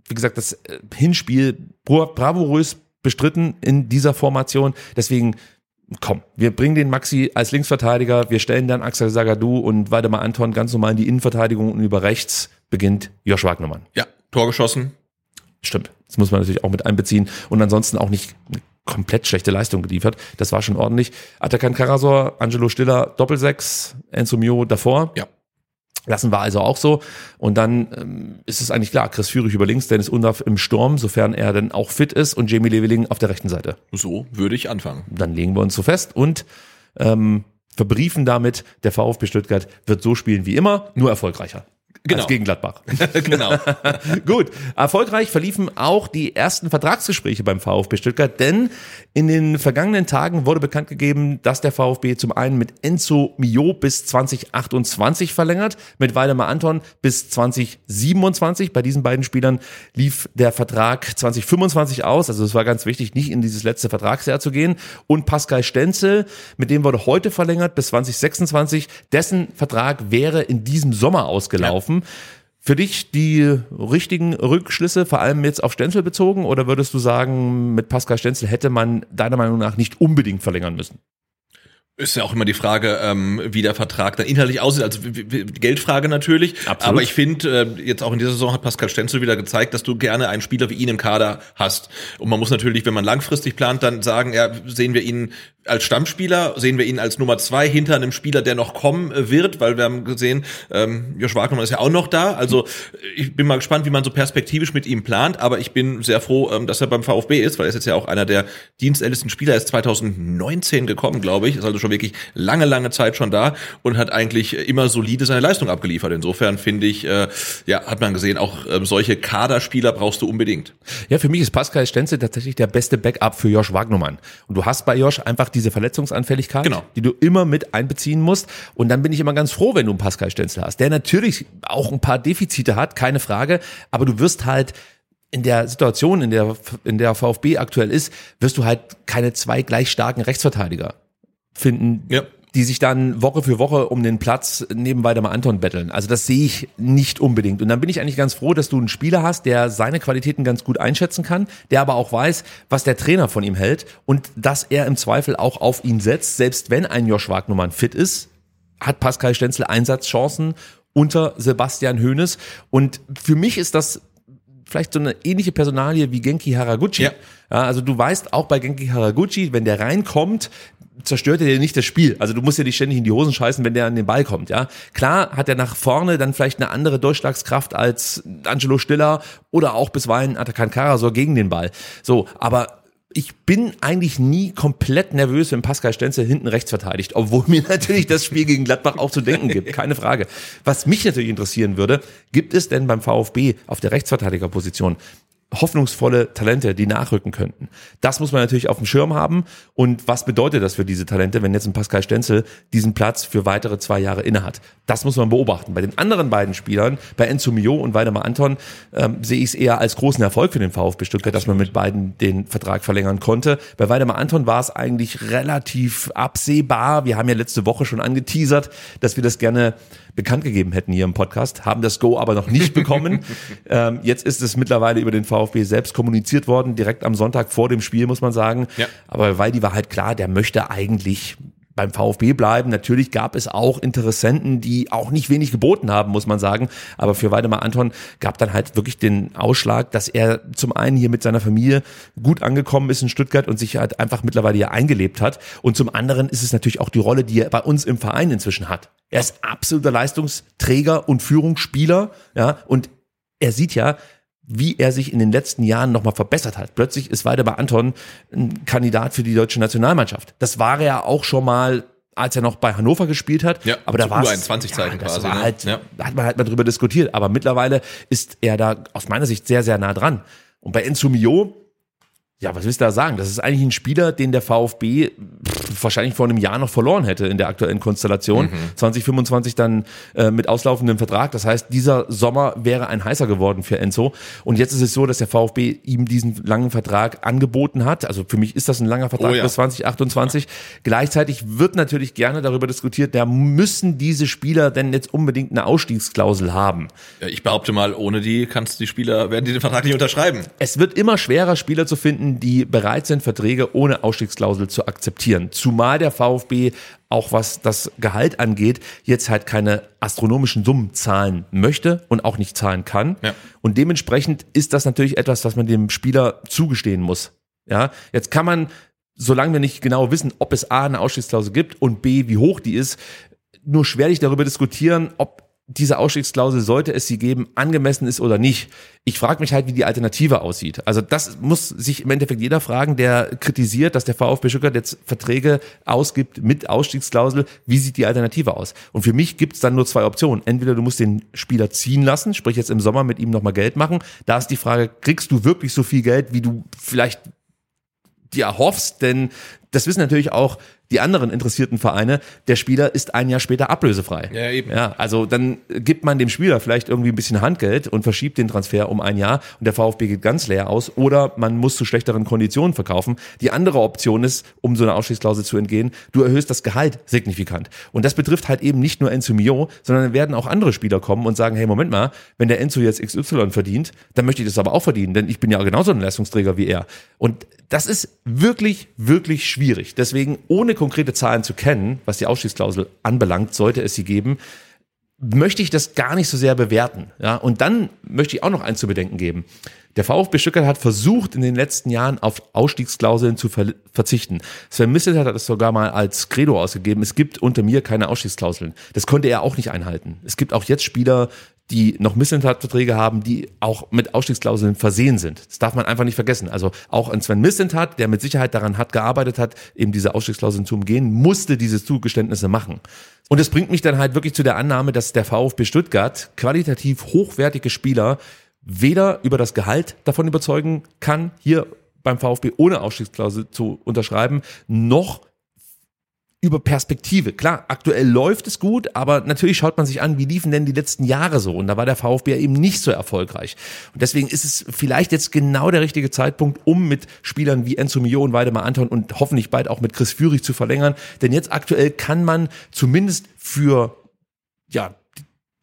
wie gesagt, das äh, Hinspiel bra- bravourös bestritten in dieser Formation. Deswegen, komm, wir bringen den Maxi als Linksverteidiger, wir stellen dann Axel Sagadou und Waldemar Anton ganz normal in die Innenverteidigung und über rechts beginnt Josh Wagnermann. Ja, Tor geschossen. Stimmt. Das muss man natürlich auch mit einbeziehen. Und ansonsten auch nicht eine komplett schlechte Leistung geliefert. Das war schon ordentlich. Atakan Karasor, Angelo Stiller, Doppelsechs, Enzo Mio davor. Ja. Lassen wir also auch so. Und dann ähm, ist es eigentlich klar, Chris Führig über links, Dennis Undaff im Sturm, sofern er dann auch fit ist und Jamie Leveling auf der rechten Seite. So würde ich anfangen. Dann legen wir uns so fest und ähm, verbriefen damit, der VfB Stuttgart wird so spielen wie immer, nur erfolgreicher. Genau. Als gegen Gladbach. genau. Gut, erfolgreich verliefen auch die ersten Vertragsgespräche beim VfB Stuttgart, denn in den vergangenen Tagen wurde bekannt gegeben, dass der VfB zum einen mit Enzo Mio bis 2028 verlängert, mit Waldemar Anton bis 2027. Bei diesen beiden Spielern lief der Vertrag 2025 aus, also es war ganz wichtig, nicht in dieses letzte Vertragsjahr zu gehen. Und Pascal Stenzel, mit dem wurde heute verlängert bis 2026. Dessen Vertrag wäre in diesem Sommer ausgelaufen. Für dich die richtigen Rückschlüsse, vor allem jetzt auf Stenzel bezogen, oder würdest du sagen, mit Pascal Stenzel hätte man deiner Meinung nach nicht unbedingt verlängern müssen? Ist ja auch immer die Frage, ähm, wie der Vertrag dann inhaltlich aussieht. Also Geldfrage natürlich. Absolut. Aber ich finde, äh, jetzt auch in dieser Saison hat Pascal Stenzel wieder gezeigt, dass du gerne einen Spieler wie ihn im Kader hast. Und man muss natürlich, wenn man langfristig plant, dann sagen, ja, sehen wir ihn als Stammspieler sehen wir ihn als Nummer zwei hinter einem Spieler, der noch kommen wird, weil wir haben gesehen, ähm, Josh Wagnermann ist ja auch noch da. Also ich bin mal gespannt, wie man so perspektivisch mit ihm plant, aber ich bin sehr froh, ähm, dass er beim VfB ist, weil er ist jetzt ja auch einer der dienstältesten Spieler, er ist 2019 gekommen, glaube ich, ist also schon wirklich lange, lange Zeit schon da und hat eigentlich immer solide seine Leistung abgeliefert. Insofern finde ich, äh, ja, hat man gesehen, auch ähm, solche Kaderspieler brauchst du unbedingt. Ja, für mich ist Pascal Stenzel tatsächlich der beste Backup für Josh Wagnermann. Und du hast bei Josh einfach diese Verletzungsanfälligkeit, Genau. die du immer mit einbeziehen musst. Und dann bin ich immer ganz froh, wenn du einen Pascal Stenzel hast, der natürlich auch ein paar Defizite hat, keine Frage, aber du wirst halt in der Situation, in der, in der VfB aktuell ist, wirst du halt keine zwei gleich starken Rechtsverteidiger finden, Ja. Die sich dann Woche für Woche um den Platz neben Waldemar Anton betteln. Also das sehe ich nicht unbedingt. Und dann bin ich eigentlich ganz froh, dass du einen Spieler hast, der seine Qualitäten ganz gut einschätzen kann, der aber auch weiß, was der Trainer von ihm hält und dass er im Zweifel auch auf ihn setzt, selbst wenn ein Josh Wagnumann fit ist, hat Pascal Stenzel Einsatzchancen unter Sebastian Hoeneß. Und für mich ist das vielleicht so eine ähnliche Personalie wie Genki Haraguchi. Ja. Ja, also du weißt auch bei Genki Haraguchi, wenn der reinkommt, zerstört er dir nicht das Spiel. Also du musst ja nicht ständig in die Hosen scheißen, wenn der an den Ball kommt, ja. Klar hat er nach vorne dann vielleicht eine andere Durchschlagskraft als Angelo Stiller oder auch bisweilen Atakan Karasor gegen den Ball. So, aber ich bin eigentlich nie komplett nervös, wenn Pascal Stenzel hinten rechts verteidigt, obwohl mir natürlich das Spiel gegen Gladbach auch zu denken gibt, keine Frage. Was mich natürlich interessieren würde, gibt es denn beim VfB auf der Rechtsverteidigerposition hoffnungsvolle Talente, die nachrücken könnten. Das muss man natürlich auf dem Schirm haben. Und was bedeutet das für diese Talente, wenn jetzt ein Pascal Stenzel diesen Platz für weitere zwei Jahre innehat? Das muss man beobachten. Bei den anderen beiden Spielern, bei Enzo Mio und Waldemar Anton, ähm, sehe ich es eher als großen Erfolg für den VfB Stuttgart, dass man mit beiden den Vertrag verlängern konnte. Bei Waldemar Anton war es eigentlich relativ absehbar. Wir haben ja letzte Woche schon angeteasert, dass wir das gerne bekannt gegeben hätten hier im Podcast, haben das Go aber noch nicht bekommen. ähm, jetzt ist es mittlerweile über den VfB selbst kommuniziert worden, direkt am Sonntag vor dem Spiel, muss man sagen. Ja. Aber Waldi war halt klar, der möchte eigentlich beim VfB bleiben. Natürlich gab es auch Interessenten, die auch nicht wenig geboten haben, muss man sagen. Aber für Waldemar Anton gab dann halt wirklich den Ausschlag, dass er zum einen hier mit seiner Familie gut angekommen ist in Stuttgart und sich halt einfach mittlerweile hier eingelebt hat. Und zum anderen ist es natürlich auch die Rolle, die er bei uns im Verein inzwischen hat. Er ist absoluter Leistungsträger und Führungsspieler, ja, und er sieht ja, wie er sich in den letzten Jahren nochmal verbessert hat. Plötzlich ist Waldemar Anton ein Kandidat für die deutsche Nationalmannschaft. Das war er ja auch schon mal, als er noch bei Hannover gespielt hat. Ja, aber da war U21-Zeiten das quasi, War ne? halt, Ja. Da hat man halt mal drüber diskutiert. Aber mittlerweile ist er da aus meiner Sicht sehr, sehr nah dran. Und bei Enzo Mio, ja, was willst du da sagen? Das ist eigentlich ein Spieler, den der VfB pff, wahrscheinlich vor einem Jahr noch verloren hätte in der aktuellen Konstellation. 2025 dann äh, mit auslaufendem Vertrag. Das heißt, dieser Sommer wäre ein heißer geworden für Enzo. Und jetzt ist es so, dass der VfB ihm diesen langen Vertrag angeboten hat. Also für mich ist das ein langer Vertrag Oh ja. bis 2028. Gleichzeitig wird natürlich gerne darüber diskutiert, da müssen diese Spieler denn jetzt unbedingt eine Ausstiegsklausel haben. Ja, ich behaupte mal, ohne die kannst die Spieler, werden die den Vertrag nicht unterschreiben. Es wird immer schwerer, Spieler zu finden, die bereit sind, Verträge ohne Ausstiegsklausel zu akzeptieren. Zumal der VfB auch was das Gehalt angeht, jetzt halt keine astronomischen Summen zahlen möchte und auch nicht zahlen kann. Ja. Und dementsprechend ist das natürlich etwas, was man dem Spieler zugestehen muss. Ja, jetzt kann man, solange wir nicht genau wissen, ob es A eine Ausstiegsklausel gibt und B wie hoch die ist, nur schwerlich darüber diskutieren, ob diese Ausstiegsklausel, sollte es sie geben, angemessen ist oder nicht. Ich frage mich halt, wie die Alternative aussieht. Also das muss sich im Endeffekt jeder fragen, der kritisiert, dass der VfB Stuttgart jetzt Verträge ausgibt mit Ausstiegsklausel. Wie sieht die Alternative aus? Und für mich gibt es dann nur zwei Optionen. Entweder du musst den Spieler ziehen lassen, sprich jetzt im Sommer mit ihm nochmal Geld machen. Da ist die Frage, kriegst du wirklich so viel Geld, wie du vielleicht dir erhoffst? Denn das wissen natürlich auch die anderen interessierten Vereine, der Spieler ist ein Jahr später ablösefrei. Ja, eben. Ja, also dann gibt man dem Spieler vielleicht irgendwie ein bisschen Handgeld und verschiebt den Transfer um ein Jahr und der VfB geht ganz leer aus oder man muss zu schlechteren Konditionen verkaufen. Die andere Option ist, um so eine Ausstiegsklausel zu entgehen, du erhöhst das Gehalt signifikant. Und das betrifft halt eben nicht nur Enzo Mio, sondern dann werden auch andere Spieler kommen und sagen, hey, Moment mal, wenn der Enzo jetzt XY verdient, dann möchte ich das aber auch verdienen, denn ich bin ja genauso ein Leistungsträger wie er. Und das ist wirklich, wirklich schwierig. Deswegen, ohne konkrete Zahlen zu kennen, was die Ausstiegsklausel anbelangt, sollte es sie geben, möchte ich das gar nicht so sehr bewerten. Ja, und dann möchte ich auch noch eins zu bedenken geben. Der VfB Stuttgart hat versucht, in den letzten Jahren auf Ausstiegsklauseln zu ver verzichten. Sven Misselt hat das sogar mal als Credo ausgegeben. Es gibt unter mir keine Ausstiegsklauseln. Das konnte er auch nicht einhalten. Es gibt auch jetzt Spieler, die noch Missentat-Verträge haben, die auch mit Ausstiegsklauseln versehen sind. Das darf man einfach nicht vergessen. Also auch ein Sven Missentat, der mit Sicherheit daran hat gearbeitet hat, eben diese Ausstiegsklauseln zu umgehen, musste diese Zugeständnisse machen. Und es bringt mich dann halt wirklich zu der Annahme, dass der VfB Stuttgart qualitativ hochwertige Spieler weder über das Gehalt davon überzeugen kann, hier beim VfB ohne Ausstiegsklausel zu unterschreiben, noch über Perspektive. Klar, aktuell läuft es gut, aber natürlich schaut man sich an, wie liefen denn die letzten Jahre so? Und da war der VfB eben nicht so erfolgreich. Und deswegen ist es vielleicht jetzt genau der richtige Zeitpunkt, um mit Spielern wie Enzo Mio und Weidemar Anton und hoffentlich bald auch mit Chris Führig zu verlängern. Denn jetzt aktuell kann man zumindest für ja,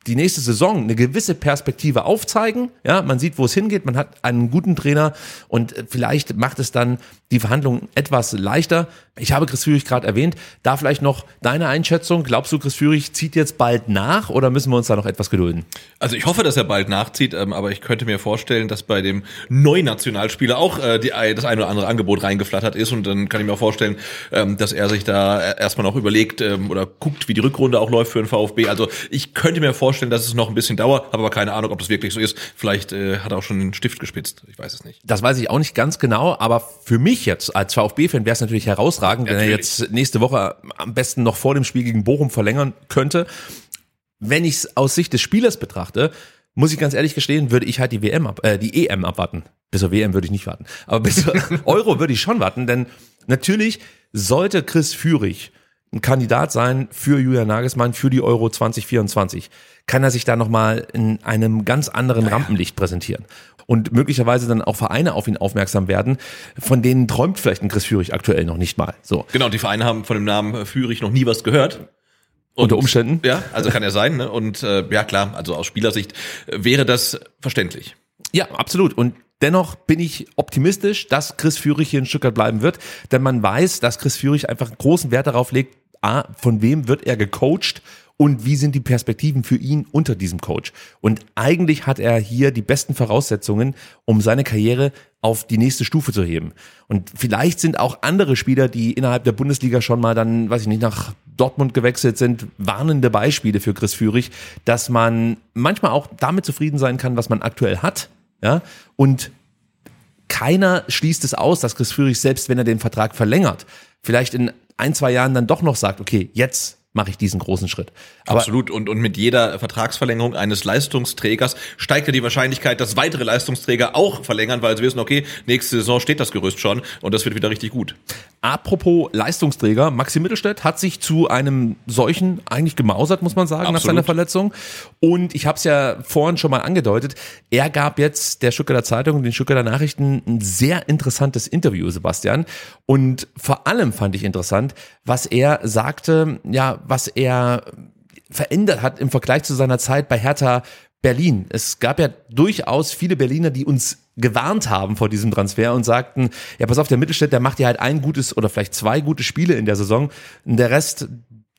die nächste Saison eine gewisse Perspektive aufzeigen. Ja, man sieht, wo es hingeht. Man hat einen guten Trainer und vielleicht macht es dann die Verhandlungen etwas leichter. Ich habe Chris Führig gerade erwähnt. Da vielleicht noch deine Einschätzung. Glaubst du, Chris Führig zieht jetzt bald nach oder müssen wir uns da noch etwas gedulden? Also ich hoffe, dass er bald nachzieht, ähm, aber ich könnte mir vorstellen, dass bei dem neuen Nationalspieler auch äh, die, das eine oder andere Angebot reingeflattert ist und dann kann ich mir auch vorstellen, ähm, dass er sich da erstmal noch überlegt ähm, oder guckt, wie die Rückrunde auch läuft für den VfB. Also ich könnte mir vorstellen, dass es noch ein bisschen dauert, habe aber keine Ahnung, ob das wirklich so ist. Vielleicht äh, hat er auch schon den Stift gespitzt. Ich weiß es nicht. Das weiß ich auch nicht ganz genau, aber für mich jetzt als VfB-Fan wäre es natürlich herausragend, wenn er jetzt nächste Woche am besten noch vor dem Spiel gegen Bochum verlängern könnte. Wenn ich es aus Sicht des Spielers betrachte, muss ich ganz ehrlich gestehen, würde ich halt die WM ab, äh, die EM abwarten. Bis zur WM würde ich nicht warten. Aber bis zur Euro würde ich schon warten, denn natürlich sollte Chris Führig ein Kandidat sein für Julian Nagelsmann für die Euro 2024, kann er sich da nochmal in einem ganz anderen ja, Rampenlicht präsentieren. Und möglicherweise dann auch Vereine auf ihn aufmerksam werden, von denen träumt vielleicht ein Chris Führig aktuell noch nicht mal. So. Genau, die Vereine haben von dem Namen Führig noch nie was gehört. Und, Unter Umständen? Ja, also kann er sein. Ne? Und äh, ja klar, also aus Spielersicht wäre das verständlich. Ja, absolut. Und Dennoch bin ich optimistisch, dass Chris Führig hier in Stuttgart bleiben wird, denn man weiß, dass Chris Führig einfach großen Wert darauf legt, a, von wem wird er gecoacht und wie sind die Perspektiven für ihn unter diesem Coach. Und eigentlich hat er hier die besten Voraussetzungen, um seine Karriere auf die nächste Stufe zu heben. Und vielleicht sind auch andere Spieler, die innerhalb der Bundesliga schon mal dann, weiß ich nicht, nach Dortmund gewechselt sind, warnende Beispiele für Chris Führig, dass man manchmal auch damit zufrieden sein kann, was man aktuell hat ja, und keiner schließt es aus, dass Chris Führig, selbst wenn er den Vertrag verlängert, vielleicht in ein, zwei Jahren dann doch noch sagt, okay, jetzt mache ich diesen großen Schritt. Aber Absolut. Und, und mit jeder Vertragsverlängerung eines Leistungsträgers steigt ja die Wahrscheinlichkeit, dass weitere Leistungsträger auch verlängern, weil sie wissen, okay, nächste Saison steht das Gerüst schon und das wird wieder richtig gut. Apropos Leistungsträger, Maxi Mittelstädt hat sich zu einem solchen eigentlich gemausert, muss man sagen, Absolut. nach seiner Verletzung. Und ich habe es ja vorhin schon mal angedeutet, er gab jetzt der Stuttgarter Zeitung und den Stuttgarter Nachrichten ein sehr interessantes Interview, Sebastian. Und vor allem fand ich interessant, was er sagte, ja, was er verändert hat im Vergleich zu seiner Zeit bei Hertha Berlin. Es gab ja durchaus viele Berliner, die uns gewarnt haben vor diesem Transfer und sagten, ja, pass auf, der Mittelstädt, der macht ja halt ein gutes oder vielleicht zwei gute Spiele in der Saison. Und der Rest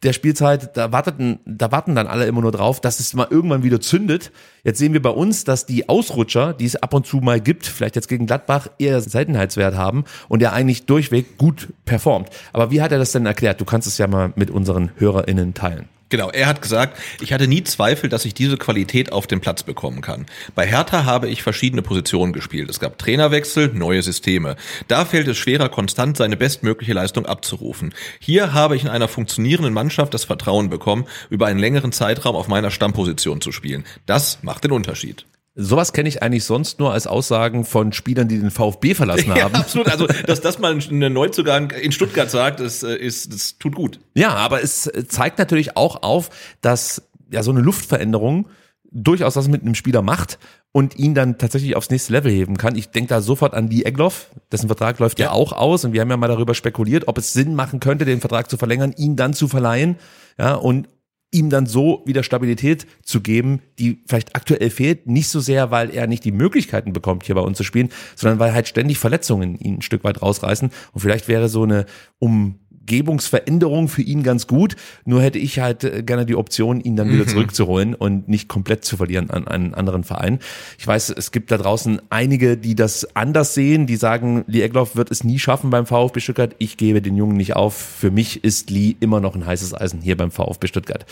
der Spielzeit, da warteten, da warten dann alle immer nur drauf, dass es mal irgendwann wieder zündet. Jetzt sehen wir bei uns, dass die Ausrutscher, die es ab und zu mal gibt, vielleicht jetzt gegen Gladbach, eher Seltenheitswert haben und der eigentlich durchweg gut performt. Aber wie hat er das denn erklärt? Du kannst es ja mal mit unseren HörerInnen teilen. Genau, er hat gesagt, ich hatte nie Zweifel, dass ich diese Qualität auf den Platz bekommen kann. Bei Hertha habe ich verschiedene Positionen gespielt. Es gab Trainerwechsel, neue Systeme. Da fällt es schwerer, konstant seine bestmögliche Leistung abzurufen. Hier habe ich in einer funktionierenden Mannschaft das Vertrauen bekommen, über einen längeren Zeitraum auf meiner Stammposition zu spielen. Das macht den Unterschied. Sowas kenne ich eigentlich sonst nur als Aussagen von Spielern, die den VfB verlassen haben. Ja, absolut. Also, dass das mal ein Neuzugang in Stuttgart sagt, das, äh, ist, das tut gut. Ja, aber es zeigt natürlich auch auf, dass ja so eine Luftveränderung durchaus was mit einem Spieler macht und ihn dann tatsächlich aufs nächste Level heben kann. Ich denke da sofort an die Egloff, dessen Vertrag läuft ja. ja auch aus und wir haben ja mal darüber spekuliert, ob es Sinn machen könnte, den Vertrag zu verlängern, ihn dann zu verleihen, ja, und ihm dann so wieder Stabilität zu geben, die vielleicht aktuell fehlt. Nicht so sehr, weil er nicht die Möglichkeiten bekommt, hier bei uns zu spielen, sondern weil halt ständig Verletzungen ihn ein Stück weit rausreißen. Und vielleicht wäre so eine um Umgebungsveränderung für ihn ganz gut. Nur hätte ich halt äh, gerne die Option, ihn dann wieder Mhm. zurückzuholen und nicht komplett zu verlieren an einen anderen Verein. Ich weiß, es gibt da draußen einige, die das anders sehen, die sagen, Lee Egloff wird es nie schaffen beim VfB Stuttgart. Ich gebe den Jungen nicht auf. Für mich ist Lee immer noch ein heißes Eisen hier beim VfB Stuttgart.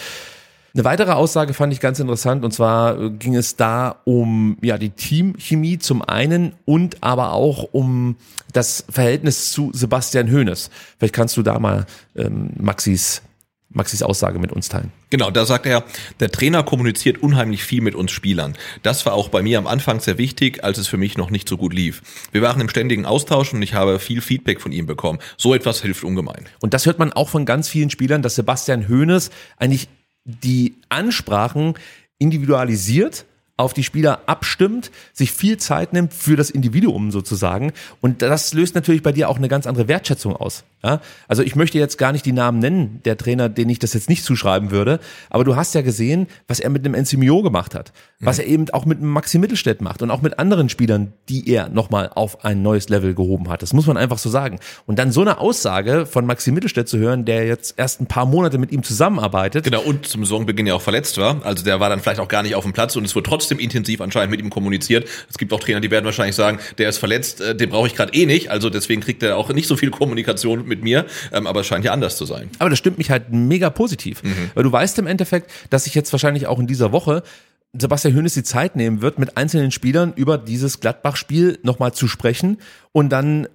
Eine weitere Aussage fand ich ganz interessant und zwar äh, ging es da um ja die Teamchemie zum einen und aber auch um das Verhältnis zu Sebastian Hoeneß. Vielleicht kannst du da mal ähm, Maxis Maxis Aussage mit uns teilen. Genau, da sagt er, der Trainer kommuniziert unheimlich viel mit uns Spielern. Das war auch bei mir am Anfang sehr wichtig, als es für mich noch nicht so gut lief. Wir waren im ständigen Austausch und ich habe viel Feedback von ihm bekommen. So etwas hilft ungemein. Und das hört man auch von ganz vielen Spielern, dass Sebastian Hoeneß eigentlich die Ansprachen individualisiert auf die Spieler abstimmt, sich viel Zeit nimmt für das Individuum sozusagen. Und das löst natürlich bei dir auch eine ganz andere Wertschätzung aus. Ja? Also ich möchte jetzt gar nicht die Namen nennen, der Trainer, den ich das jetzt nicht zuschreiben würde, aber du hast ja gesehen, was er mit einem Enzimio gemacht hat, was er eben auch mit einem Maxi Mittelstädt macht und auch mit anderen Spielern, die er nochmal auf ein neues Level gehoben hat. Das muss man einfach so sagen. Und dann so eine Aussage von Maxi Mittelstädt zu hören, der jetzt erst ein paar Monate mit ihm zusammenarbeitet, Genau, und zum Saisonbeginn ja auch verletzt war. Also der war dann vielleicht auch gar nicht auf dem Platz und es wurde trotzdem intensiv anscheinend mit ihm kommuniziert. Es gibt auch Trainer, die werden wahrscheinlich sagen, der ist verletzt, äh, den brauche ich gerade eh nicht. Also deswegen kriegt er auch nicht so viel Kommunikation mit mir. Ähm, aber es scheint ja anders zu sein. Aber das stimmt mich halt mega positiv. Weil du weißt im Endeffekt, dass sich jetzt wahrscheinlich auch in dieser Woche Sebastian Hoeneß die Zeit nehmen wird, mit einzelnen Spielern über dieses Gladbach-Spiel nochmal zu sprechen und dann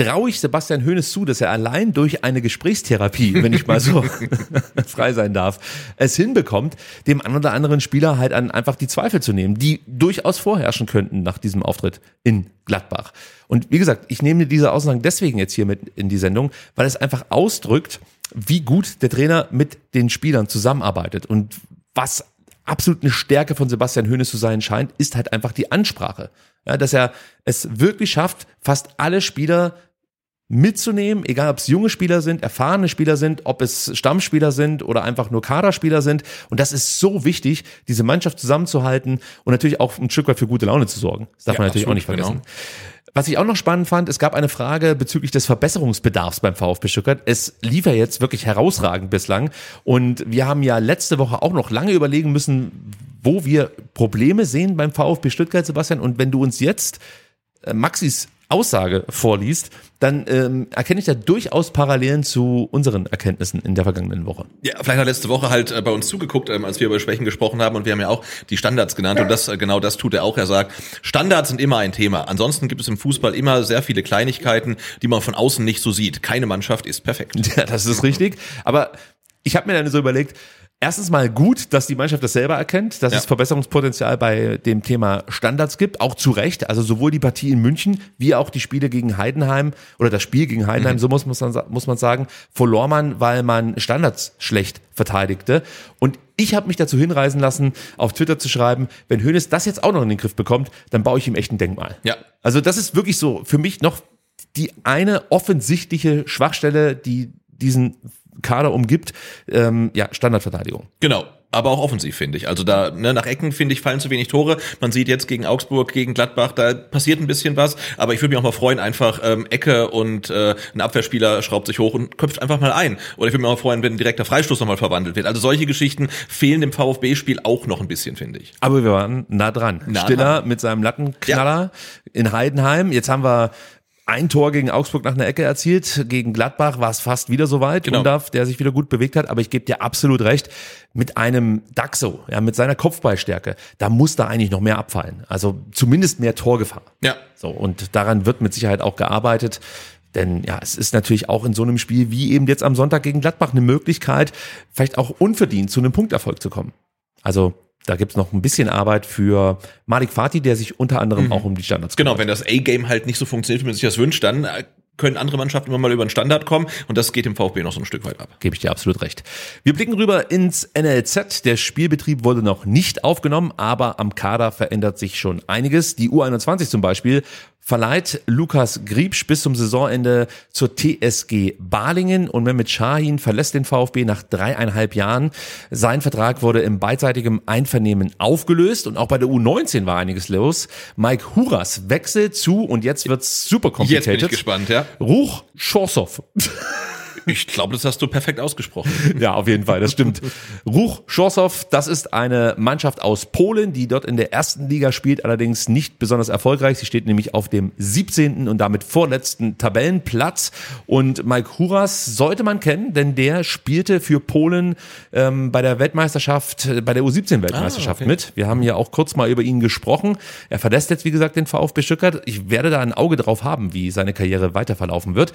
traue ich Sebastian Hoeneß zu, dass er allein durch eine Gesprächstherapie, wenn ich mal so frei sein darf, es hinbekommt, dem einen oder anderen Spieler halt an einfach die Zweifel zu nehmen, die durchaus vorherrschen könnten nach diesem Auftritt in Gladbach. Und wie gesagt, ich nehme diese Aussagen deswegen jetzt hier mit in die Sendung, weil es einfach ausdrückt, wie gut der Trainer mit den Spielern zusammenarbeitet und was absolut eine Stärke von Sebastian Hoeneß zu sein scheint, ist halt einfach die Ansprache. Ja, dass er es wirklich schafft, fast alle Spieler mitzunehmen, egal ob es junge Spieler sind, erfahrene Spieler sind, ob es Stammspieler sind oder einfach nur Kaderspieler sind. Und das ist so wichtig, diese Mannschaft zusammenzuhalten und natürlich auch ein Stück weit für gute Laune zu sorgen. Das darf Ja, man natürlich auch nicht absolut, vergessen. Was ich auch noch spannend fand, es gab eine Frage bezüglich des Verbesserungsbedarfs beim VfB Stuttgart. Es lief ja jetzt wirklich herausragend bislang. Und wir haben ja letzte Woche auch noch lange überlegen müssen, wo wir Probleme sehen beim VfB Stuttgart, Sebastian. Und wenn du uns jetzt äh, Maxis Aussage vorliest, dann ähm, erkenne ich da durchaus Parallelen zu unseren Erkenntnissen in der vergangenen Woche. Ja, vielleicht hat letzte Woche halt äh, bei uns zugeguckt, ähm, als wir über Schwächen gesprochen haben und wir haben ja auch die Standards genannt und das äh, genau das tut er auch. Er sagt, Standards sind immer ein Thema. Ansonsten gibt es im Fußball immer sehr viele Kleinigkeiten, die man von außen nicht so sieht. Keine Mannschaft ist perfekt. Ja, das ist richtig. Aber ich habe mir dann so überlegt, erstens mal gut, dass die Mannschaft das selber erkennt, dass Ja. es Verbesserungspotenzial bei dem Thema Standards gibt, auch zu Recht. Also sowohl die Partie in München wie auch die Spiele gegen Heidenheim oder das Spiel gegen Heidenheim, so muss man, muss man sagen, verlor man, weil man Standards schlecht verteidigte. Und ich habe mich dazu hinreißen lassen, auf Twitter zu schreiben, wenn Hönes das jetzt auch noch in den Griff bekommt, dann baue ich ihm echt ein Denkmal. Ja. Also das ist wirklich so für mich noch die eine offensichtliche Schwachstelle, die diesen Kader umgibt, ähm, ja, Standardverteidigung. Genau. Aber auch offensiv, finde ich. Also da, ne, nach Ecken, finde ich, fallen zu wenig Tore. Man sieht jetzt gegen Augsburg, gegen Gladbach, da passiert ein bisschen was. Aber ich würde mich auch mal freuen, einfach ähm, Ecke und äh, ein Abwehrspieler schraubt sich hoch und köpft einfach mal ein. Oder ich würde mich auch freuen, wenn ein direkter Freistoß nochmal verwandelt wird. Also solche Geschichten fehlen dem VfB-Spiel auch noch ein bisschen, finde ich. Aber wir waren nah dran. Nah Stiller mit seinem Lattenknaller in Heidenheim. Jetzt haben wir ein Tor gegen Augsburg nach einer Ecke erzielt. Gegen Gladbach war es fast wieder soweit, Genau. Undaf, der sich wieder gut bewegt hat. Aber ich gebe dir absolut recht, mit einem Daxo, ja, mit seiner Kopfballstärke, da muss da eigentlich noch mehr abfallen. Also zumindest mehr Torgefahr. Ja. So, und daran wird mit Sicherheit auch gearbeitet. Denn ja, es ist natürlich auch in so einem Spiel wie eben jetzt am Sonntag gegen Gladbach eine Möglichkeit, vielleicht auch unverdient zu einem Punkterfolg zu kommen. Also da gibt's noch ein bisschen Arbeit für Malik Fatih, der sich unter anderem auch um die Standards Genau, kümmert. wenn das A-Game halt nicht so funktioniert, wie man sich das wünscht, dann äh, können andere Mannschaften immer mal über den Standard kommen und das geht im VfB noch so ein Stück weit ab. Gebe ich dir absolut recht. Wir blicken rüber ins NLZ. Der Spielbetrieb wurde noch nicht aufgenommen, aber am Kader verändert sich schon einiges. Die U21 zum Beispiel verleiht Lukas Griebsch bis zum Saisonende zur TSG Balingen und Mehmet Shahin verlässt den VfB nach dreieinhalb Jahren. Sein Vertrag wurde im beidseitigen Einvernehmen aufgelöst und auch bei der U19 war einiges los. Mike Huras wechselt zu und jetzt wird's super Jetzt bin ich gespannt, ja. Ruch Schorsow. Ich glaube, das hast du perfekt ausgesprochen. Ja, auf jeden Fall, das stimmt. Ruch Schorsow, das ist eine Mannschaft aus Polen, die dort in der ersten Liga spielt, allerdings nicht besonders erfolgreich. Sie steht nämlich auf dem 17. und damit vorletzten Tabellenplatz. Und Mike Huras sollte man kennen, denn der spielte für Polen ähm, bei der Weltmeisterschaft, äh, bei der U17-Weltmeisterschaft Ah, okay. mit. Wir haben ja auch kurz mal über ihn gesprochen. Er verlässt jetzt, wie gesagt, den VfB Stuttgart. Ich werde da ein Auge drauf haben, wie seine Karriere weiter verlaufen wird.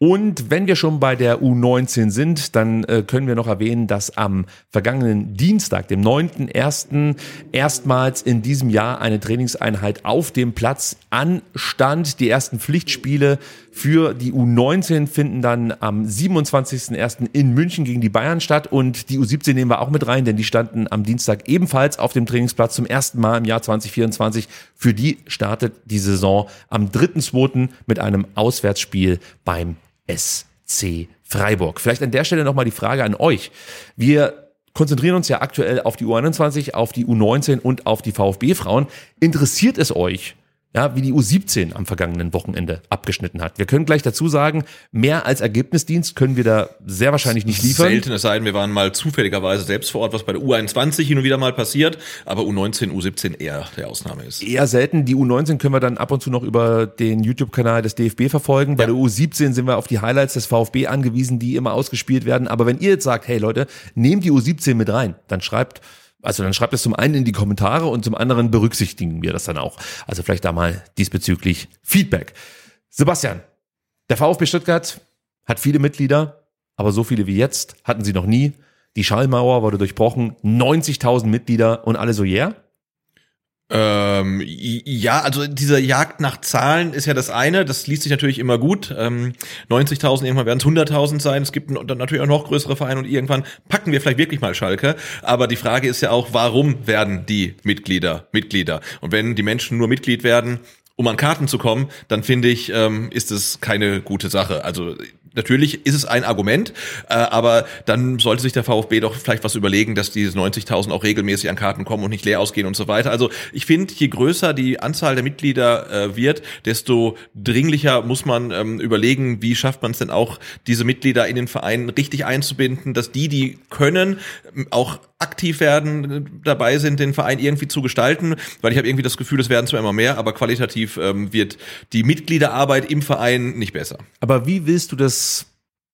Und wenn wir schon bei der U19 sind, dann äh, können wir noch erwähnen, dass am vergangenen Dienstag, dem 9.1., erstmals in diesem Jahr eine Trainingseinheit auf dem Platz anstand. Die ersten Pflichtspiele für die U19 finden dann am 27.01. in München gegen die Bayern statt und die U17 nehmen wir auch mit rein, denn die standen am Dienstag ebenfalls auf dem Trainingsplatz zum ersten Mal im Jahr 2024. Für die startet die Saison am 3.2. mit einem Auswärtsspiel beim SC Freiburg. Vielleicht an der Stelle nochmal die Frage an euch. Wir konzentrieren uns ja aktuell auf die U21, auf die U19 und auf die VfB-Frauen. Interessiert es euch, ja, wie die U17 am vergangenen Wochenende abgeschnitten hat? Wir können gleich dazu sagen, mehr als Ergebnisdienst können wir da sehr wahrscheinlich nicht liefern. Selten es sei denn, wir waren mal zufälligerweise selbst vor Ort, was bei der U21 hin und wieder mal passiert, aber U19, U17 eher der Ausnahme ist. Eher selten. Die U19 können wir dann ab und zu noch über den YouTube-Kanal des DFB verfolgen. Bei Ja. der U17 sind wir auf die Highlights des VfB angewiesen, die immer ausgespielt werden. Aber wenn ihr jetzt sagt, hey Leute, nehmt die U17 mit rein, dann schreibt, also dann schreibt es zum einen in die Kommentare und zum anderen berücksichtigen wir das dann auch. Also vielleicht da mal diesbezüglich Feedback. Sebastian, der VfB Stuttgart hat viele Mitglieder, aber so viele wie jetzt hatten sie noch nie. Die Schallmauer wurde durchbrochen, 90.000 Mitglieder und alle so, yeah? Ähm, ja, also diese Jagd nach Zahlen ist ja das eine, das liest sich natürlich immer gut. Ähm, 90.000, irgendwann werden es 100.000 sein. Es gibt dann natürlich auch noch größere Vereine und irgendwann packen wir vielleicht wirklich mal Schalke. Aber die Frage ist ja auch, warum werden die Mitglieder Mitglieder? Und wenn die Menschen nur Mitglied werden, um an Karten zu kommen, dann finde ich, ähm, ist es keine gute Sache. Also natürlich ist es ein Argument, äh, aber dann sollte sich der VfB doch vielleicht was überlegen, dass diese 90.000 auch regelmäßig an Karten kommen und nicht leer ausgehen und so weiter. Also ich finde, je größer die Anzahl der Mitglieder äh, wird, desto dringlicher muss man ähm, überlegen, wie schafft man es denn auch, diese Mitglieder in den Verein richtig einzubinden, dass die, die können, auch aktiv werden, dabei sind, den Verein irgendwie zu gestalten, weil ich habe irgendwie das Gefühl, es werden zwar immer mehr, aber qualitativ ähm, wird die Mitgliederarbeit im Verein nicht besser. Aber wie willst du das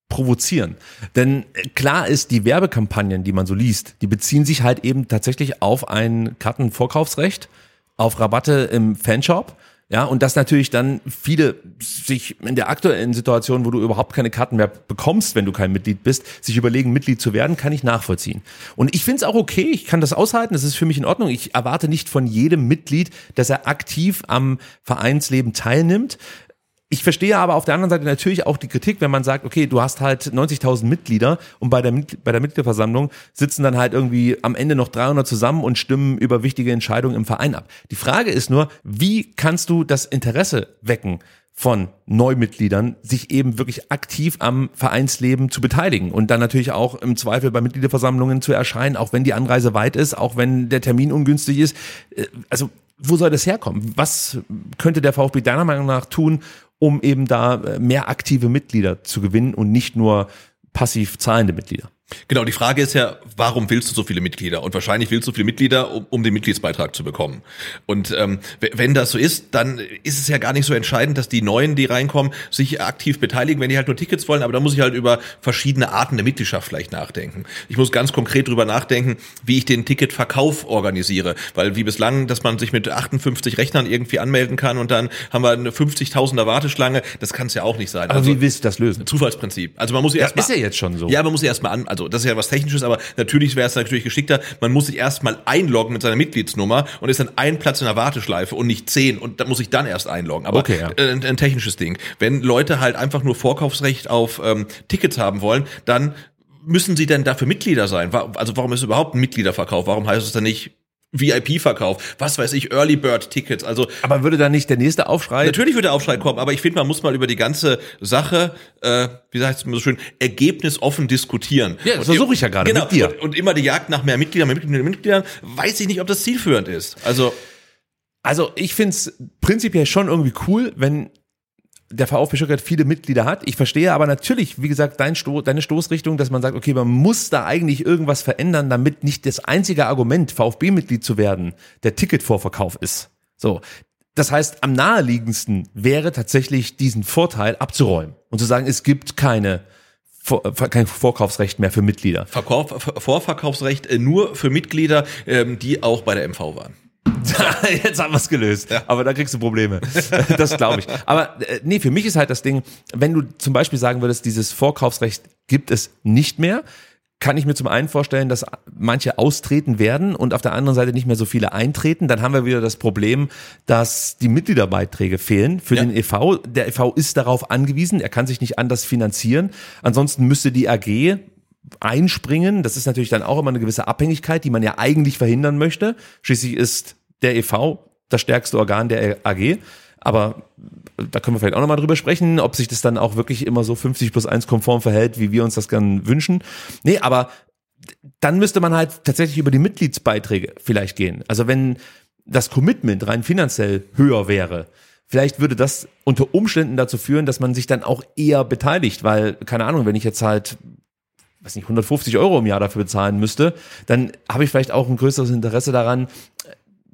provozieren? Denn äh, klar ist, die Werbekampagnen, die man so liest, die beziehen sich halt eben tatsächlich auf ein Kartenvorkaufsrecht, auf Rabatte im Fanshop. Ja, und dass natürlich dann viele sich in der aktuellen Situation, wo du überhaupt keine Karten mehr bekommst, wenn du kein Mitglied bist, sich überlegen, Mitglied zu werden, kann ich nachvollziehen. Und ich finde es auch okay, ich kann das aushalten, das ist für mich in Ordnung. Ich erwarte nicht von jedem Mitglied, dass er aktiv am Vereinsleben teilnimmt. Ich verstehe aber auf der anderen Seite natürlich auch die Kritik, wenn man sagt, okay, du hast halt 90.000 Mitglieder und bei der, bei der Mitgliederversammlung sitzen dann halt irgendwie am Ende noch 300 zusammen und stimmen über wichtige Entscheidungen im Verein ab. Die Frage ist nur, wie kannst du das Interesse wecken von Neumitgliedern, sich eben wirklich aktiv am Vereinsleben zu beteiligen und dann natürlich auch im Zweifel bei Mitgliederversammlungen zu erscheinen, auch wenn die Anreise weit ist, auch wenn der Termin ungünstig ist. Äh, Also wo soll das herkommen? Was könnte der VfB deiner Meinung nach tun, um eben da äh, mehr aktive Mitglieder zu gewinnen und nicht nur passiv zahlende Mitglieder? Genau, die Frage ist ja, warum willst du so viele Mitglieder? Und wahrscheinlich willst du viele Mitglieder, um, um den Mitgliedsbeitrag zu bekommen. Und ähm, wenn das so ist, dann ist es ja gar nicht so entscheidend, dass die Neuen, die reinkommen, sich aktiv beteiligen, wenn die halt nur Tickets wollen. Aber da muss ich halt über verschiedene Arten der Mitgliedschaft vielleicht nachdenken. Ich muss ganz konkret drüber nachdenken, wie ich den Ticketverkauf organisiere. Weil wie bislang, dass man sich mit 58 Rechnern irgendwie anmelden kann und dann haben wir eine 50.000er Warteschlange, das kann es ja auch nicht sein. Aber wie willst du das lösen? Zufallsprinzip. Also man muss sich Das erst mal ist ja jetzt schon so. Ja, man muss sich erstmal an, also das ist ja was Technisches, aber natürlich wäre es natürlich geschickter, man muss sich erstmal einloggen mit seiner Mitgliedsnummer und ist dann ein Platz in der Warteschleife und nicht zehn und da muss ich dann erst einloggen. Aber Okay, ja. äh, ein, ein technisches Ding. Wenn Leute halt einfach nur Vorkaufsrecht auf ähm, Tickets haben wollen, dann müssen sie denn dafür Mitglieder sein? Also warum ist es überhaupt ein Mitgliederverkauf? Warum heißt es dann nicht VIP-Verkauf? Was weiß ich, Early Bird Tickets? Also Aber würde da nicht der nächste Aufschrei? Natürlich wird der Aufschrei kommen, aber ich finde, man muss mal über die ganze Sache, äh, wie sagt es mir so schön, ergebnisoffen diskutieren. Ja, das versuche ich ja gerade genau, mit dir. Und, und immer die Jagd nach mehr Mitgliedern, mehr Mitgliedern, mehr Mitgliedern, weiß ich nicht, ob das zielführend ist. Also Also ich find's prinzipiell schon irgendwie cool, wenn der VfB Stuttgart viele Mitglieder hat. Ich verstehe aber natürlich, wie gesagt, dein Sto deine Stoßrichtung, dass man sagt, okay, man muss da eigentlich irgendwas verändern, damit nicht das einzige Argument, VfB-Mitglied zu werden, der Ticketvorverkauf ist. So. Das heißt, am naheliegendsten wäre tatsächlich diesen Vorteil abzuräumen und zu sagen, es gibt keine vor, kein Vorkaufsrecht mehr für Mitglieder. Verkauf, Vorverkaufsrecht äh, nur für Mitglieder, ähm, die auch bei der MV waren. Jetzt haben wir es gelöst. Ja. Aber da kriegst du Probleme. Das glaube ich. Aber äh, nee, für mich ist halt das Ding, wenn du zum Beispiel sagen würdest, dieses Vorkaufsrecht gibt es nicht mehr, kann ich mir zum einen vorstellen, dass manche austreten werden und auf der anderen Seite nicht mehr so viele eintreten. Dann haben wir wieder das Problem, dass die Mitgliederbeiträge fehlen für ja. den EV. Der EV ist darauf angewiesen, er kann sich nicht anders finanzieren. Ansonsten müsste die AG einspringen. Das ist natürlich dann auch immer eine gewisse Abhängigkeit, die man ja eigentlich verhindern möchte. Schließlich ist der EV das stärkste Organ der AG. Aber da können wir vielleicht auch nochmal drüber sprechen, ob sich das dann auch wirklich immer so 50 plus 1 konform verhält, wie wir uns das gern wünschen. Nee, aber dann müsste man halt tatsächlich über die Mitgliedsbeiträge vielleicht gehen. Also wenn das Commitment rein finanziell höher wäre, vielleicht würde das unter Umständen dazu führen, dass man sich dann auch eher beteiligt, weil, keine Ahnung, wenn ich jetzt halt weiß nicht, 150 Euro im Jahr dafür bezahlen müsste, dann habe ich vielleicht auch ein größeres Interesse daran,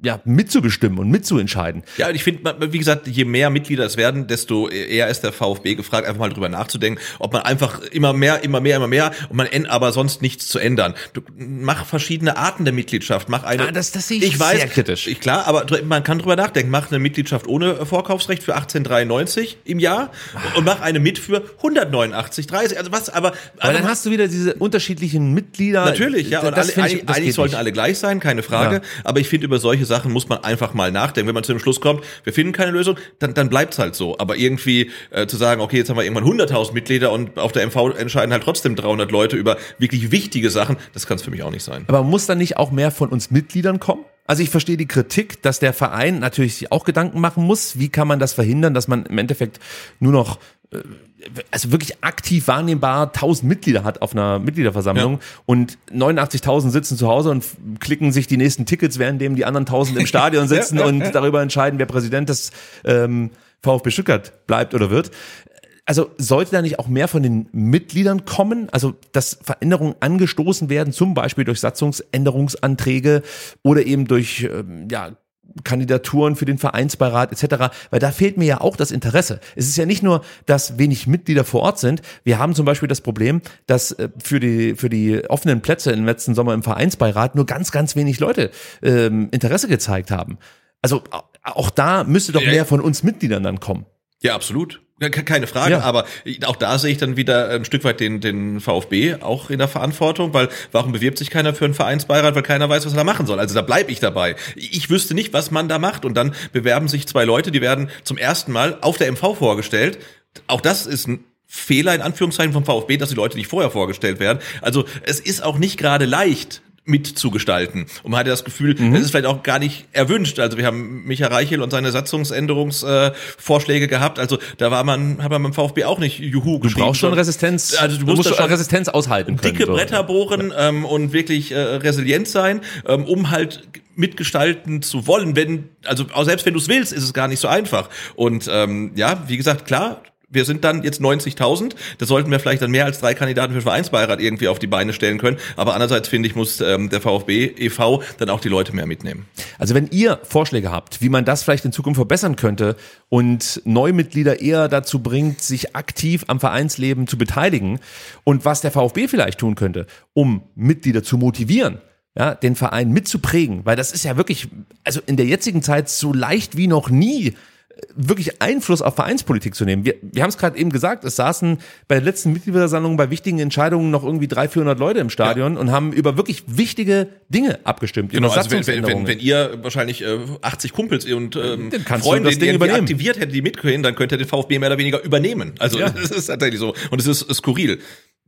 ja, mitzubestimmen und mitzuentscheiden. Ja, und ich finde, wie gesagt, je mehr Mitglieder es werden, desto eher ist der VfB gefragt, einfach mal drüber nachzudenken, ob man einfach immer mehr, immer mehr, immer mehr und man aber sonst nichts zu ändern. Du mach verschiedene Arten der Mitgliedschaft, mach eine. Ah, das, das sehe ich, ich weiß, sehr kritisch. Ich, klar, aber man kann drüber nachdenken. Mach eine Mitgliedschaft ohne Vorkaufsrecht für 1893 im Jahr und mach eine mit für 189, 30. Also was, aber. Aber also dann hast du wieder diese unterschiedlichen Mitglieder. Natürlich, ja. Und alle, eigentlich, eigentlich sollten nicht. alle gleich sein, keine Frage. Ja. Aber ich finde über solche Sachen muss man einfach mal nachdenken. Wenn man zu dem Schluss kommt, wir finden keine Lösung, dann, dann bleibt's halt so. Aber irgendwie äh, zu sagen, okay, jetzt haben wir irgendwann 100.000 Mitglieder und auf der MV entscheiden halt trotzdem 300 Leute über wirklich wichtige Sachen, das kann es für mich auch nicht sein. Aber muss dann nicht auch mehr von uns Mitgliedern kommen? Also ich verstehe die Kritik, dass der Verein natürlich sich auch Gedanken machen muss. Wie kann man das verhindern, dass man im Endeffekt nur noch also wirklich aktiv wahrnehmbar 1000 Mitglieder hat auf einer Mitgliederversammlung ja. und 89.000 sitzen zu Hause und klicken sich die nächsten Tickets, währenddem die anderen 1000 im Stadion sitzen ja, ja, und darüber entscheiden, wer Präsident des ähm, VfB Stuttgart bleibt oder wird. Also sollte da nicht auch mehr von den Mitgliedern kommen? Also, dass Veränderungen angestoßen werden, zum Beispiel durch Satzungsänderungsanträge oder eben durch ähm, ja, Kandidaturen für den Vereinsbeirat etc., weil da fehlt mir ja auch das Interesse. Es ist ja nicht nur, dass wenig Mitglieder vor Ort sind. Wir haben zum Beispiel das Problem, dass äh, für die für die offenen Plätze im letzten Sommer im Vereinsbeirat nur ganz ganz wenig Leute ähm, Interesse gezeigt haben. Also auch da müsste doch mehr von uns Mitgliedern dann kommen. Ja, absolut. Keine Frage, ja. aber auch da sehe ich dann wieder ein Stück weit den, den VfB auch in der Verantwortung, weil warum bewirbt sich keiner für einen Vereinsbeirat, weil keiner weiß, was er da machen soll. Also da bleibe ich dabei. Ich wüsste nicht, was man da macht und dann bewerben sich zwei Leute, die werden zum ersten Mal auf der MV vorgestellt. Auch das ist ein Fehler in Anführungszeichen vom VfB, dass die Leute nicht vorher vorgestellt werden. Also es ist auch nicht gerade leicht, mitzugestalten. Und man hatte das Gefühl, mhm. das ist vielleicht auch gar nicht erwünscht. Also wir haben Micha Reichel und seine Satzungsänderungsvorschläge äh, gehabt. Also da war man, hat man beim VfB auch nicht Juhu Du brauchst schon Resistenz. Also du, du musst, musst schon Resistenz aushalten können. Dicke so. Bretter bohren ähm, und wirklich äh, resilient sein, ähm, um halt mitgestalten zu wollen, wenn, also auch selbst wenn du es willst, ist es gar nicht so einfach. Und ähm, ja, wie gesagt, klar, wir sind dann jetzt 90.000. Da sollten wir vielleicht dann mehr als drei Kandidaten für Vereinsbeirat irgendwie auf die Beine stellen können. Aber andererseits finde ich, muss ähm, der VfB e.V. dann auch die Leute mehr mitnehmen. Also wenn ihr Vorschläge habt, wie man das vielleicht in Zukunft verbessern könnte und Neumitglieder eher dazu bringt, sich aktiv am Vereinsleben zu beteiligen und was der VfB vielleicht tun könnte, um Mitglieder zu motivieren, ja, den Verein mitzuprägen, weil das ist ja wirklich, also in der jetzigen Zeit so leicht wie noch nie wirklich Einfluss auf Vereinspolitik zu nehmen. Wir, wir haben es gerade eben gesagt, es saßen bei der letzten Mitgliederversammlung bei wichtigen Entscheidungen noch irgendwie 300, 400 Leute im Stadion ja. und haben über wirklich wichtige Dinge abgestimmt. Genau, also wenn, wenn, wenn, wenn ihr wahrscheinlich äh, 80 Kumpels und ähm, Freunde, das Ding übernehmen. aktiviert hättet, die mitgehen, dann könnt ihr den VfB mehr oder weniger übernehmen. Also ja. das ist tatsächlich so. Und es ist, ist skurril.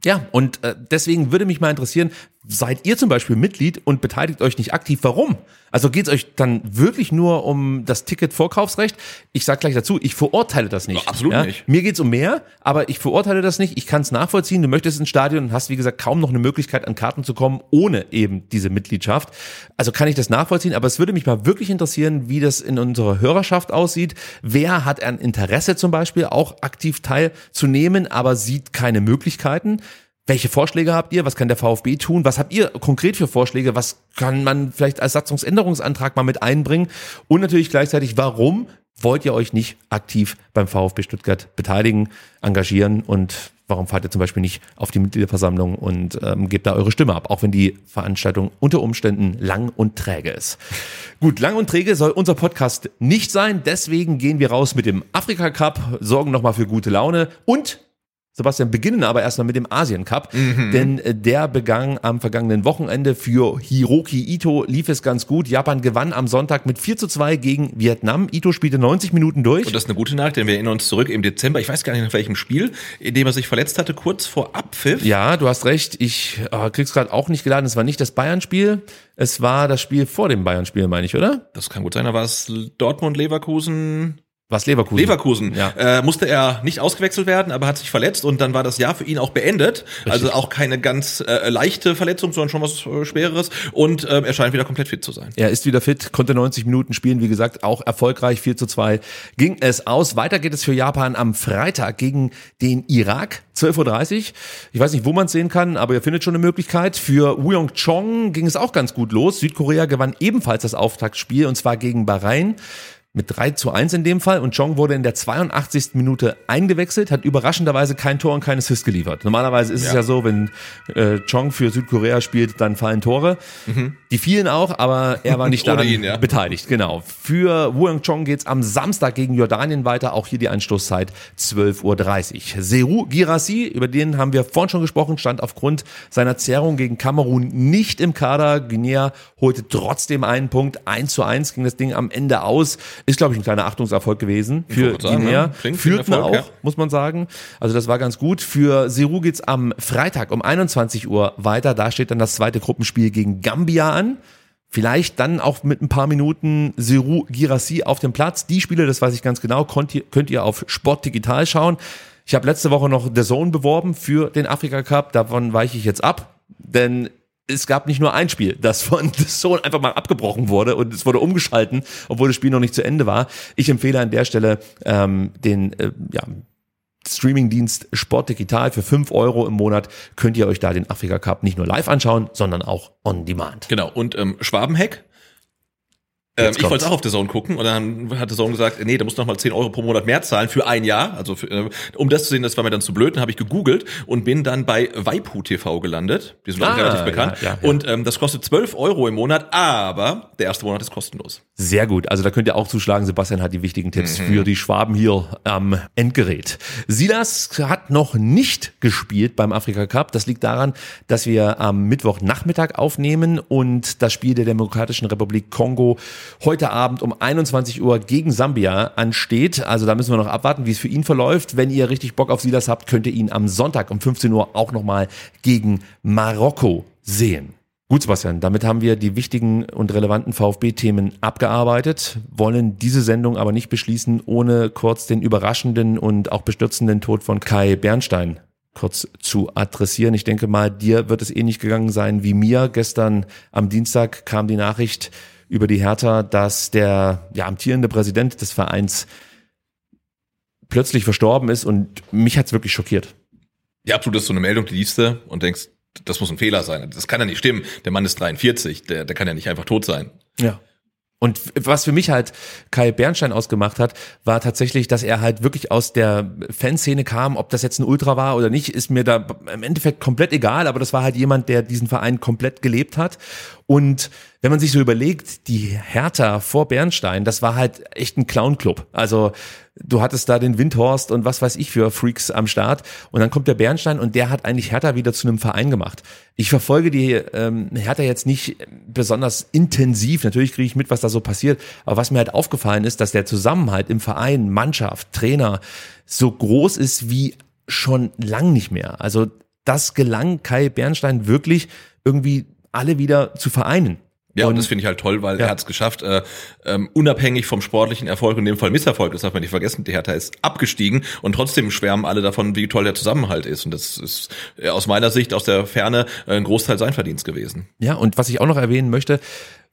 Ja, und äh, deswegen würde mich mal interessieren, seid ihr zum Beispiel Mitglied und beteiligt euch nicht aktiv. Warum? Also geht es euch dann wirklich nur um das Ticket-Vorkaufsrecht? Ich sage gleich dazu, ich verurteile das nicht. Ja, absolut nicht. Mir geht's um mehr, aber ich verurteile das nicht. Ich kann es nachvollziehen. Du möchtest ins Stadion und hast, wie gesagt, kaum noch eine Möglichkeit, an Karten zu kommen, ohne eben diese Mitgliedschaft. Also kann ich das nachvollziehen, aber es würde mich mal wirklich interessieren, wie das in unserer Hörerschaft aussieht. Wer hat ein Interesse zum Beispiel, auch aktiv teilzunehmen, aber sieht keine Möglichkeiten? Welche Vorschläge habt ihr? Was kann der VfB tun? Was habt ihr konkret für Vorschläge? Was kann man vielleicht als Satzungsänderungsantrag mal mit einbringen? Und natürlich gleichzeitig, warum wollt ihr euch nicht aktiv beim VfB Stuttgart beteiligen, engagieren und warum fahrt ihr zum Beispiel nicht auf die Mitgliederversammlung und ähm, gebt da eure Stimme ab, auch wenn die Veranstaltung unter Umständen lang und träge ist. Gut, lang und träge soll unser Podcast nicht sein, deswegen gehen wir raus mit dem Afrika Cup, sorgen nochmal für gute Laune und Sebastian, beginnen aber erstmal mit dem Asien Cup, Mhm. denn äh, der begann am vergangenen Wochenende für Hiroki Ito, lief es ganz gut. Japan gewann am Sonntag mit 4 zu 2 gegen Vietnam. Ito spielte 90 Minuten durch. Und das ist eine gute Nachricht, denn wir erinnern uns zurück im Dezember, ich weiß gar nicht nach welchem Spiel, in dem er sich verletzt hatte, kurz vor Abpfiff. Ja, du hast recht. Ich äh, krieg's gerade auch nicht geladen. Es war nicht das Bayern-Spiel. Es war das Spiel vor dem Bayern-Spiel, meine ich, oder? Das kann gut sein, da war es Dortmund, Leverkusen. Was Leverkusen? Leverkusen. Ja. Äh, musste er nicht ausgewechselt werden, aber hat sich verletzt und dann war das Jahr für ihn auch beendet. Also auch keine ganz äh, leichte Verletzung, sondern schon was äh, Schwereres. Und äh, er scheint wieder komplett fit zu sein. Er ist wieder fit, konnte 90 Minuten spielen, wie gesagt, auch erfolgreich, 4 zu 2 ging es aus. Weiter geht es für Japan am Freitag gegen den Irak, 12.30 Uhr. Ich weiß nicht, wo man es sehen kann, aber ihr findet schon eine Möglichkeit. Für Wuyong Chong ging es auch ganz gut los. Südkorea gewann ebenfalls das Auftaktspiel und zwar gegen Bahrain. Mit 3 zu 1 in dem Fall und Chong wurde in der 82. Minute eingewechselt, hat überraschenderweise kein Tor und kein Assist geliefert. Normalerweise ist es Ja. ja so, wenn äh, Chong für Südkorea spielt, dann fallen Tore. Die fielen auch, aber er war nicht daran ihn, ja. beteiligt. Genau. Für Wuyang Chong geht's am Samstag gegen Jordanien weiter. Auch hier die Anstoßzeit 12.30 Uhr. Seru Girassi, über den haben wir vorhin schon gesprochen, stand aufgrund seiner Zerrung gegen Kamerun nicht im Kader. Guinea holte trotzdem einen Punkt. 1 zu 1 ging das Ding am Ende aus. Ist, glaube ich, ein kleiner Achtungserfolg gewesen für Guinea. ja. Führten Erfolg, auch, ja. muss man sagen. Also das war ganz gut. Für Seru geht's am Freitag um 21 Uhr weiter. Da steht dann das zweite Gruppenspiel gegen Gambia an. Vielleicht dann auch mit ein paar Minuten Seru Girassi auf dem Platz. Die Spiele, das weiß ich ganz genau, könnt ihr, könnt ihr auf Sport Digital schauen. Ich habe letzte Woche noch The Zone beworben für den Afrika Cup. Davon weiche ich jetzt ab, denn es gab nicht nur ein Spiel, das von The Zone einfach mal abgebrochen wurde und es wurde umgeschalten, obwohl das Spiel noch nicht zu Ende war. Ich empfehle an der Stelle ähm, den äh, ja, Streamingdienst Sport Digital für 5 Euro im Monat könnt ihr euch da den Afrika Cup nicht nur live anschauen, sondern auch on demand. Genau. Und ähm, Schwabenheck. Ähm, Jetzt ich wollte auch auf The Zone gucken und dann hat The Zone gesagt, nee, da musst du noch mal 10 Euro pro Monat mehr zahlen für ein Jahr. Also für, äh, um das zu sehen, das war mir dann zu blöd. Dann habe ich gegoogelt und bin dann bei Waipu TV gelandet. Die sind Ah, relativ bekannt. ja, ja, ja. Und ähm, das kostet 12 Euro im Monat, aber der erste Monat ist kostenlos. Sehr gut. Also da könnt ihr auch zuschlagen. Sebastian hat die wichtigen Tipps für die Schwaben hier am Endgerät. Silas hat noch nicht gespielt beim Afrika Cup. Das liegt daran, dass wir am Mittwochnachmittag aufnehmen und das Spiel der Demokratischen Republik Kongo heute Abend um 21 Uhr gegen Sambia ansteht. Also da müssen wir noch abwarten, wie es für ihn verläuft. Wenn ihr richtig Bock auf Silas habt, könnt ihr ihn am Sonntag um 15 Uhr auch nochmal gegen Marokko sehen. Gut, Sebastian, damit haben wir die wichtigen und relevanten VfB-Themen abgearbeitet, wollen diese Sendung aber nicht beschließen, ohne kurz den überraschenden und auch bestürzenden Tod von Kai Bernstein kurz zu adressieren. Ich denke mal, dir wird es ähnlich gegangen sein wie mir. Gestern am Dienstag kam die Nachricht über die Hertha, dass der ja, amtierende Präsident des Vereins plötzlich verstorben ist und mich hat's wirklich schockiert. Ja, absolut, das ist so eine Meldung, die liest du und denkst, das muss ein Fehler sein. Das kann ja nicht stimmen. Der Mann ist 43, der, der kann ja nicht einfach tot sein. Ja. Und was für mich halt Kai Bernstein ausgemacht hat, war tatsächlich, dass er halt wirklich aus der Fanszene kam. Ob das jetzt ein Ultra war oder nicht, ist mir da im Endeffekt komplett egal. Aber das war halt jemand, der diesen Verein komplett gelebt hat. Und wenn man sich so überlegt, die Hertha vor Bernstein, das war halt echt ein Clown-Club. Also du hattest da den Windhorst und was weiß ich für Freaks am Start. Und dann kommt der Bernstein und der hat eigentlich Hertha wieder zu einem Verein gemacht. Ich verfolge die ähm, Hertha jetzt nicht besonders intensiv. Natürlich kriege ich mit, was da so passiert. Aber was mir halt aufgefallen ist, dass der Zusammenhalt im Verein, Mannschaft, Trainer so groß ist wie schon lang nicht mehr. Also das gelang Kai Bernstein wirklich irgendwie alle wieder zu vereinen. Ja, und, und das finde ich halt toll, weil ja. er hat es geschafft, äh, ähm, unabhängig vom sportlichen Erfolg, in dem Fall Misserfolg, das darf man nicht vergessen, die Hertha ist abgestiegen und trotzdem schwärmen alle davon, wie toll der Zusammenhalt ist. Und das ist äh, aus meiner Sicht, aus der Ferne, äh, ein Großteil sein Verdienst gewesen. Ja, und was ich auch noch erwähnen möchte,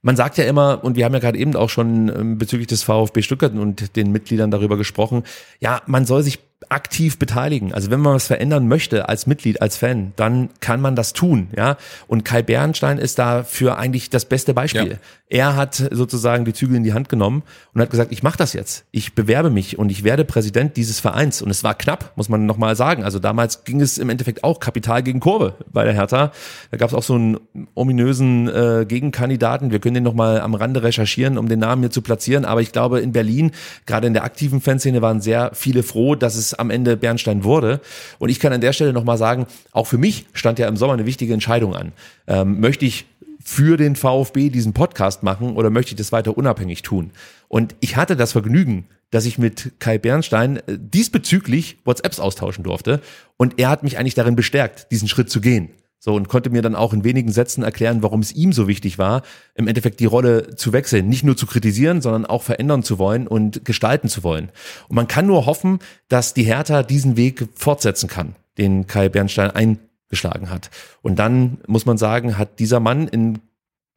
man sagt ja immer, und wir haben ja gerade eben auch schon ähm, bezüglich des VfB Stuttgart und den Mitgliedern darüber gesprochen, ja, man soll sich aktiv beteiligen. Also wenn man was verändern möchte als Mitglied, als Fan, dann kann man das tun, ja. Und Kai Bernstein ist dafür eigentlich das beste Beispiel. Ja. Er hat sozusagen die Zügel in die Hand genommen und hat gesagt, ich mache das jetzt. Ich bewerbe mich und ich werde Präsident dieses Vereins. Und es war knapp, muss man nochmal sagen. Also damals ging es im Endeffekt auch Kapital gegen Kurve bei der Hertha. Da gab es auch so einen ominösen äh, Gegenkandidaten. Wir können den nochmal am Rande recherchieren, um den Namen hier zu platzieren. Aber ich glaube, in Berlin, gerade in der aktiven Fanszene, waren sehr viele froh, dass es am Ende Bernstein wurde. Und ich kann an der Stelle nochmal sagen, auch für mich stand ja im Sommer eine wichtige Entscheidung an. Ähm, möchte ich für den VfB diesen Podcast machen oder möchte ich das weiter unabhängig tun? Und ich hatte das Vergnügen, dass ich mit Kai Bernstein äh, diesbezüglich WhatsApps austauschen durfte. Und er hat mich eigentlich darin bestärkt, diesen Schritt zu gehen. So und konnte mir dann auch in wenigen Sätzen erklären, warum es ihm so wichtig war, im Endeffekt die Rolle zu wechseln, nicht nur zu kritisieren, sondern auch verändern zu wollen und gestalten zu wollen. Und man kann nur hoffen, dass die Hertha diesen Weg fortsetzen kann, den Kai Bernstein eingeschlagen hat. Und dann muss man sagen, hat dieser Mann in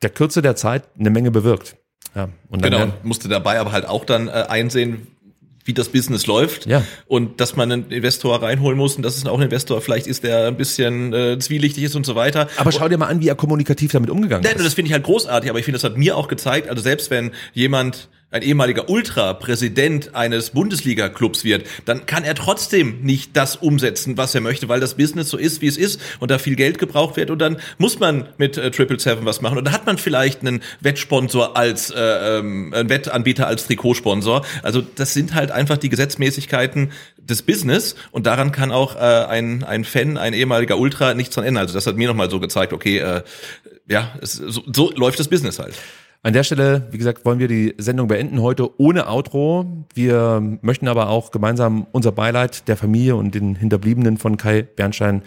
der Kürze der Zeit eine Menge bewirkt. Ja, und dann genau, musste dabei aber halt auch dann äh, einsehen, wie das Business läuft ja. und dass man einen Investor reinholen muss und dass es auch ein Investor vielleicht ist, der ein bisschen äh, zwielichtig ist und so weiter. Aber schau dir mal an, wie er kommunikativ damit umgegangen ist. Das finde ich halt großartig, aber ich finde, das hat mir auch gezeigt, also selbst wenn jemand ein ehemaliger Ultra-Präsident eines Bundesliga-Clubs wird, dann kann er trotzdem nicht das umsetzen, was er möchte, weil das Business so ist, wie es ist und da viel Geld gebraucht wird und dann muss man mit äh, Triple Seven was machen und dann hat man vielleicht einen Wettsponsor als äh, ähm, einen Wettanbieter als Trikotsponsor. Also das sind halt einfach die Gesetzmäßigkeiten des Business und daran kann auch äh, ein ein Fan, ein ehemaliger Ultra nichts dran ändern. Also das hat mir nochmal so gezeigt, okay, äh, ja, es, so, so läuft das Business halt. An der Stelle, wie gesagt, wollen wir die Sendung beenden heute ohne Outro. Wir möchten aber auch gemeinsam unser Beileid der Familie und den Hinterbliebenen von Kai Bernstein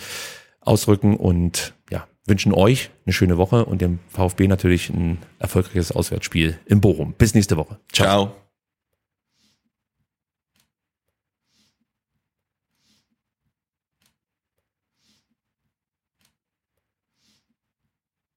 ausrücken und ja, wünschen euch eine schöne Woche und dem VfB natürlich ein erfolgreiches Auswärtsspiel im Bochum. Bis nächste Woche. Ciao. Ciao.